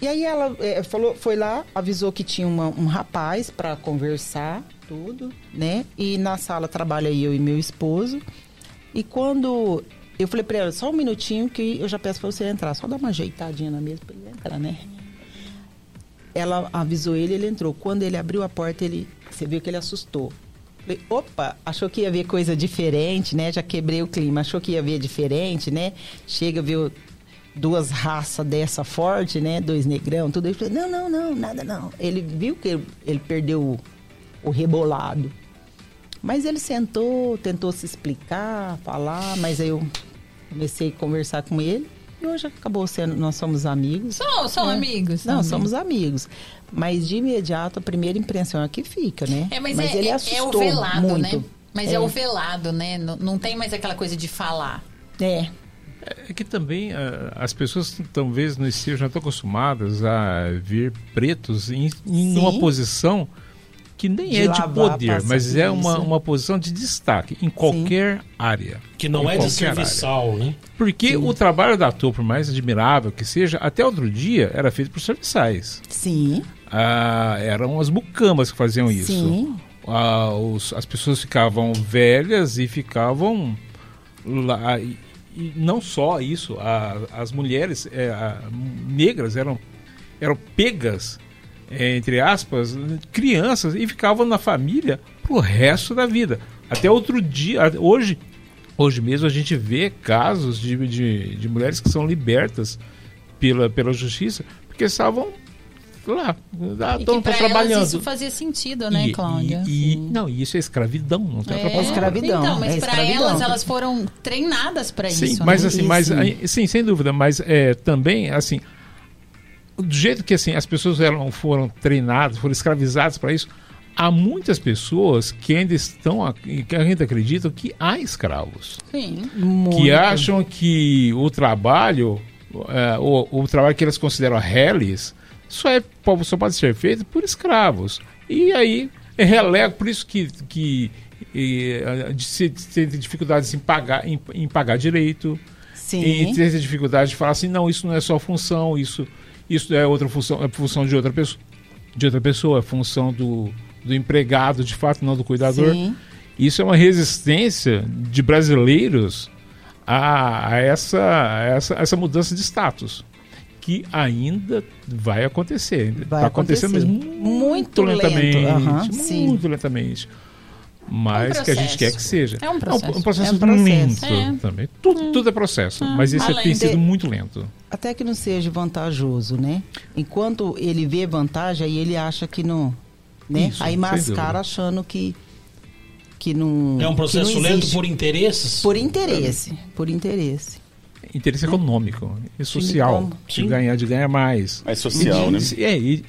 e aí ela é, falou, foi lá, avisou que tinha uma- um rapaz para conversar, tudo, né? E na sala trabalha eu e meu esposo. E quando eu falei para ela, só um minutinho que eu já peço para você entrar, só dar uma ajeitadinha na mesa para ele entrar, né? Ela avisou ele, ele entrou. Quando ele abriu a porta, ele, você viu que ele assustou. Falei, opa, achou que ia ver coisa diferente, né? Já quebrei o clima, achou que ia ver diferente, né? Chega, viu duas raças dessa forte, né? Dois negrão, tudo. Ele falou, não, não, não, nada não. Ele viu que ele, ele perdeu o, o rebolado. Mas ele sentou, tentou se explicar, falar, mas aí eu comecei a conversar com ele. E hoje acabou sendo, nós somos amigos. São, são É. amigos. Não, somos amigos. Mas de imediato a primeira impressão é que fica, né? É, mas, é, ele é- assustou é o velado, muito. né? Mas é. o velado, né? Não, não tem mais aquela coisa de falar. É. É que também ah, as pessoas talvez não estejam tão acostumadas a ver pretos em, em Sim. uma posição que nem De é de poder, mas é uma, isso. uma posição de destaque em qualquer área. Que não é de qualquer área. serviçal, né? Porque o trabalho da ator, por mais admirável que seja, até outro dia era feito por serviçais. Sim, Ah, eram as mucamas que faziam isso. sim. Ah, os- as pessoas ficavam velhas e ficavam lá. E, não só isso, a- as mulheres é, a- negras eram, eram pegas, é, entre aspas, crianças e ficavam na família pro resto da vida. Até outro dia, hoje, hoje mesmo a gente vê casos de, de, de mulheres que são libertas pela, pela justiça porque estavam lá, lá E estão que pra trabalhando. elas isso fazia sentido, né, E- Cláudia? E, e- não, e isso é escravidão, não tem outra É, palavra. escravidão, Então, mas é escravidão. elas, elas foram treinadas Sim, isso. mas né? assim, mas Isso. sim, sem dúvida, mas é, também assim, do jeito que assim as pessoas eram, foram treinadas, foram escravizadas para isso, há muitas pessoas que ainda estão, a- que ainda acreditam que há escravos, Sim. Muito. que acham que o trabalho é, o, o trabalho que eles consideram reles só, é, só pode ser feito por escravos. E aí relega, por isso que, que e, de, se, de ter dificuldades em pagar, em, em pagar direito, Sim. e ter dificuldade de falar assim, não, isso não é só função, isso, isso é outra função, é função de outra pessoa, de outra pessoa, é função do, do empregado, de fato, não do cuidador. Sim. Isso é uma resistência de brasileiros a, a essa, a essa, a essa mudança de status. Que ainda vai acontecer. Vai Está acontecendo, mas acontecer. muito, Muito lento. lentamente. Aham, sim. muito lentamente. Mas É um que a gente quer que seja. É um processo. um processo, É um processo. lento É. também. Tudo, tudo é processo. mas esse além tem de- sido muito lento. Até que não seja vantajoso, né? Enquanto ele vê vantagem, aí ele acha que não. Né? Isso, aí mascara achando que. Que não. É um processo lento por interesses? Por interesse. Por interesse. Interesse econômico e social. como? De ganhar, de ganhar mais. Mais social, né? E- É, e,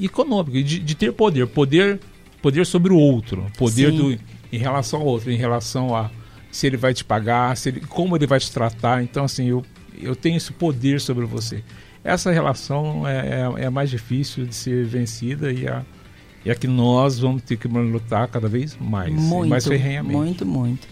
econômico, e de, de ter poder, poder, poder sobre o outro, poder Sim. do, em relação ao outro, em relação a se ele vai te pagar, se ele, como ele vai te tratar. Então, assim, eu, eu tenho esse poder sobre você. Essa relação é, é, é mais difícil de ser vencida e a, e a que nós vamos ter que lutar cada vez mais, Muito. mais ferrenhamente. Muito, muito.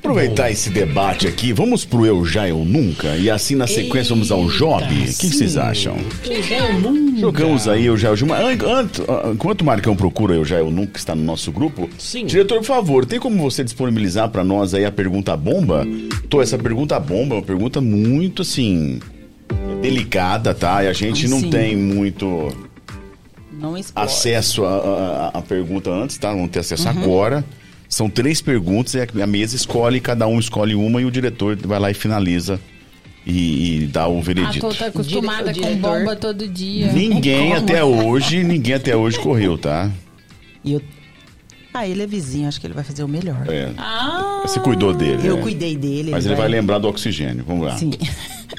Aproveitar esse debate aqui, vamos pro Eu Já Eu Nunca e assim na sequência vamos ao Job. O que vocês acham? Eu já eu nunca. Jogamos aí Eu Já Eu Nunca. An- ant- ah, Enquanto o Marcão procura Eu Já Eu Nunca, que está no nosso grupo, Sim. diretor, por favor, tem como você disponibilizar para nós aí a pergunta bomba? Tô, essa pergunta bomba é uma pergunta muito assim delicada, tá? E a gente não Sim. tem muito acesso à pergunta antes, tá? Vamos ter acesso Uhum. agora. São três perguntas e a- mesa escolhe, cada um escolhe uma e o diretor vai lá e finaliza e, e dá o veredito. Tô tá acostumada com bomba todo dia. Ninguém até hoje, ninguém até hoje correu, tá? E eu... Ah, ele é vizinho, acho que ele vai fazer o melhor. É. Ah, Você cuidou dele. Eu né? cuidei dele. Mas ele vai lembrar do oxigênio. Vamos lá. Sim.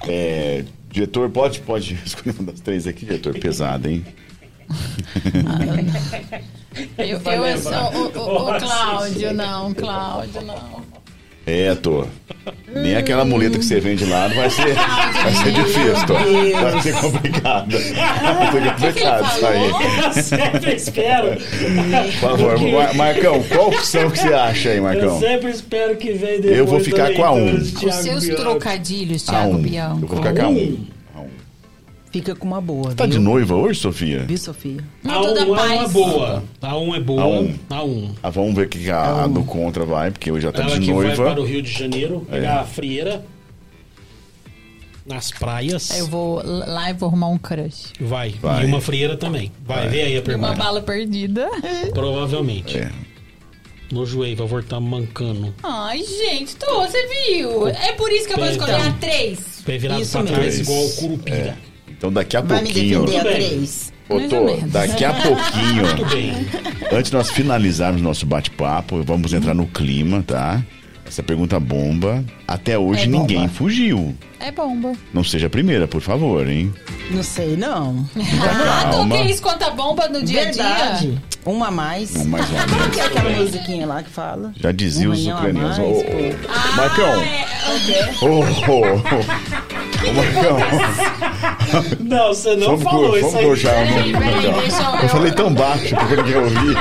É, diretor, pode, pode escolher uma das três aqui, diretor. Pesada, hein? Eu, eu, sou o, o, o Cláudio, não, Cláudio, não. É, tô. Nem aquela muleta que você vende lá não vai ser, vai ser difícil, tô. Vai ser complicado. Vai ser complicado isso aí. sempre espero. Por favor, Mar- Marcão, qual opção que você acha aí, Eu Marcão? sempre espero que venha depois Eu vou ficar com a um. leitura de Os seus trocadilhos, A Thiago um. Bianco. Eu vou ficar com a um. A um. Fica com uma boa. Tá viu? de noiva hoje, Sofia? Viu, Sofia? A Muito da um, a é paz. boa. A um é boa. A um. A um. Ah, vamos ver o que a, a do contra vai, porque hoje já tá Ela de que vai noiva. para o Rio de Janeiro, pegar É. a frieira nas praias. Aí eu vou lá e vou arrumar um crush. Vai. Vai. E uma frieira também. Vai, vê aí a E uma pergunta. bala perdida. Provavelmente. É. No joelho, vai voltar mancando. Ai, gente, tô, você viu? É por isso que eu vou escolher a três. Pé virado Isso pra trás, igual o curupira. Então daqui a Vai me pouquinho. defender a Tudo bem. três. Ô, Mais Tô, ou menos. daqui a pouquinho, Muito bem. antes de nós finalizarmos nosso bate-papo, vamos entrar no clima, tá? Essa pergunta bomba. Até hoje É bomba. ninguém fugiu. É bomba. Não seja a primeira, por favor, hein? Não sei, não. Ah, calma. toquei isso conta bomba no dia a Verdade. dia. Uma a mais. Mais uma Como que é aquela musiquinha lá que fala? Já dizia os manhã a ucranianos. mais, Ô, pô. ô, Marcão! É, Ô, ô, ô, ô, Marcão! Não, você não Vamos falou pro- isso vamos aí. já, Peraí, peraí, eu- Eu falei tão baixo que ninguém ouvir.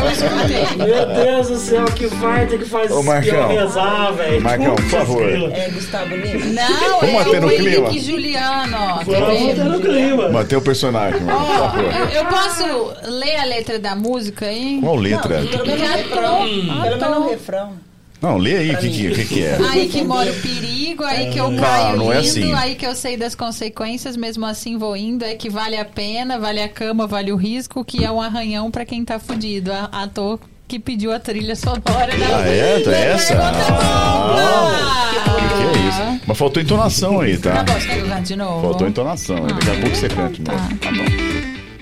eu escutei. Meu Deus do céu, que farta que faz Ô, Marcão. eu rezar, velho. Marcão, por favor. É Gustavo Lima? Não, Vamos é manter no o clima? Henrique Juliano, ó. Tá Vamos manter no clima. Mantém o personagem, mano, por Ó, favor. eu, eu posso ler a letra da música aí? Qual letra? Pelo menos o refrão. Pelo menos o refrão. Não, lê aí o que, que, que, que é. Aí que mora o perigo, aí que eu Não, caio não é indo, assim. aí que eu sei das consequências, mesmo assim vou indo, é que vale a pena, vale a cama, vale o risco, que é um arranhão pra quem tá fudido. A, ator que pediu a trilha sonora da Ah, é? Tá da essa? pergunta Ah, bomba. que é isso? Mas faltou entonação aí, tá? Tá bom, você quer que cante de novo? Faltou entonação. aí. Daqui a pouco você canta. Tá, tá bom.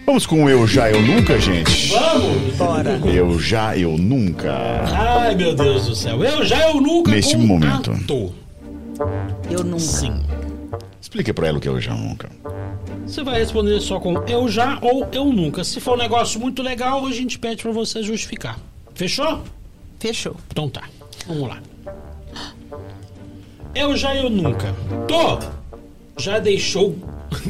Vamos com o Eu Já, Eu Nunca, gente? Vamos? Bora. Eu Já, Eu Nunca. Ai, meu Deus do céu. Eu já, eu nunca. Neste com momento. ator. Eu nunca. Sim. Explica pra ela o que é Eu Já, Eu Nunca. Você vai responder só com eu já ou eu nunca. Se for um negócio muito legal, a gente pede pra você justificar. Fechou? Fechou. Então tá. Vamos lá. Eu já, eu nunca. Tô. Já deixou.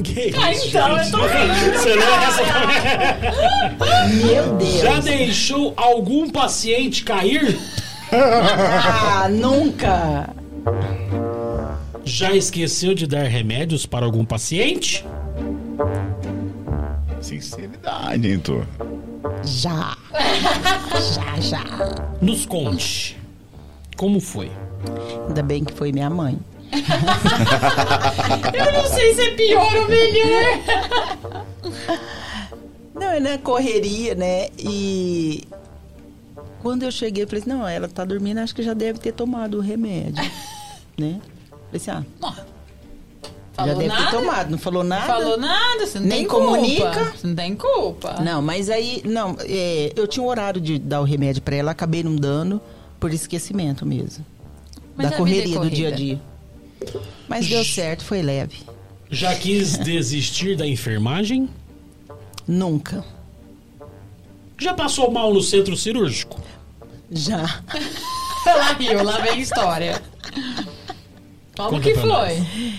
Que Ah, isso, então, gente? eu tô rindo. Você leu essa também? Meu Deus. Já deixou algum paciente cair? Ah, nunca. Já esqueceu de dar remédios para algum paciente? Sinceridade, hein, tu? Já. já, já. Nos conte. Como foi? Ainda bem que foi minha mãe. Eu não sei se é pior ou melhor. Não, é na correria, né? E quando eu cheguei, eu falei assim, não, ela tá dormindo, acho que já deve ter tomado o remédio. né? Falei assim, ah, já Falou deve nada? ter tomado. Não falou nada? Falou nada, você não Nem tem comunica? culpa. Você não tem culpa. Não, mas aí, não, é, eu tinha um horário de dar o remédio pra ela, acabei não dando por esquecimento mesmo. Mas da é correria do dia a dia. Mas deu certo, foi leve. Já quis desistir da enfermagem? Nunca. Já passou mal no centro cirúrgico? Já. Lá riu, lá vem a história. Como Conta que foi?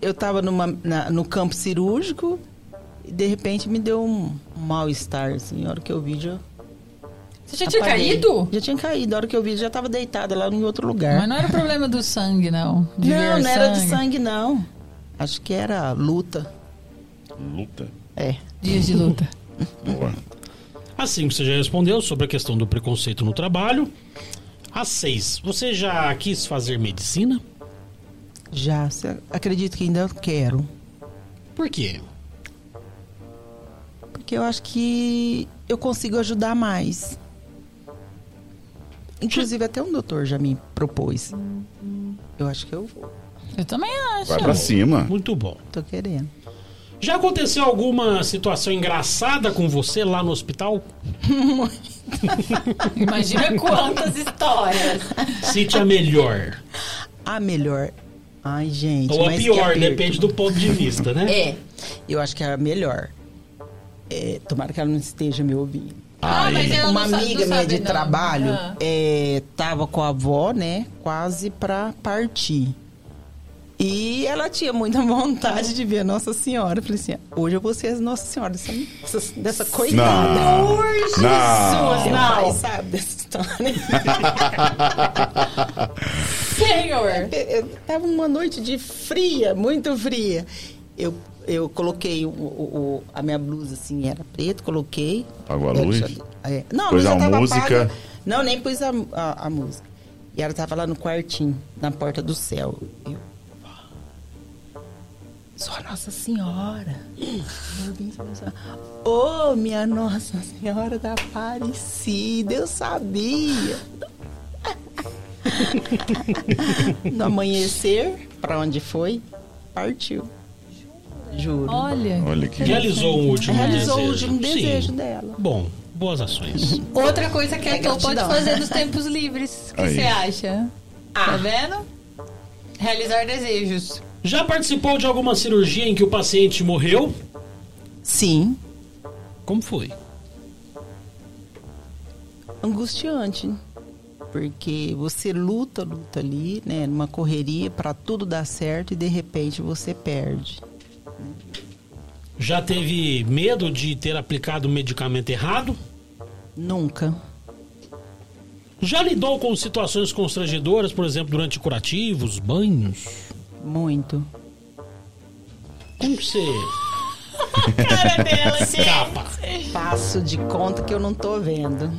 Eu tava numa, na- no campo cirúrgico e de repente me deu um, um mal-estar, assim. A hora que eu vi, já. Você já tinha apaguei. caído? Já tinha caído. A hora que eu vi, já tava deitada lá em outro lugar. Mas não era problema do sangue, não. De não, não era de sangue, não. Acho que era luta. Luta. É. Dias de luta. Boa. Assim, você já respondeu sobre a questão do preconceito no trabalho. A seis, você já quis fazer medicina? Já. Acredito que ainda quero. Por quê? Porque eu acho que eu consigo ajudar mais. Inclusive, até um doutor já me propôs. Eu acho que eu vou. Eu também acho. Vai pra cima. Muito bom. Tô querendo. Já aconteceu alguma situação engraçada com você lá no hospital? Imagina quantas histórias. Cite a melhor. A melhor. Ai, gente. Ou a pior, depende do ponto de vista, né? É. Eu acho que é a melhor. É, tomara que ela não esteja me ouvindo. Ah, mas ela Uma não amiga não minha de não. trabalho Ah. é, tava com a avó, né? Quase pra partir. E ela tinha muita vontade de ver a Nossa Senhora. Eu falei assim: hoje eu vou ser a Nossa Senhora dessa, dessa, dessa coitada. Não. Por Não. Jesus, Meu pai não. sabe dessa história. Senhor. Eu- eu Tava uma noite de fria, muito fria. Eu, eu coloquei o, o- a minha blusa assim, era preta, coloquei. Apagou a luz? já- é. Não, Pôs a música? Não, nem pus a, a, a música. E ela tava lá no quartinho, na porta do céu. Eu, só Nossa Senhora. Ô, minha Nossa Senhora da Aparecida, eu sabia. No amanhecer, pra onde foi, partiu. Juro. Olha. Olha que. Realizou um último Realizou o desejo. último desejo Sim. dela. Bom, boas ações. Outra coisa que a É Tô pode fazer nos tempos livres. O que Aí. você acha? Tá vendo? Realizar desejos. Já participou de alguma cirurgia em que o paciente morreu? Sim, Como foi? angustiante. Porque você luta, luta ali, né, numa correria pra tudo dar certo e de repente você perde. Já teve medo de ter aplicado o medicamento errado? Nunca. Já lidou com situações constrangedoras, por exemplo, durante curativos, banhos? Muito. Como você Cara dela, escapa? Passo de conta que eu não tô vendo.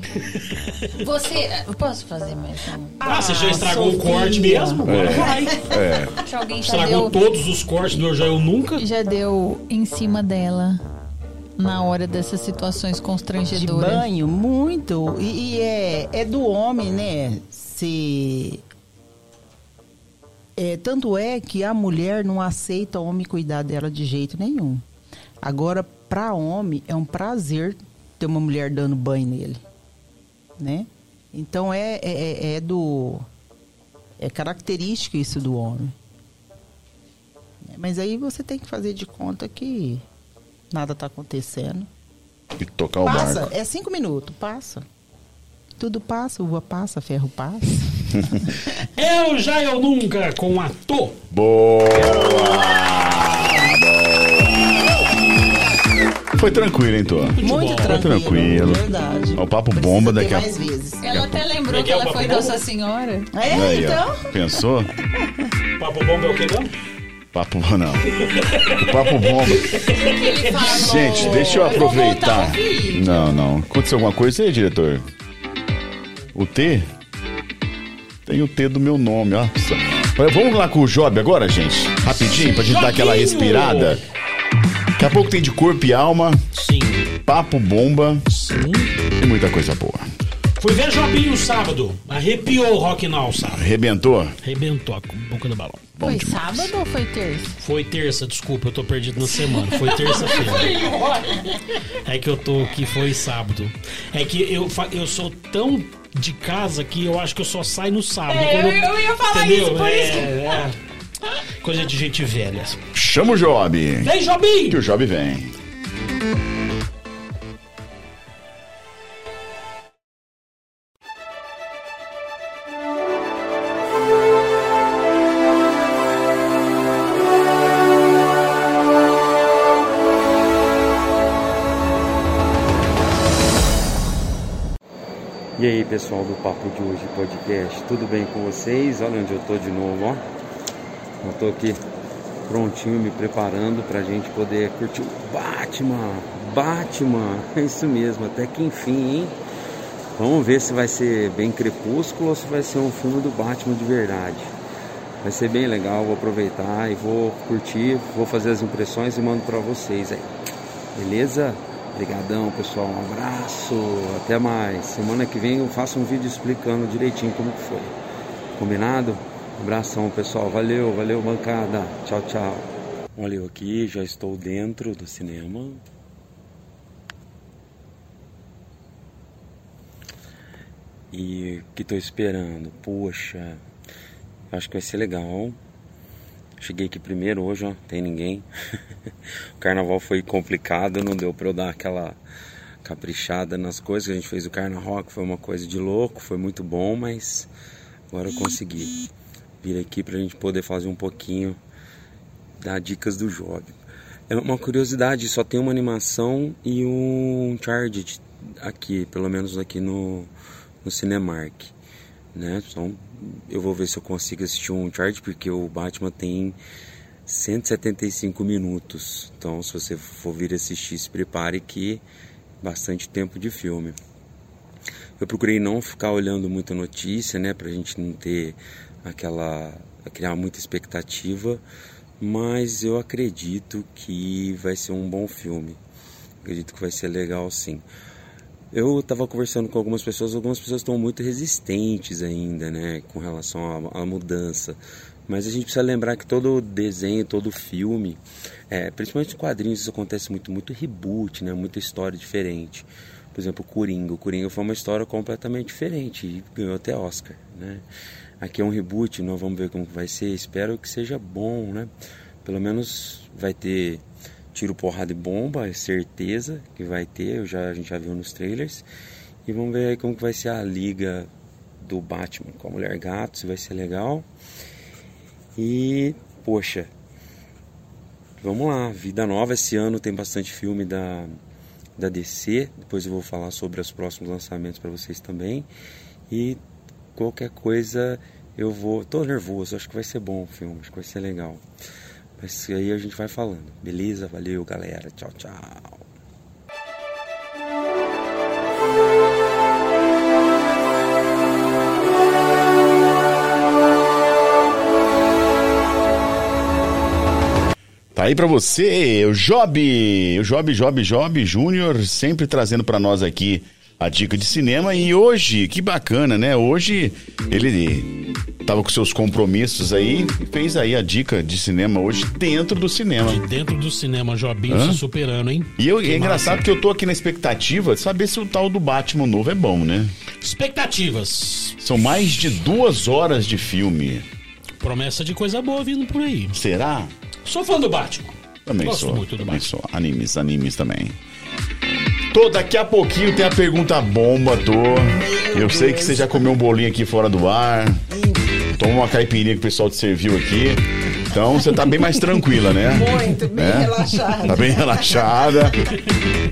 Você. Eu posso fazer mais um? Ah, você já estragou o Sofia. corte mesmo? Agora vai. É. Que alguém já Estragou deu, todos os cortes do Eu Já Eu Nunca? já deu em cima dela na hora dessas situações De constrangedoras. banho, muito. E, e é, é do homem, né? Se. É, tanto é que a mulher não aceita o homem cuidar dela de jeito nenhum. Agora, para homem, é um prazer ter uma mulher dando banho nele. Né? Então, é, é, é- é do. É característico isso do homem. Mas aí você tem que fazer de conta que nada está acontecendo. E tocar o Passa, barco. é cinco minutos, passa. Tudo passa, uva passa, ferro passa. Eu já eu nunca com a Tô. Boa! Foi tranquilo, hein, Tô? Muito bom. tranquilo. tranquilo. Verdade. O papo Precisa bomba daqui a- mais vezes. Ela até lembrou que ela foi Nossa? Senhora. É, Aí, ó. então. Pensou? Papo bom é o que não? Papo não. O papo bomba. Gente, deixa eu aproveitar. Não, não. Aconteceu alguma coisa aí, diretor? O T? Tem o T do meu nome, ó. Vamos lá com o Job agora, gente? Rapidinho, pra gente dar aquela respirada. Daqui a pouco tem de corpo e alma, Sim. papo bomba Sim. e muita coisa boa. Fui ver Jobinho sábado. Arrepiou o Rock Now sábado. Arrebentou? Arrebentou a boca do balão. Bom Foi demais. sábado ou foi terça? Foi terça, desculpa, eu tô perdido na semana. Foi terça-feira. É que eu tô aqui, foi sábado. É que eu, eu sou tão de casa que eu acho que eu só saio no sábado. É, Quando- eu ia falar entendeu? isso, por é, isso que- é. Coisa de gente velha. Chama o Job. Vem, Jobinho! Que o Job vem. E aí pessoal do Papo de Hoje Podcast, tudo bem com vocês? Olha onde eu tô de novo, ó. Eu tô aqui prontinho, me preparando pra gente poder curtir o Batman. Batman, é isso mesmo, até que enfim, hein? Vamos ver se vai ser bem crepúsculo ou se vai ser um filme do Batman de verdade. Vai ser bem legal, vou aproveitar e vou curtir, vou fazer as impressões e mando pra vocês aí. Beleza? Obrigadão, pessoal. Um abraço. Até mais. Semana que vem eu faço um vídeo explicando direitinho como que foi. Combinado? Abração, pessoal. Valeu, valeu, bancada. Tchau, tchau. Olha eu aqui, já estou dentro do cinema. E que estou esperando? Poxa, acho que vai ser legal. Cheguei aqui primeiro hoje, ó, tem ninguém. o carnaval foi complicado, não deu pra eu dar aquela caprichada nas coisas. A gente fez o carnaval, que foi uma coisa de louco, foi muito bom, mas agora eu consegui vir aqui pra gente poder fazer um pouquinho dar dicas do jogo. É uma curiosidade, só tem uma animação e um Charged aqui, pelo menos aqui no, no Cinemark né? Então, eu vou ver se eu consigo assistir um chart porque o Batman tem 175 minutos. Então, se você for vir assistir, se prepare que bastante tempo de filme. Eu procurei não ficar olhando muita notícia, né, pra gente não ter aquela criar muita expectativa, mas eu acredito que vai ser um bom filme. Acredito que vai ser legal sim. Eu estava conversando com algumas pessoas, algumas pessoas estão muito resistentes ainda, né, com relação à, à mudança. Mas a gente precisa lembrar que todo desenho, todo filme, é, principalmente em quadrinhos, isso acontece muito, muito reboot, né, muita história diferente. Por exemplo, o Coringa. O Coringa foi uma história completamente diferente e ganhou até Oscar, né. Aqui é um reboot, nós vamos ver como vai ser. Espero que seja bom, né. Pelo menos vai ter tiro, porrada e bomba, é certeza que vai ter, eu já, a gente já viu nos trailers. E vamos ver aí como que vai ser a liga do Batman com a Mulher Gato, se vai ser legal. E, poxa, vamos lá, vida nova esse ano, tem bastante filme da, da DC, depois eu vou falar sobre os próximos lançamentos para vocês também. E qualquer coisa eu vou, tô nervoso, acho que vai ser bom o filme, acho que vai ser legal. Mas aí a gente vai falando. Beleza? Valeu, galera. Tchau, tchau. Tá aí pra você, o Job, o Job, Job, Job Júnior, sempre trazendo pra nós aqui a dica de cinema. E hoje, que bacana, né? Hoje ele tava com seus compromissos aí e fez aí a dica de cinema hoje dentro do cinema. De dentro do cinema, Jobinho Hã? se superando, hein? E eu, Que é engraçado massa. que eu tô aqui na expectativa de saber se o tal do Batman novo é bom, né? Expectativas. São mais de duas horas de filme. Promessa de coisa boa vindo por aí. Será? Sou fã do Batman. Também Gosto sou. muito do também Batman. sou. Animes, animes também. Tô, daqui a pouquinho tem a pergunta bomba, tô. Eu sei que você já comeu um bolinho aqui fora do ar. Tomou uma caipirinha que o pessoal te serviu aqui. Então você tá bem mais tranquila, né? Muito, bem É? relaxado. Tá bem relaxada.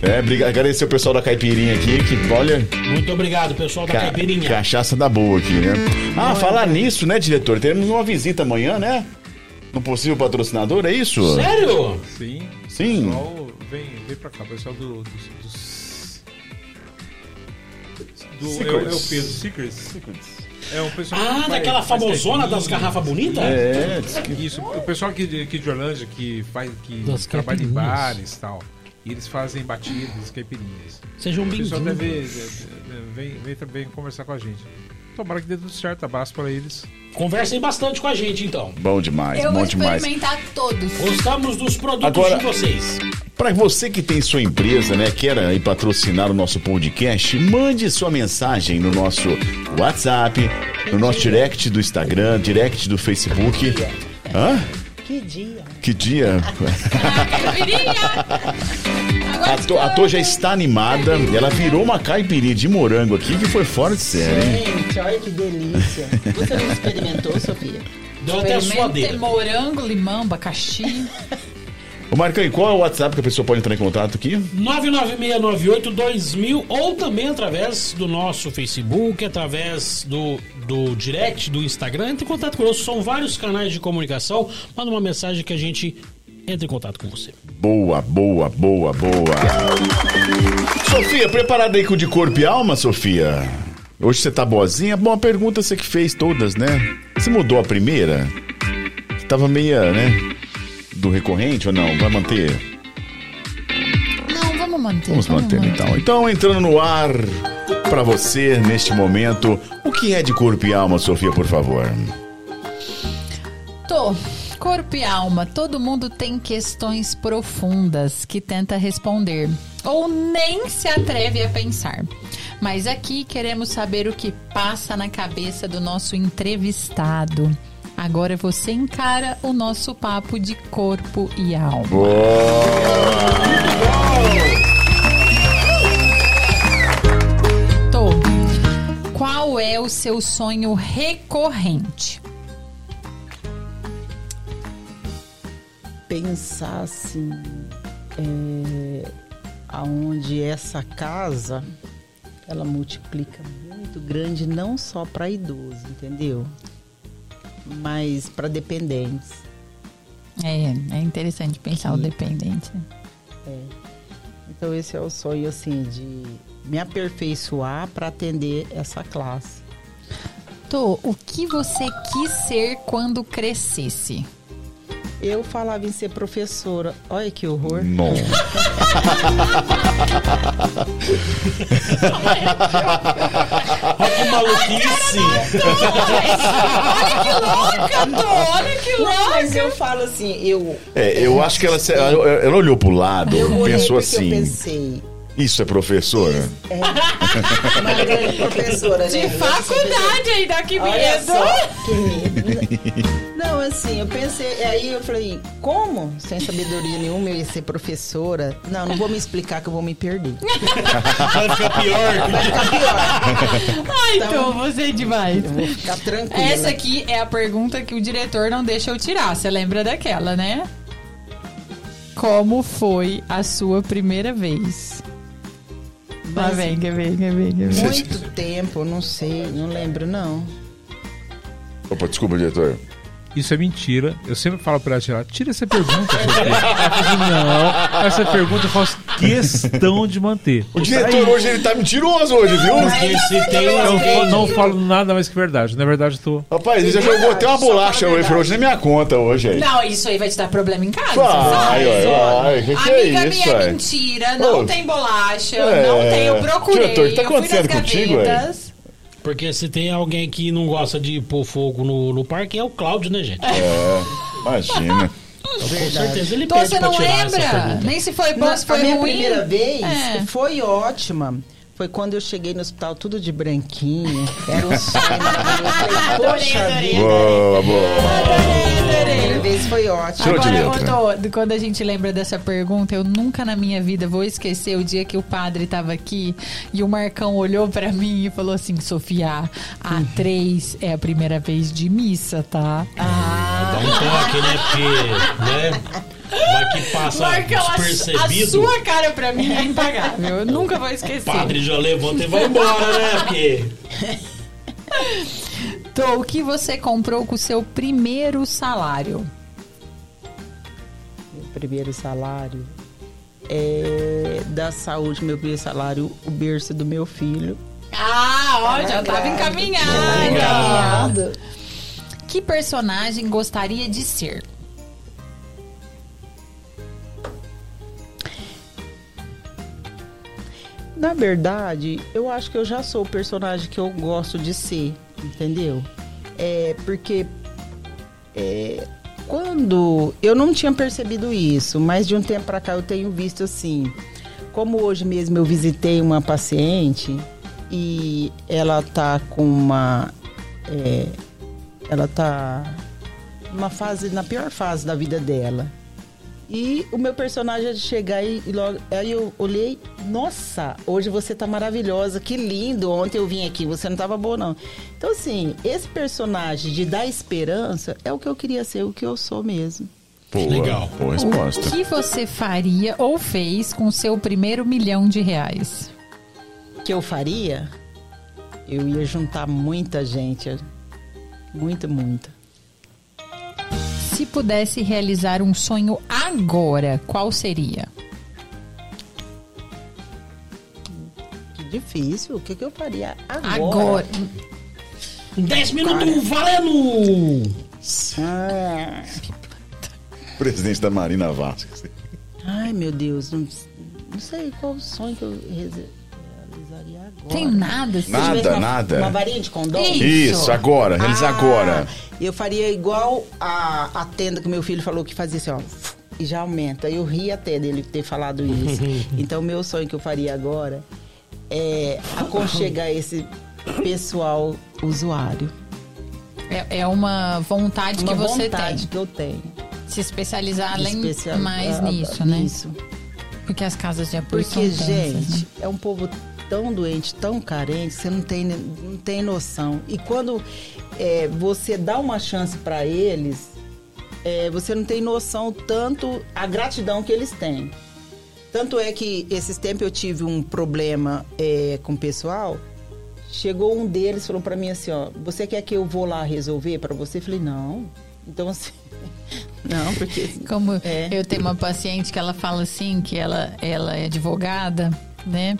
É, briga- agradecer o pessoal da caipirinha aqui, que olha, Muito obrigado, pessoal da ca- Caipirinha. cachaça da boa aqui, né? Ah, falar nisso, né, diretor? Teremos uma visita amanhã, né? No possível patrocinador, é isso? Sério? Sim. Sim. O pessoal vem, vem pra cá, o pessoal do. dos- dos- do- é, o- é o Secrets. Pedro Secrets. É um pessoal Ah, daquela faz famosona das garrafas bonitas? É, Isso, o pessoal aqui de, aqui de Orlândia que faz que Das trabalha em bares e tal. E eles fazem batidas, caipirinhas. Sejam O pessoal bem-vindos. deve, deve- vem, vem também conversar com a gente. Tomara que dê tudo certo, abraço para eles. Conversem bastante com a gente, então. bom demais, Eu bom vou demais. experimentar todos. Gostamos dos produtos Agora- de vocês. Para você que tem sua empresa, né, quer aí patrocinar o nosso podcast, mande sua mensagem no nosso WhatsApp, no nosso direct do Instagram, direct do Facebook. Hã? Que dia. Que dia? Caipirinha! Agora A To, a To já está animada. Ela virou uma caipirinha de morango aqui que foi fora de série, hein? Gente, olha que delícia. Você não experimentou, Sofia? Deu até a suadeira. morango, limão, abacaxi. Ô Marcão, e qual é o WhatsApp que a pessoa pode entrar em contato aqui? 996982000 ou também através do nosso Facebook, através do, do direct do Instagram. Entre em contato conosco, são vários canais de comunicação. Manda uma mensagem que a gente entra em contato com você. Boa, boa, boa, boa. Sofia, preparada aí com o de corpo e alma, Sofia? Hoje você tá boazinha? Bom, a pergunta você que fez todas, né? Você mudou a primeira? Você tava meia, né? Do recorrente ou não? Vai manter? Não, vamos manter. Vamos manter então. Então, entrando no ar pra você neste momento, o que é de corpo e alma, Sofia, por favor? Tô. Corpo e alma, todo mundo tem questões profundas que tenta responder ou nem se atreve a pensar. Mas aqui queremos saber o que passa na cabeça do nosso entrevistado. Agora você encara o nosso papo de corpo e alma. Tô. Qual é o seu sonho recorrente? Pensar assim, é, aonde essa casa, ela multiplica muito grande, não só para idoso, entendeu? Mas para dependentes. É, é interessante pensar o dependente. Então esse é o sonho assim de me aperfeiçoar para atender essa classe. Tô, o que você quis ser quando crescesse? Eu falava em ser professora. Olha que horror. Não. Olha que maluquice! Olha que louca, Tô! Olha que Não, mas louca! eu falo assim, eu É, eu acho que ela, ela, olhou pro lado, eu pensou assim: Eu pensei, Isso é professora? uma grande professora, De né? faculdade ainda, que medo! só, que medo. Não, assim, eu pensei, aí eu falei, como? Sem sabedoria nenhuma eu ia ser professora? Não, não vou me explicar que eu vou me perder. Vai ficar pior. Vai ficar pior. Ai, Tô, você é demais. Vou ficar tranquila. Essa aqui é a pergunta que o diretor não deixa eu tirar. Você lembra daquela, né? Como foi a sua primeira vez? Lá Mas- vem, quer ver, quer ver, quer ver. Muito tempo, eu não sei, não lembro não. Opa, desculpa, diretor. Isso é mentira. Eu sempre falo pra ela tirar. Tira essa pergunta. Ela fala assim, não, essa pergunta eu faço questão de manter. O diretor hoje ele tá mentiroso hoje, viu? Porque se tem Eu não falo nada mais que verdade. Na verdade, eu tô. Rapaz, ele já jogou até uma bolacha fala a hoje, hoje na minha conta hoje aí. Não, isso aí vai te dar problema em casa. Vai, vai, vai. Que que é Amiga isso, minha é vai? mentira, não Ô, tem bolacha, é, não tem, eu procurei. diretor, o que tá eu fui acontecendo nas contigo, gavetas. Porque se tem alguém que não gosta de pôr fogo no, no parque, é o Cláudio, né, gente? É, imagina. Com certeza ele Então pede você não lembra? Nem se foi bom, se foi a minha ruim. primeira vez É. foi ótima. Foi quando eu cheguei no hospital tudo de branquinho. Era um sonho. Poxa vida. Boa, boa. Primeira vez foi ótimo. Agora, letra. Otô, quando a gente lembra dessa pergunta, eu nunca na minha vida vou esquecer o dia que o padre estava aqui e o Marcão olhou pra mim e falou assim: Sofia, a três é a primeira vez de missa, tá? Dá um toque, né? Porque, né? Vai que passa Marcão, a, a despercebido. sua cara pra mim é impagável. Eu nunca vou O esquecer. padre já levanta e vai embora, né? Porque Tô, o que você comprou com o seu primeiro salário? Meu primeiro salário é da saúde, meu primeiro salário, o berço do meu filho. Ah, ó, já tava encaminhado. Obrigado. Que personagem gostaria de ser? Na verdade, eu acho que eu já sou o personagem que eu gosto de ser, entendeu? É porque é, quando eu não tinha percebido isso, mas de um tempo pra cá eu tenho visto assim, como hoje mesmo eu visitei uma paciente e ela tá com uma é, ela tá numa fase na pior fase da vida dela. E o meu personagem é de chegar e, e logo. Aí eu olhei, nossa, hoje você tá maravilhosa, que lindo. Ontem eu vim aqui, você não tava boa, não. Então, assim, esse personagem de dar esperança é o que eu queria ser, o que eu sou mesmo. Boa, Legal. Boa O resposta. que você faria ou fez com o seu primeiro milhão de reais? O que eu faria? Eu ia juntar muita gente. Muita, muita. Se pudesse realizar um sonho agora, qual seria? Que difícil. O que, que eu faria agora? Agora. 10 minutos valendo! Ah, Presidente da Marina Vasquez. ai, meu Deus. Não, não sei qual o sonho que eu realizaria agora. Tem nada assim. Nada, uma, nada. Uma varinha de condom? Isso. Isso, agora, realiza Ah, agora. Eu faria igual a, a tenda que meu filho falou que fazia assim, ó. E já aumenta. Eu ri até dele ter falado isso. então, o meu sonho que eu faria agora é aconchegar esse pessoal usuário. É, é uma vontade Uma que você vontade tem. que eu tenho. Se especializar além Especial- mais ah, nisso, né? Isso. Porque as casas de apoio Porque, são tensas, né? gente, é um povo tão doente, tão carente, você não tem, não tem noção. E quando é, você dá uma chance para eles, é, você não tem noção tanto a gratidão que eles têm. Tanto é que esses tempos eu tive um problema é, com o pessoal. Chegou um deles falou para mim assim, ó, você quer que eu vou lá resolver para você? Eu falei, não. Então assim, não, porque Como É. eu tenho uma paciente que ela fala assim, que ela, ela é advogada, né?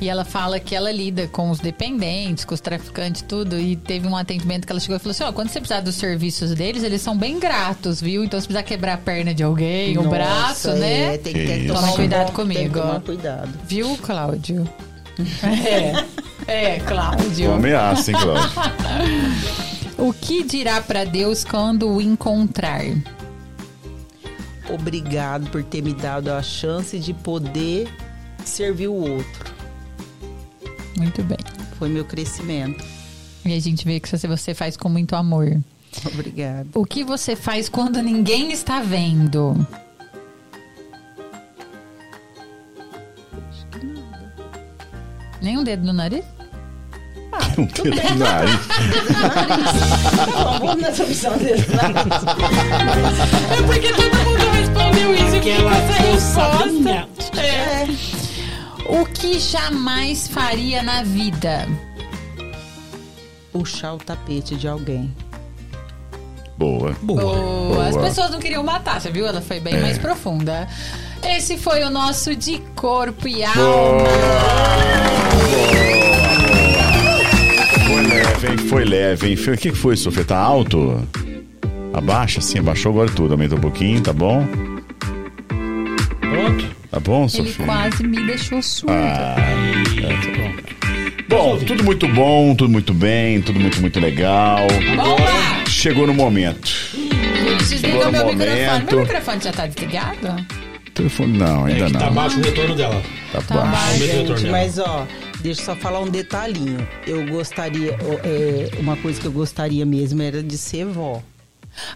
E ela fala que ela lida com os dependentes, com os traficantes, tudo. E teve um atendimento que ela chegou e falou assim: ó, quando você precisar dos serviços deles, eles são bem gratos, viu? Então se precisar quebrar a perna de alguém, o Nossa, braço, é, né? tem que, tem que Isso. tomar Toma cuidado Tem comigo, que tomar cuidado. Viu, Cláudio? É, é, Cláudio. Uma ameaça, hein, Cláudio? O que dirá pra Deus quando o encontrar? Obrigado por ter me dado a chance de poder servir o outro. Muito bem. Foi meu crescimento. E a gente vê que você- você faz com muito amor. Obrigado. O que você faz quando ninguém está vendo? Nem um dedo no nariz? Um dedo no nariz. Vamos nessa opção dele. É porque todo mundo respondeu isso. Aquela coçadinha. É. O que jamais faria na vida? Puxar o tapete de alguém. Boa. Boa. As Boa. pessoas não queriam matar, você viu? Ela foi bem mais profunda. Esse foi o nosso de corpo e alma. Foi leve, hein? Foi leve, hein? Foi- O que que foi, Sofia? Tá alto? Abaixa, sim, abaixou agora tudo. Aumenta um pouquinho, tá bom? Tá bom, Ele Sofia? quase me deixou surda. Aí, pronto. Bom, tudo muito bom, tudo muito bem, tudo muito, muito legal. Lá! Chegou no momento. Desliga o meu no microfone. momento. Meu microfone já tá desligado? Telefone, não, É ainda que tá não. baixo o retorno dela. Tá Tá baixo. baixo. Gente, dela. mas ó, Deixa eu só falar um detalhinho. Eu gostaria, é, uma coisa que eu gostaria mesmo era de ser vó.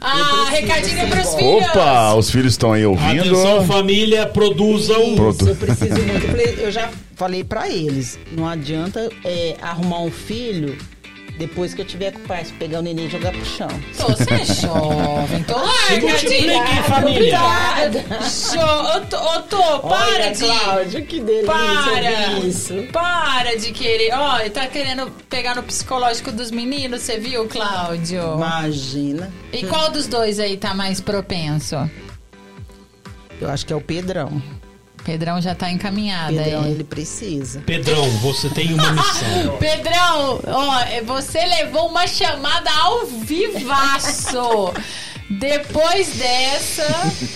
Ah, recadinho ser pros filhos. Opa, os filhos estão aí ouvindo. Atenção, família, produzam. Pronto. Eu preciso muito. Eu já falei pra eles, não adianta é, arrumar um filho depois que eu tiver com o pai, pegar o neném e jogar pro chão. Tô, você é jovem, tô larga multipliquem, família. Jo, ô, Tô, ô, Tô, para Olha, de... Cláudio, que delícia Para! isso. Para de querer. Ó, ele tá querendo pegar no psicológico dos meninos, você viu, Cláudio? Imagina. E qual dos dois aí tá mais propenso? Eu acho que é o Pedrão. Pedrão já tá encaminhado Pedrão, aí. ele precisa. Pedrão, você tem uma missão. Pedrão, ó, você levou uma chamada ao vivaço. Depois dessa.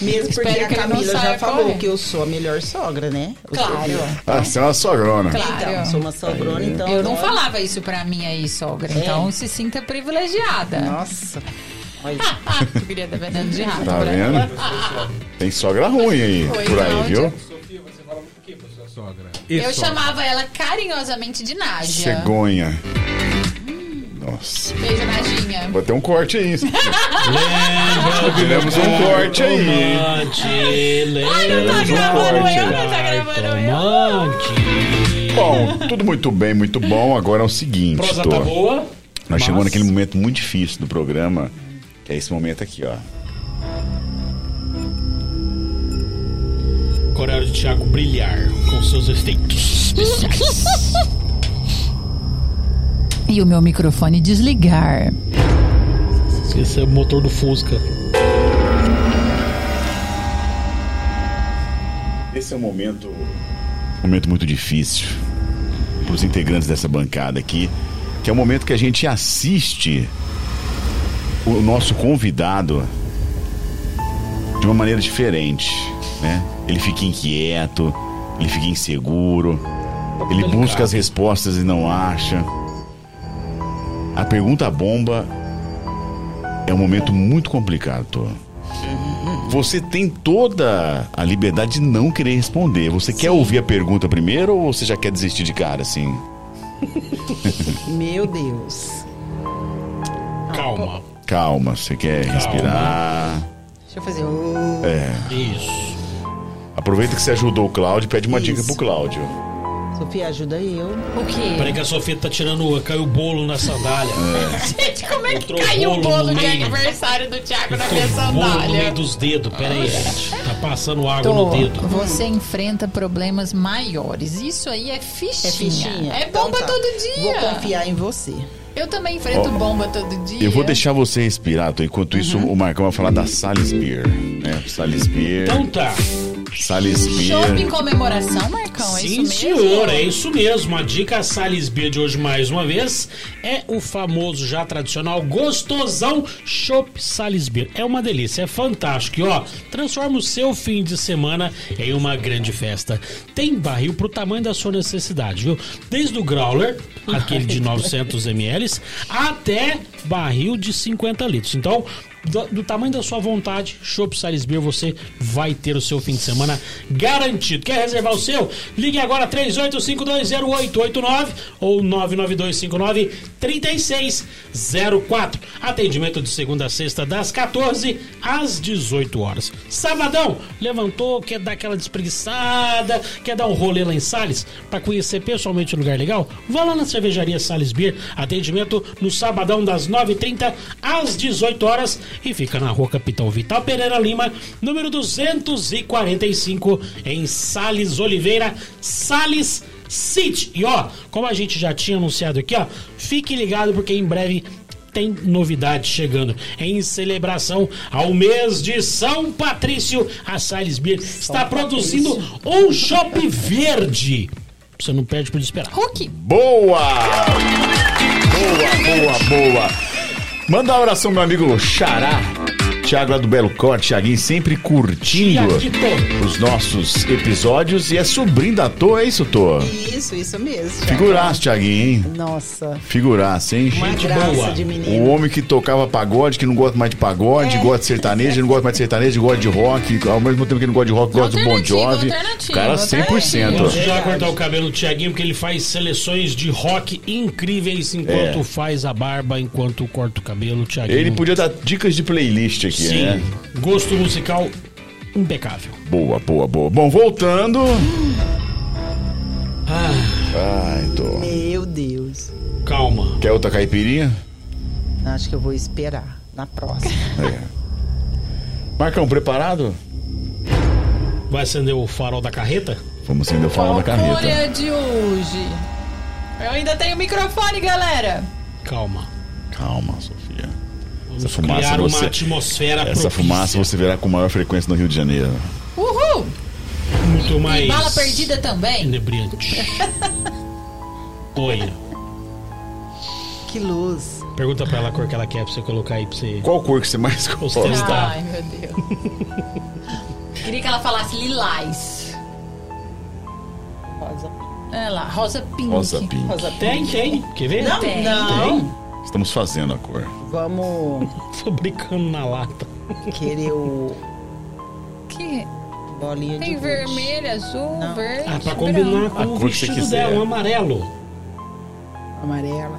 Mesmo porque a Camila já falou correndo. que eu sou a melhor sogra, né? Eu sou- Claro. Ah, você é uma sogrona. Claro. Então, sou uma sogrona, então. Eu não falava isso pra mim aí, sogra. É. Então se sinta privilegiada. Nossa. Olha. Eu queria dar veneno de rato. Tá vendo? Tem sogra ruim aí, por aí, viu? Sofia, você fala por que pra sua sogra? Eu chamava ela carinhosamente de Nádia. Cegonha. Nossa. Beijo, Nadinha. Vai ter um corte aí. Lembra Teremos um corte aí. Tomate, Ai, não tá um gravando corte eu, não tá gravando eu. Bom, tudo muito bem, muito bom. Agora é o seguinte, Prosa Tô. tá boa. Nós mas- chegamos naquele momento muito difícil do programa, que é esse momento aqui, ó. Horário de Thiago brilhar com seus efeitos especiais. E o meu microfone desligar. Esse é o motor do Fusca. Esse é um momento. Um momento muito difícil para os integrantes dessa bancada aqui, que é o momento que a gente assiste o nosso convidado de uma maneira diferente, né? Ele fica inquieto, ele fica inseguro, ele busca as respostas e não acha. A pergunta bomba é um momento muito complicado. Você tem toda a liberdade de não querer responder. Você quer ouvir a pergunta primeiro ou você já quer desistir de cara, assim? Meu Deus. Calma. Calma, você quer respirar. Deixa eu fazer um. É. Isso. Aproveita que você ajudou o Cláudio e pede uma dica Isso. pro Cláudio. Sofia, ajuda eu. O quê? Peraí que a Sofia tá tirando. Caiu o bolo na sandália. Gente, como é que Entrou caiu o bolo no de meio. aniversário do Thiago na minha Entrou bolo no meio sandália? dos dedos. Pera aí, gente. Tá passando água Tô, no dedo. você enfrenta problemas maiores. Isso aí é fichinha. É fichinha. É Então bomba tá. todo dia. Vou confiar em você. Eu também enfrento Ó, bomba todo dia. Eu vou deixar você respirar, Tô. Enquanto isso, o Marcão vai falar da Salles Beer. Né? Salles Beer. Então tá. Em Beer. comemoração, Marcão? é Sim, senhor, é isso mesmo. A dica Salles Beer de hoje, mais uma vez, é o famoso, já tradicional, gostosão Chopp Salles Beer. É uma delícia, é fantástico. E ó, transforma o seu fim de semana em uma grande festa. Tem barril pro tamanho da sua necessidade, viu? Desde o growler, aquele de 900 ml, até barril de 50 litros. Então, do, do tamanho da sua vontade, Chopp Salles Beer, você vai ter o seu fim de semana garantido. Quer reservar o seu? Ligue agora 38520889 ou 992593604. Atendimento de segunda a sexta das 14 às 18 horas. Sabadão, levantou, quer dar aquela despreguiçada, quer dar um rolê lá em Salles para conhecer pessoalmente o lugar legal? Vá lá na cervejaria Salles Beer. Atendimento no sabadão das 9h30 às 18 horas e fica na rua Capitão Vital Pereira Lima, número 245, em Sales Oliveira, Sales City. E ó, como a gente já tinha anunciado aqui, ó, fique ligado porque em breve tem novidade chegando. Em celebração ao mês de São Patrício, a Sales Beer está produzindo um chopp verde. Você não perde por esperar. Hulk. Boa! Boa, boa, boa. Manda um abração, meu amigo Xará. Thiago lá do Belo Corte, Thiaguinho sempre curtindo os nossos episódios e é sobrinho da Tô, é isso, Tô? Isso, isso mesmo. Figuraço, Thiaguinho, hein? Nossa, Figuraço, hein? uma Gente graça boa. de O homem que tocava pagode, que não gosta mais de pagode, É. gosta de sertanejo, não gosta mais de sertanejo, gosta de rock, ao mesmo tempo que não gosta de rock, gosta do Bon Jovi. O cara alternativo. 100%. Posso já cortar o cabelo do Tiaguinho, porque ele faz seleções de rock incríveis enquanto É. faz a barba, enquanto corta o cabelo. Tiaguinho. Ele podia dar dicas de playlist aqui, Sim, né? gosto musical impecável. Boa, boa, boa. Bom, voltando. Ai, tô. Meu Deus. Calma. Quer outra caipirinha? Acho que eu vou esperar na próxima. É. Marcão, preparado? Vai acender o farol da carreta? Vamos acender o farol da carreta. Folha de hoje. Eu ainda tenho microfone, galera. Calma. Calma, Sofia. Essa fumaça criar você- uma atmosfera Essa propícia. fumaça você verá com maior frequência no Rio de Janeiro. Uhul! muito mais E bala perdida também. inebriante. Oi. Que luz. Pergunta pra ela a cor que ela quer pra você colocar aí pra você. Qual cor que você mais gosta? Ai, meu Deus. Queria que ela falasse lilás. Rosa. É lá, rosa pink. Rosa Pink. Rosa Tem, tem. Quer ver? Não, Tem. não. Estamos fazendo a cor. Vamos Tô brincando na lata. querer o Que bolinha de tem gude. vermelho, azul, Não. verde. Ah, pra branco. combinar A com o cor que você vestido quiser. dela, um amarelo. Amarela.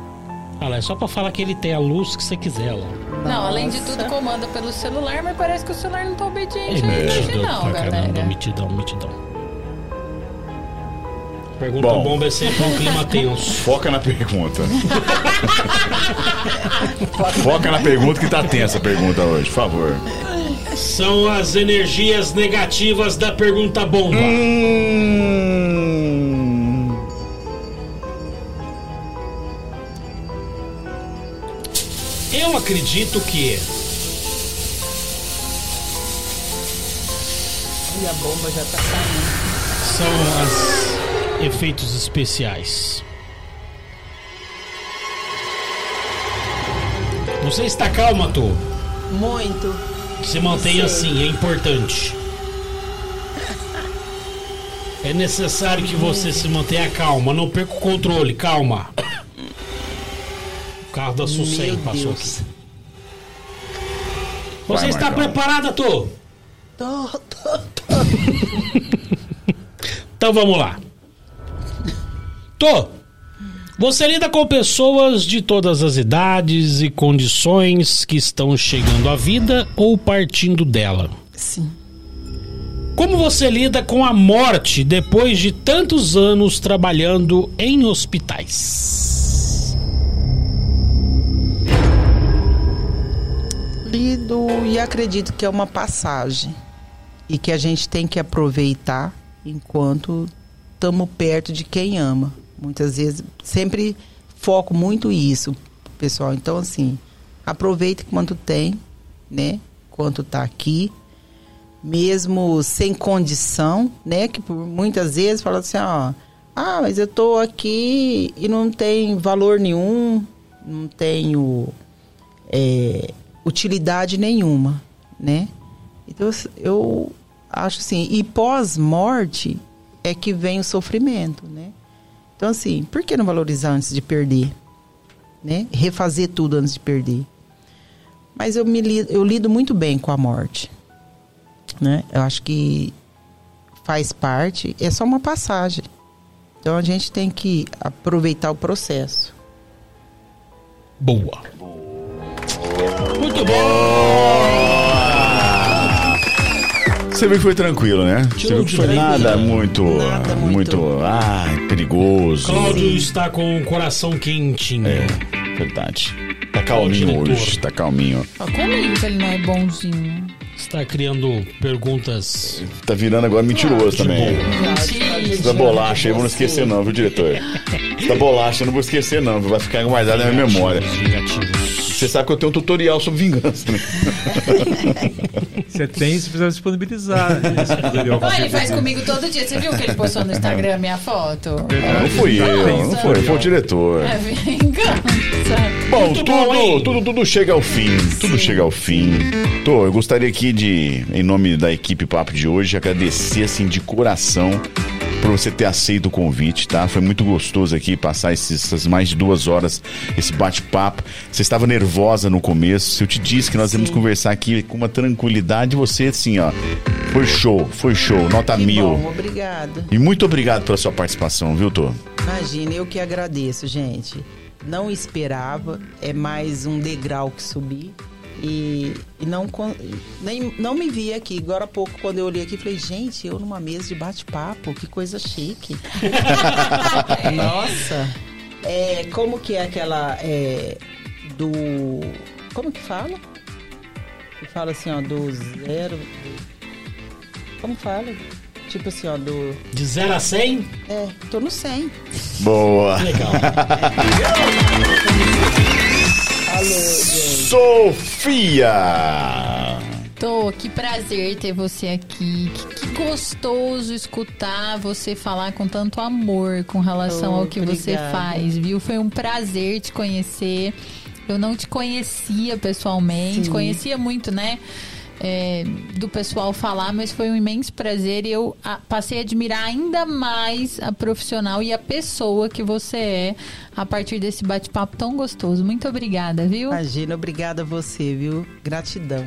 Olha lá, é só pra falar que ele tem a luz que você quiser lá. Não, além de tudo, comanda pelo celular, mas parece que o celular não tá obediente É, a gente, mitidão não, caramba, galera. mitidão, mitidão. Pergunta Bom. bomba é sempre um clima tenso. Foca na pergunta. Foca na pergunta que tá tensa a pergunta hoje, por favor. São as energias negativas da pergunta bomba. Hum... Eu acredito que E a bomba já tá saindo. são os efeitos especiais. Você está calma, Tô? Muito. Se mantenha assim, é importante. É necessário que você se mantenha calma, não perca o controle, calma. O carro da Sucem passou Deus. aqui. Você Vai, está Marcão. preparada, Tô? Tô, tô, tô. Então vamos lá. Tô. Você lida com pessoas de todas as idades e condições que estão chegando à vida ou partindo dela. Sim. Como você lida com a morte depois de tantos anos trabalhando em hospitais? Lido e acredito que é uma passagem. E que a gente tem que aproveitar enquanto estamos perto de quem ama. Muitas vezes, sempre foco muito isso, pessoal. Então, assim, aproveita quanto tem, né? Quanto tá aqui. Mesmo sem condição, né? Que por muitas vezes fala assim, ó. Ah, mas eu tô aqui e não tem valor nenhum, não tenho é, utilidade nenhuma, né? Então eu acho assim, e pós-morte é que vem o sofrimento, né? Então assim, por que não valorizar antes de perder, né? Refazer tudo antes de perder. Mas eu me lido, eu lido muito bem com a morte, né? Eu acho que faz parte, é só uma passagem. Então a gente tem que aproveitar o processo. Boa. Muito bom. Você viu que foi tranquilo, né? Você viu que foi bem, nada né? muito, Nada muito, muito. ai, perigoso. Cláudio está com o coração quentinho. É, verdade. Tá calminho hoje, tá calminho. Ó, comigo que ele não é bonzinho. Está criando perguntas. Tá virando agora mentiroso de também. Essa bolacha aí, eu não esquecer não, viu, diretor? Essa bolacha eu não vou esquecer não, vai ficar guardada na minha memória. Negativos. Você sabe que eu tenho um tutorial sobre vingança, né? Você tem, você precisa disponibilizar esse tutorial. Olha, ele faz comigo todo dia. Você viu que ele postou no Instagram minha foto? Não fui eu, não foi, foi o diretor. É vingança. Bom, Muito tudo, bom, tudo, tudo chega ao fim. Tudo chega ao fim. Tô, eu gostaria aqui de, em nome da equipe Papo de hoje, agradecer assim de coração por você ter aceito o convite, tá? Foi muito gostoso aqui passar esses- essas mais de duas horas, esse bate-papo. Você estava nervosa no começo. Eu te disse que nós íamos conversar aqui com uma tranquilidade. Você, assim, ó, foi show, foi show, nota Que mil. bom, obrigada. E muito obrigado pela sua participação, viu, Tô? Imagina, eu que agradeço, gente. Não esperava, é mais um degrau que subi. E, e não, nem, não me vi aqui. Agora há pouco, quando eu olhei aqui, falei, gente, eu numa mesa de bate-papo, que coisa chique. Nossa! É, como que é aquela. é, do. Como que fala? Que fala assim, ó, do zero. como fala? Tipo assim, ó, do. De 0 a 100, É, tô no 100. Boa. legal. Alô, gente. Sofia! Tô, que prazer ter você aqui. Que, que gostoso escutar você falar com tanto amor com relação Oh, ao que você obrigada. faz, viu? Foi um prazer te conhecer. Eu não te conhecia pessoalmente, Sim. conhecia muito, né? É, do pessoal falar, mas foi um imenso prazer e eu a- passei a admirar ainda mais a profissional e a pessoa que você é a partir desse bate-papo tão gostoso. Muito obrigada, viu? Imagina, obrigada a você, viu? Gratidão.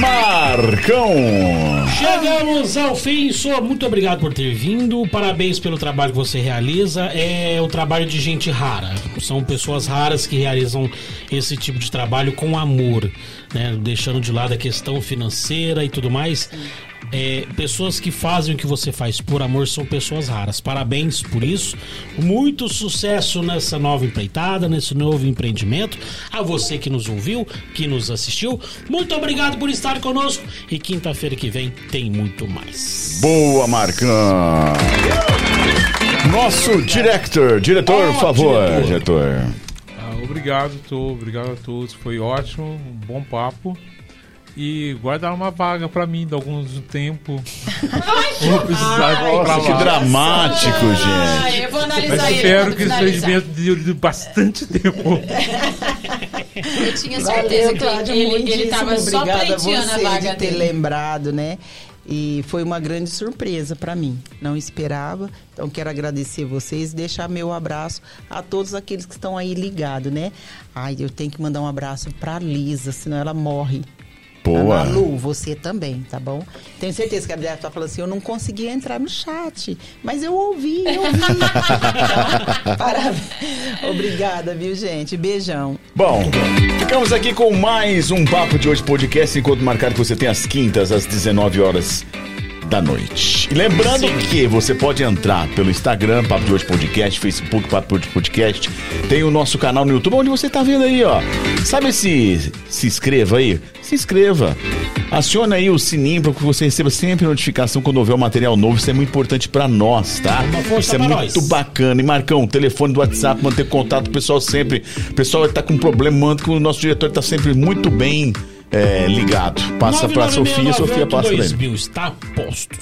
Marcão! Chegamos ao fim, Sô, muito obrigado por ter vindo. Parabéns pelo trabalho que você realiza. É o trabalho de gente rara. São pessoas raras que realizam esse tipo de trabalho com amor, né? Deixando de lado a questão financeira e tudo mais. É, pessoas que fazem o que você faz por amor são pessoas raras. Parabéns por isso. Muito sucesso nessa nova empreitada, nesse novo empreendimento. A você que nos ouviu, que nos assistiu, muito obrigado por estar conosco. E quinta-feira que vem tem muito mais. Boa, Marcão! Nosso director, diretor, por favor, diretor. diretor. Ah, obrigado, tô, obrigado a todos. Foi ótimo, um bom papo. E guardar uma vaga pra mim de alguns tempo. Vou precisar de Nossa, que dramático, gente. Ah, eu vou analisar Mas ele espero que esse finalizar. experimento dure bastante tempo. Eu tinha certeza que Cláudia, ele, ele muitíssimo tava só pleiteando a vaga de ter dele. lembrado, né? E foi uma grande surpresa para mim. Não esperava. Então quero agradecer vocês e deixar meu abraço a todos aqueles que estão aí ligados, né? Ai, eu tenho que mandar um abraço para Lisa, senão ela morre. Boa. A Malu, você também, tá bom? Tenho certeza que a Adriana tá falando assim, eu não conseguia entrar no chat, mas eu ouvi, eu ouvi. Parabéns. Obrigada, viu, gente? Beijão. Bom, ficamos aqui com mais um Papo de Hoje podcast, enquanto marcado que você tem às quintas, às 19 horas da noite. E lembrando que você pode entrar pelo Instagram, Papo de Hoje Podcast, Facebook, Papo de Hoje Podcast, tem o nosso canal no YouTube, onde você tá vendo aí, ó. Sabe esse se inscreva aí? Se inscreva. Aciona aí o sininho para que você receba sempre notificação quando houver um material novo. Isso é muito importante para nós, tá? Isso é muito nós. bacana. E Marcão, o telefone do WhatsApp, manter contato com o pessoal sempre. O pessoal tá com problema, manda que o nosso diretor tá sempre muito bem é, ligado. Passa pra Sofia, Sofia passa pra ele. 2000 está postos.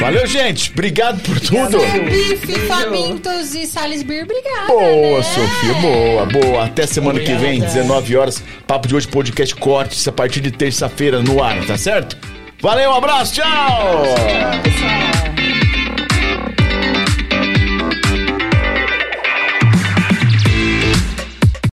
Valeu, gente. Obrigado por tudo. Bife, famintos e Salisbury, obrigada. Boa, né? Sofia, boa, boa. Até semana que vem, Obrigada. 19 horas. Papo de hoje, podcast cortes a partir de terça-feira no ar, tá certo? Valeu, um abraço, tchau! Pessoal.